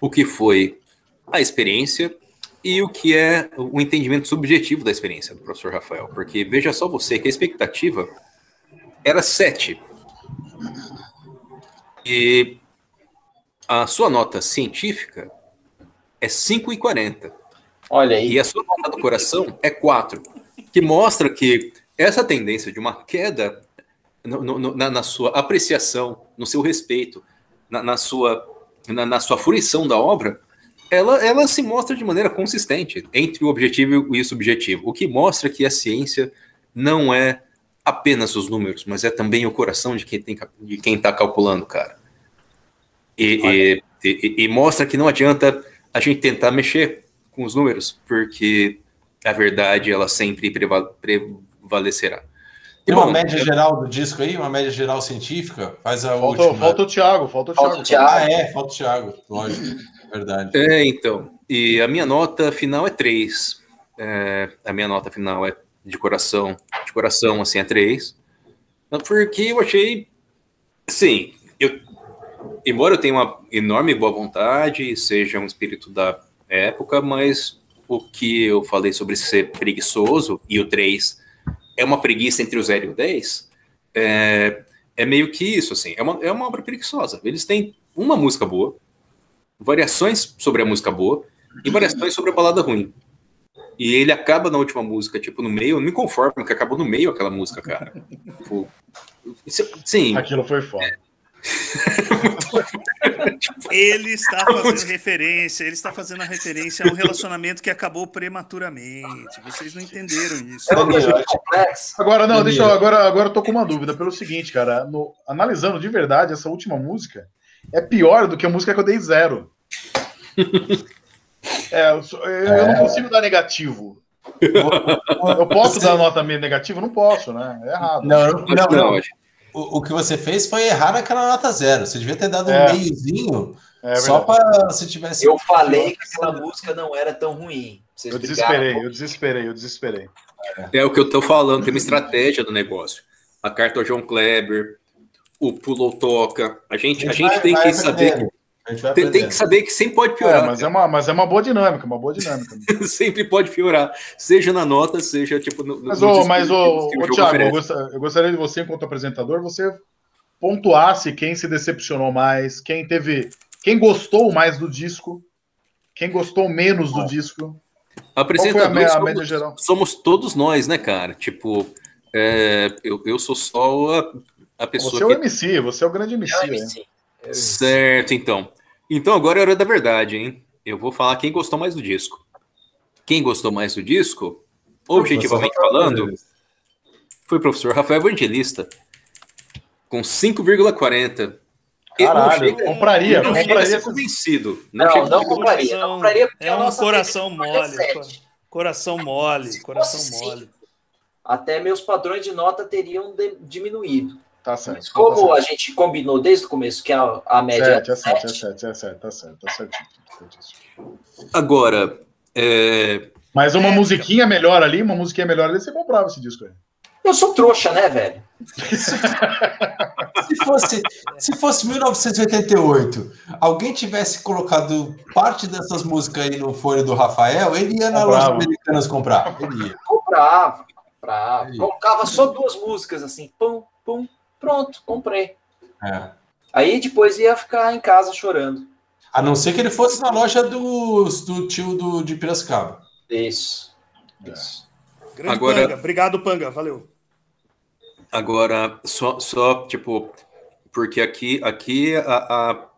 o que foi a experiência e o que é o entendimento subjetivo da experiência do professor Rafael. Porque veja só você que a expectativa era 7. E a sua nota científica é 5,40. Olha aí. E a sua nota do coração é 4, que mostra que essa tendência de uma queda no- no- na, na sua apreciação, no seu respeito, na, na sua, na, na sua fruição da obra, ela, ela se mostra de maneira consistente entre o objetivo e o subjetivo, o que mostra que a ciência não é apenas os números, mas é também o coração de quem tem, de quem está calculando, cara. E, e, e- e mostra que não adianta a gente tentar mexer com os números, porque a verdade ela sempre preva- prevalecerá. E, Tem uma bom, média geral do disco aí? Uma média geral científica? Faz a Falta, última. falta o Thiago, falta o Falta Thiago. o Thiago. Ah, é, falta o Thiago, lógico. Verdade. É, então. E a minha nota final é 3. É, a minha nota final é de coração. De coração, assim, é 3. Porque eu achei. Sim, eu, embora eu tenha uma enorme boa vontade, seja um espírito da época, mas o que eu falei sobre ser preguiçoso, e o 3 é uma preguiça entre o 0 e o 10, é, é meio que isso, assim. É uma, é uma obra preguiçosa. Eles têm uma música boa, variações sobre a música boa e variações sobre a balada ruim. E ele acaba na última música, tipo, no meio, eu não me conformo que acabou no meio aquela música, cara. Tipo, sim, Aquilo foi foda. Ele está fazendo referência, ele está fazendo a referência a um relacionamento que acabou prematuramente. Vocês não entenderam isso. É uma complexa. Agora, não, deixa eu, agora, agora eu tô com uma dúvida, pelo seguinte, cara. no- analisando de verdade, essa última música é pior do que a música que eu dei zero. É, eu, eu- eu não consigo dar negativo. Eu posso dar nota meio negativa? Não posso, né? É errado. Não, não, não. não. O, o que você fez foi errar naquela nota zero. Você devia ter dado É. um meiozinho É só para se tivesse. Eu falei que aquela música não era tão ruim. Vocês Eu brigaram. desesperei, eu desesperei, eu desesperei. É o que eu tô falando, tem uma estratégia do negócio. A carta ao João Kleber, o pulou toca. A gente, a gente vai- tem vai que saber. Aprendendo. Tem, tem, que saber que sempre pode piorar. É, mas, é uma, mas é uma boa dinâmica, uma boa dinâmica. sempre pode piorar, seja na nota, seja tipo no. Mas, no, mas o, o, Thiago, eu gostaria, eu gostaria de você, enquanto apresentador, você pontuasse quem se decepcionou mais, quem teve. Quem gostou mais do disco, quem gostou menos do disco. Apresentador, a, a média geral? Somos todos nós, né, cara? Tipo, é, eu, eu sou só a, a pessoa. Você é o MC, você é o grande MC. É o MC. Certo, então. Então agora é hora da verdade, hein? Eu vou falar quem gostou mais do disco. Quem gostou mais do disco, objetivamente falando, foi o professor Rafael Evangelista, com 5,40. Caralho, eu compraria, não compraria. convencido. Não, não, não compraria. Não compraria é um coração mole. Coração mole, coração mole. Até meus padrões de nota teriam diminuído. Tá certo. Mas como tá certo. a gente combinou desde o começo que a, a média é 7, é 7, é 7, tá certo, tá certo. Agora, é... Mas uma é, musiquinha melhor ali, uma musiquinha melhor ali, você comprava esse disco aí. Eu sou trouxa, né, velho? se, fosse, se fosse 1988, alguém tivesse colocado parte dessas músicas aí no fone do Rafael, ele ia na comprava. loja americanas comprar. Ele ia. Comprava, comprava. Colocava só duas músicas assim, pum, pum, Pronto, comprei. É. Aí depois ia ficar em casa chorando. A não ser que ele fosse na loja do, do tio do, de Piracicaba. Isso. Isso. Grande Agora, Panga. Obrigado, Panga. Valeu. Agora, só, só tipo, porque aqui, aqui a, a,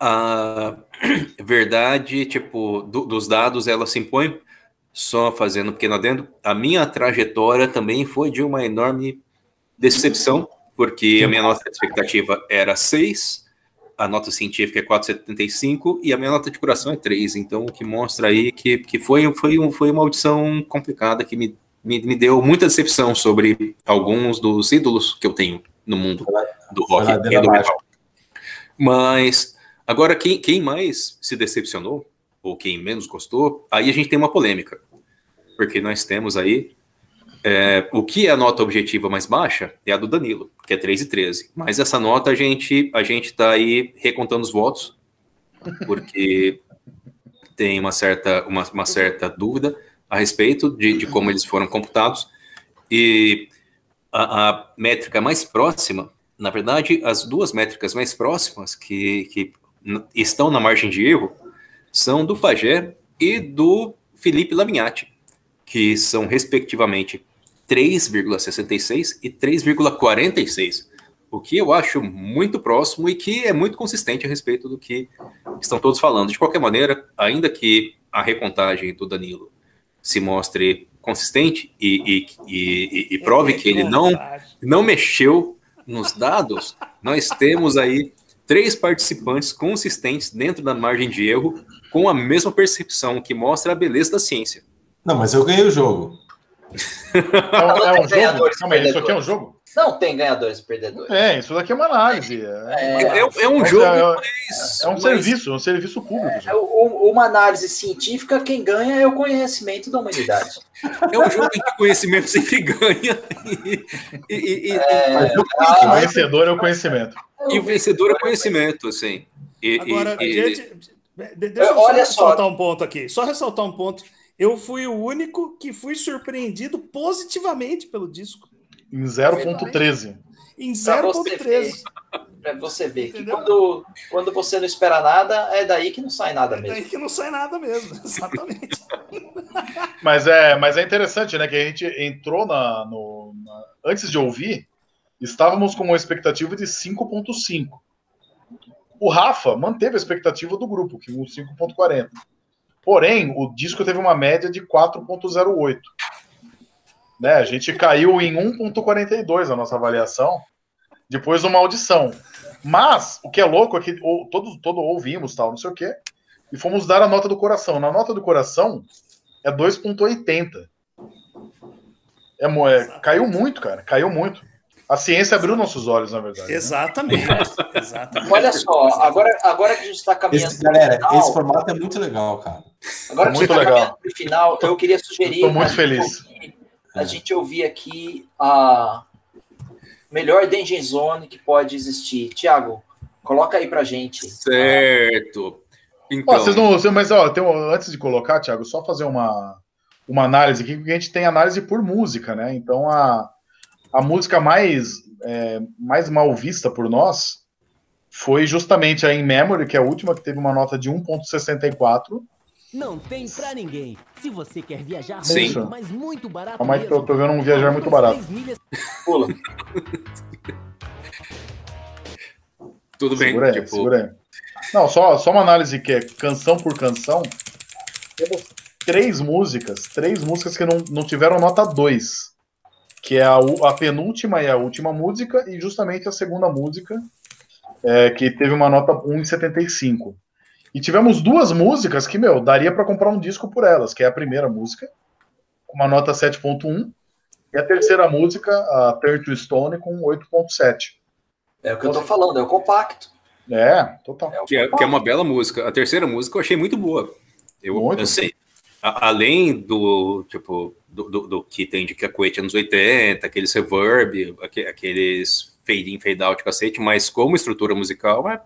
a verdade, tipo, do, dos dados, ela se impõe. Só fazendo um pequeno adendo, a minha trajetória também foi de uma enorme Decepção, porque a minha nota de expectativa era 6, a nota científica é 4,75 e a minha nota de coração é 3. Então, o que mostra aí que, que foi, foi, foi uma audição complicada que me, me, me, deu muita decepção sobre alguns dos ídolos que eu tenho no mundo do rock e do metal. Mas, agora, quem, quem mais se decepcionou, ou quem menos gostou, aí a gente tem uma polêmica. Porque nós temos aí é, o que é a nota objetiva mais baixa é a do Danilo, que é 3,13. Mas essa nota a gente a gente está aí recontando os votos, porque tem uma certa, uma, uma certa dúvida a respeito de, de, como eles foram computados. E a, a, métrica mais próxima, na verdade, as duas métricas mais próximas que, que estão na margem de erro são do Pagé e do Felipe Lavignati, que são, respectivamente, 3,66 e 3,46, o que eu acho muito próximo e que é muito consistente a respeito do que estão todos falando. De qualquer maneira, ainda que a recontagem do Danilo se mostre consistente e, e, e, e prove que ele não, não mexeu nos dados, nós temos aí três participantes consistentes dentro da margem de erro com a mesma percepção que mostra a beleza da ciência. Não, mas eu ganhei o jogo. É, é um jogo? Calma aí, isso aqui é um jogo? Não tem ganhadores e perdedores. É, isso daqui é uma análise. É, é, é um jogo, é, um mas... serviço, é um serviço público. É, uma análise científica, quem ganha é o conhecimento da humanidade. É um jogo em que o conhecimento sempre ganha. E, e, e, é, o vencedor é o conhecimento. E o vencedor é o conhecimento, assim. Agora, gente, deixa eu Olha só ressaltar um ponto aqui. Só ressaltar um ponto eu fui o único que fui surpreendido positivamente pelo disco. Em 0.13. Em 0.13. Para você ver que quando, quando você não espera nada, é daí que não sai nada mesmo. É daí que não sai nada mesmo, exatamente. mas, é, mas é interessante, né? Que a gente entrou na, no, na, Antes de ouvir, estávamos com uma expectativa de 5.5. O Rafa manteve a expectativa do grupo, que o 5.40. Porém, o disco teve uma média de 4.08. Né? A gente caiu em 1.42 a nossa avaliação depois de uma audição. Mas o que é louco é que todo, todo ouvimos, tal, não sei o quê, e fomos dar a nota do coração. Na nota do coração é 2.80. É, é, caiu muito, cara. Caiu muito. A ciência abriu nossos olhos, na verdade. Exatamente. Né? Exatamente. Olha só, agora, agora que a gente está caminhando. Esse, galera, final, esse formato é muito legal, cara. Agora é que muito legal. No final, eu queria sugerir. Estou muito feliz. Ouvir, a gente ouvir aqui a melhor Danger Zone que pode existir. Tiago, Coloca aí pra gente. Certo. Então, Ó, vocês não, mas ó, tem antes de colocar, Thiago, só fazer uma, uma análise aqui, porque a gente tem análise por música, né? Então a, a música mais, é, mais mal vista por nós foi justamente a In Memory, que é a última, que teve uma nota de 1,64. Não tem pra ninguém. Se você quer viajar Sim. muito, mas muito barato Calma aí que eu tô vendo um viajar muito barato. Pula. tudo bem. Segura aí, tipo, segura aí. Não, só, só uma análise que é canção por canção. Temos três músicas, três músicas que não, não tiveram nota 2. Que é a, a penúltima e a última música, e justamente a segunda música, é, que teve uma nota 1,75. E tivemos duas músicas que, meu, daria para comprar um disco por elas, que é a primeira música, com uma nota 7.1, e a terceira música, a Turn to Stone, com 8.7. É o que eu tô falando, é o compacto. É, total. É que, é, que é uma bela música. A terceira música eu achei muito boa. Eu, Muito. eu sei. A- além do, tipo, do, do, do que tem de cacuete anos 80, aqueles reverb, aque- aqueles fade in, fade out, cacete, mas como estrutura musical, é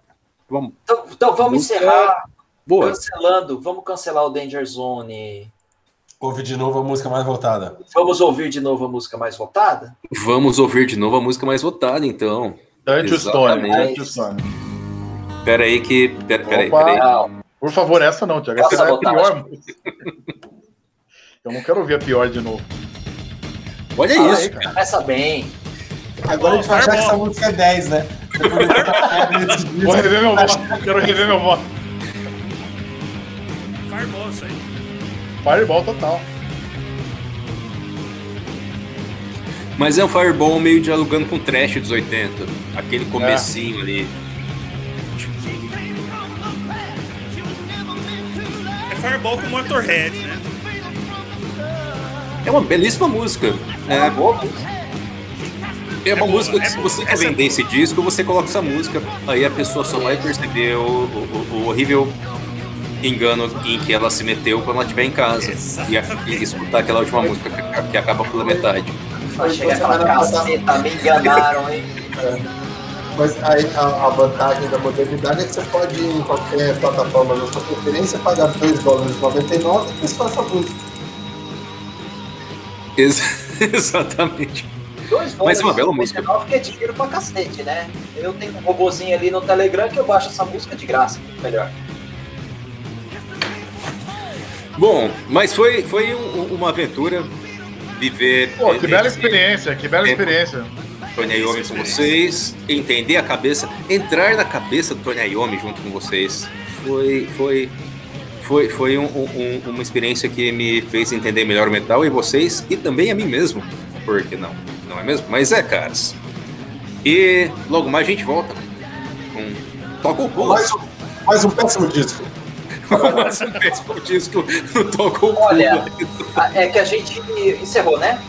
vamos, Então, então vamos Música- encerrar boa. cancelando. Vamos cancelar o Danger Zone. Ouve de novo a música mais voltada. Vamos ouvir de novo a música mais votada? Vamos ouvir de novo a música mais votada, então. To Stone. To Stone. Pera aí que... Pera, pera aí, pera aí. Por favor, essa não, Tiago. Essa é a pior música. Eu não quero ouvir a pior de novo. Olha Fala isso. aí, cara. começa bem. Agora a gente vai achar que essa música é 10, né? Vou rever meu voto. Quero rever meu voto. Fireball, isso aí. Fireball total. Mas é um Fireball meio dialogando com o trash dos 80. Aquele comecinho ali. Fireball com Motorhead, né? É uma belíssima música. É, Boa música. É uma É música que é se você quer Essa vender esse disco, você coloca essa música, aí a pessoa só vai perceber o, o- o horrível engano em que ela se meteu quando ela estiver em casa e, a- e escutar aquela última música que, que acaba pela metade. Vai chegar aquela caceta, me enganaram, hein? Mas aí a, a vantagem da modernidade é que você pode ir em qualquer plataforma da sua preferência, pagar 2 dólares e 99 e escutar essa música. Ex- Exatamente. Dois Mas é uma bela 99, que é dinheiro pra cacete, né? Eu tenho um robozinho ali no Telegram que eu baixo essa música de graça, melhor. Bom, mas foi, foi um- uma aventura viver. Pô, que bela experiência, que bela Tempo. experiência. Tony Iommi com vocês, entender a cabeça, entrar na cabeça do Tony Iommi junto com vocês. Foi, foi, foi, foi um- um- uma experiência que me fez entender melhor o metal e vocês, e também a mim mesmo. Por que não? Não é mesmo? Mas é, caras. E logo mais a gente volta com Toca o Pula. Mais um, mais um péssimo disco. Mais um péssimo disco no Toca o Pula. Olha, é que a gente encerrou, né?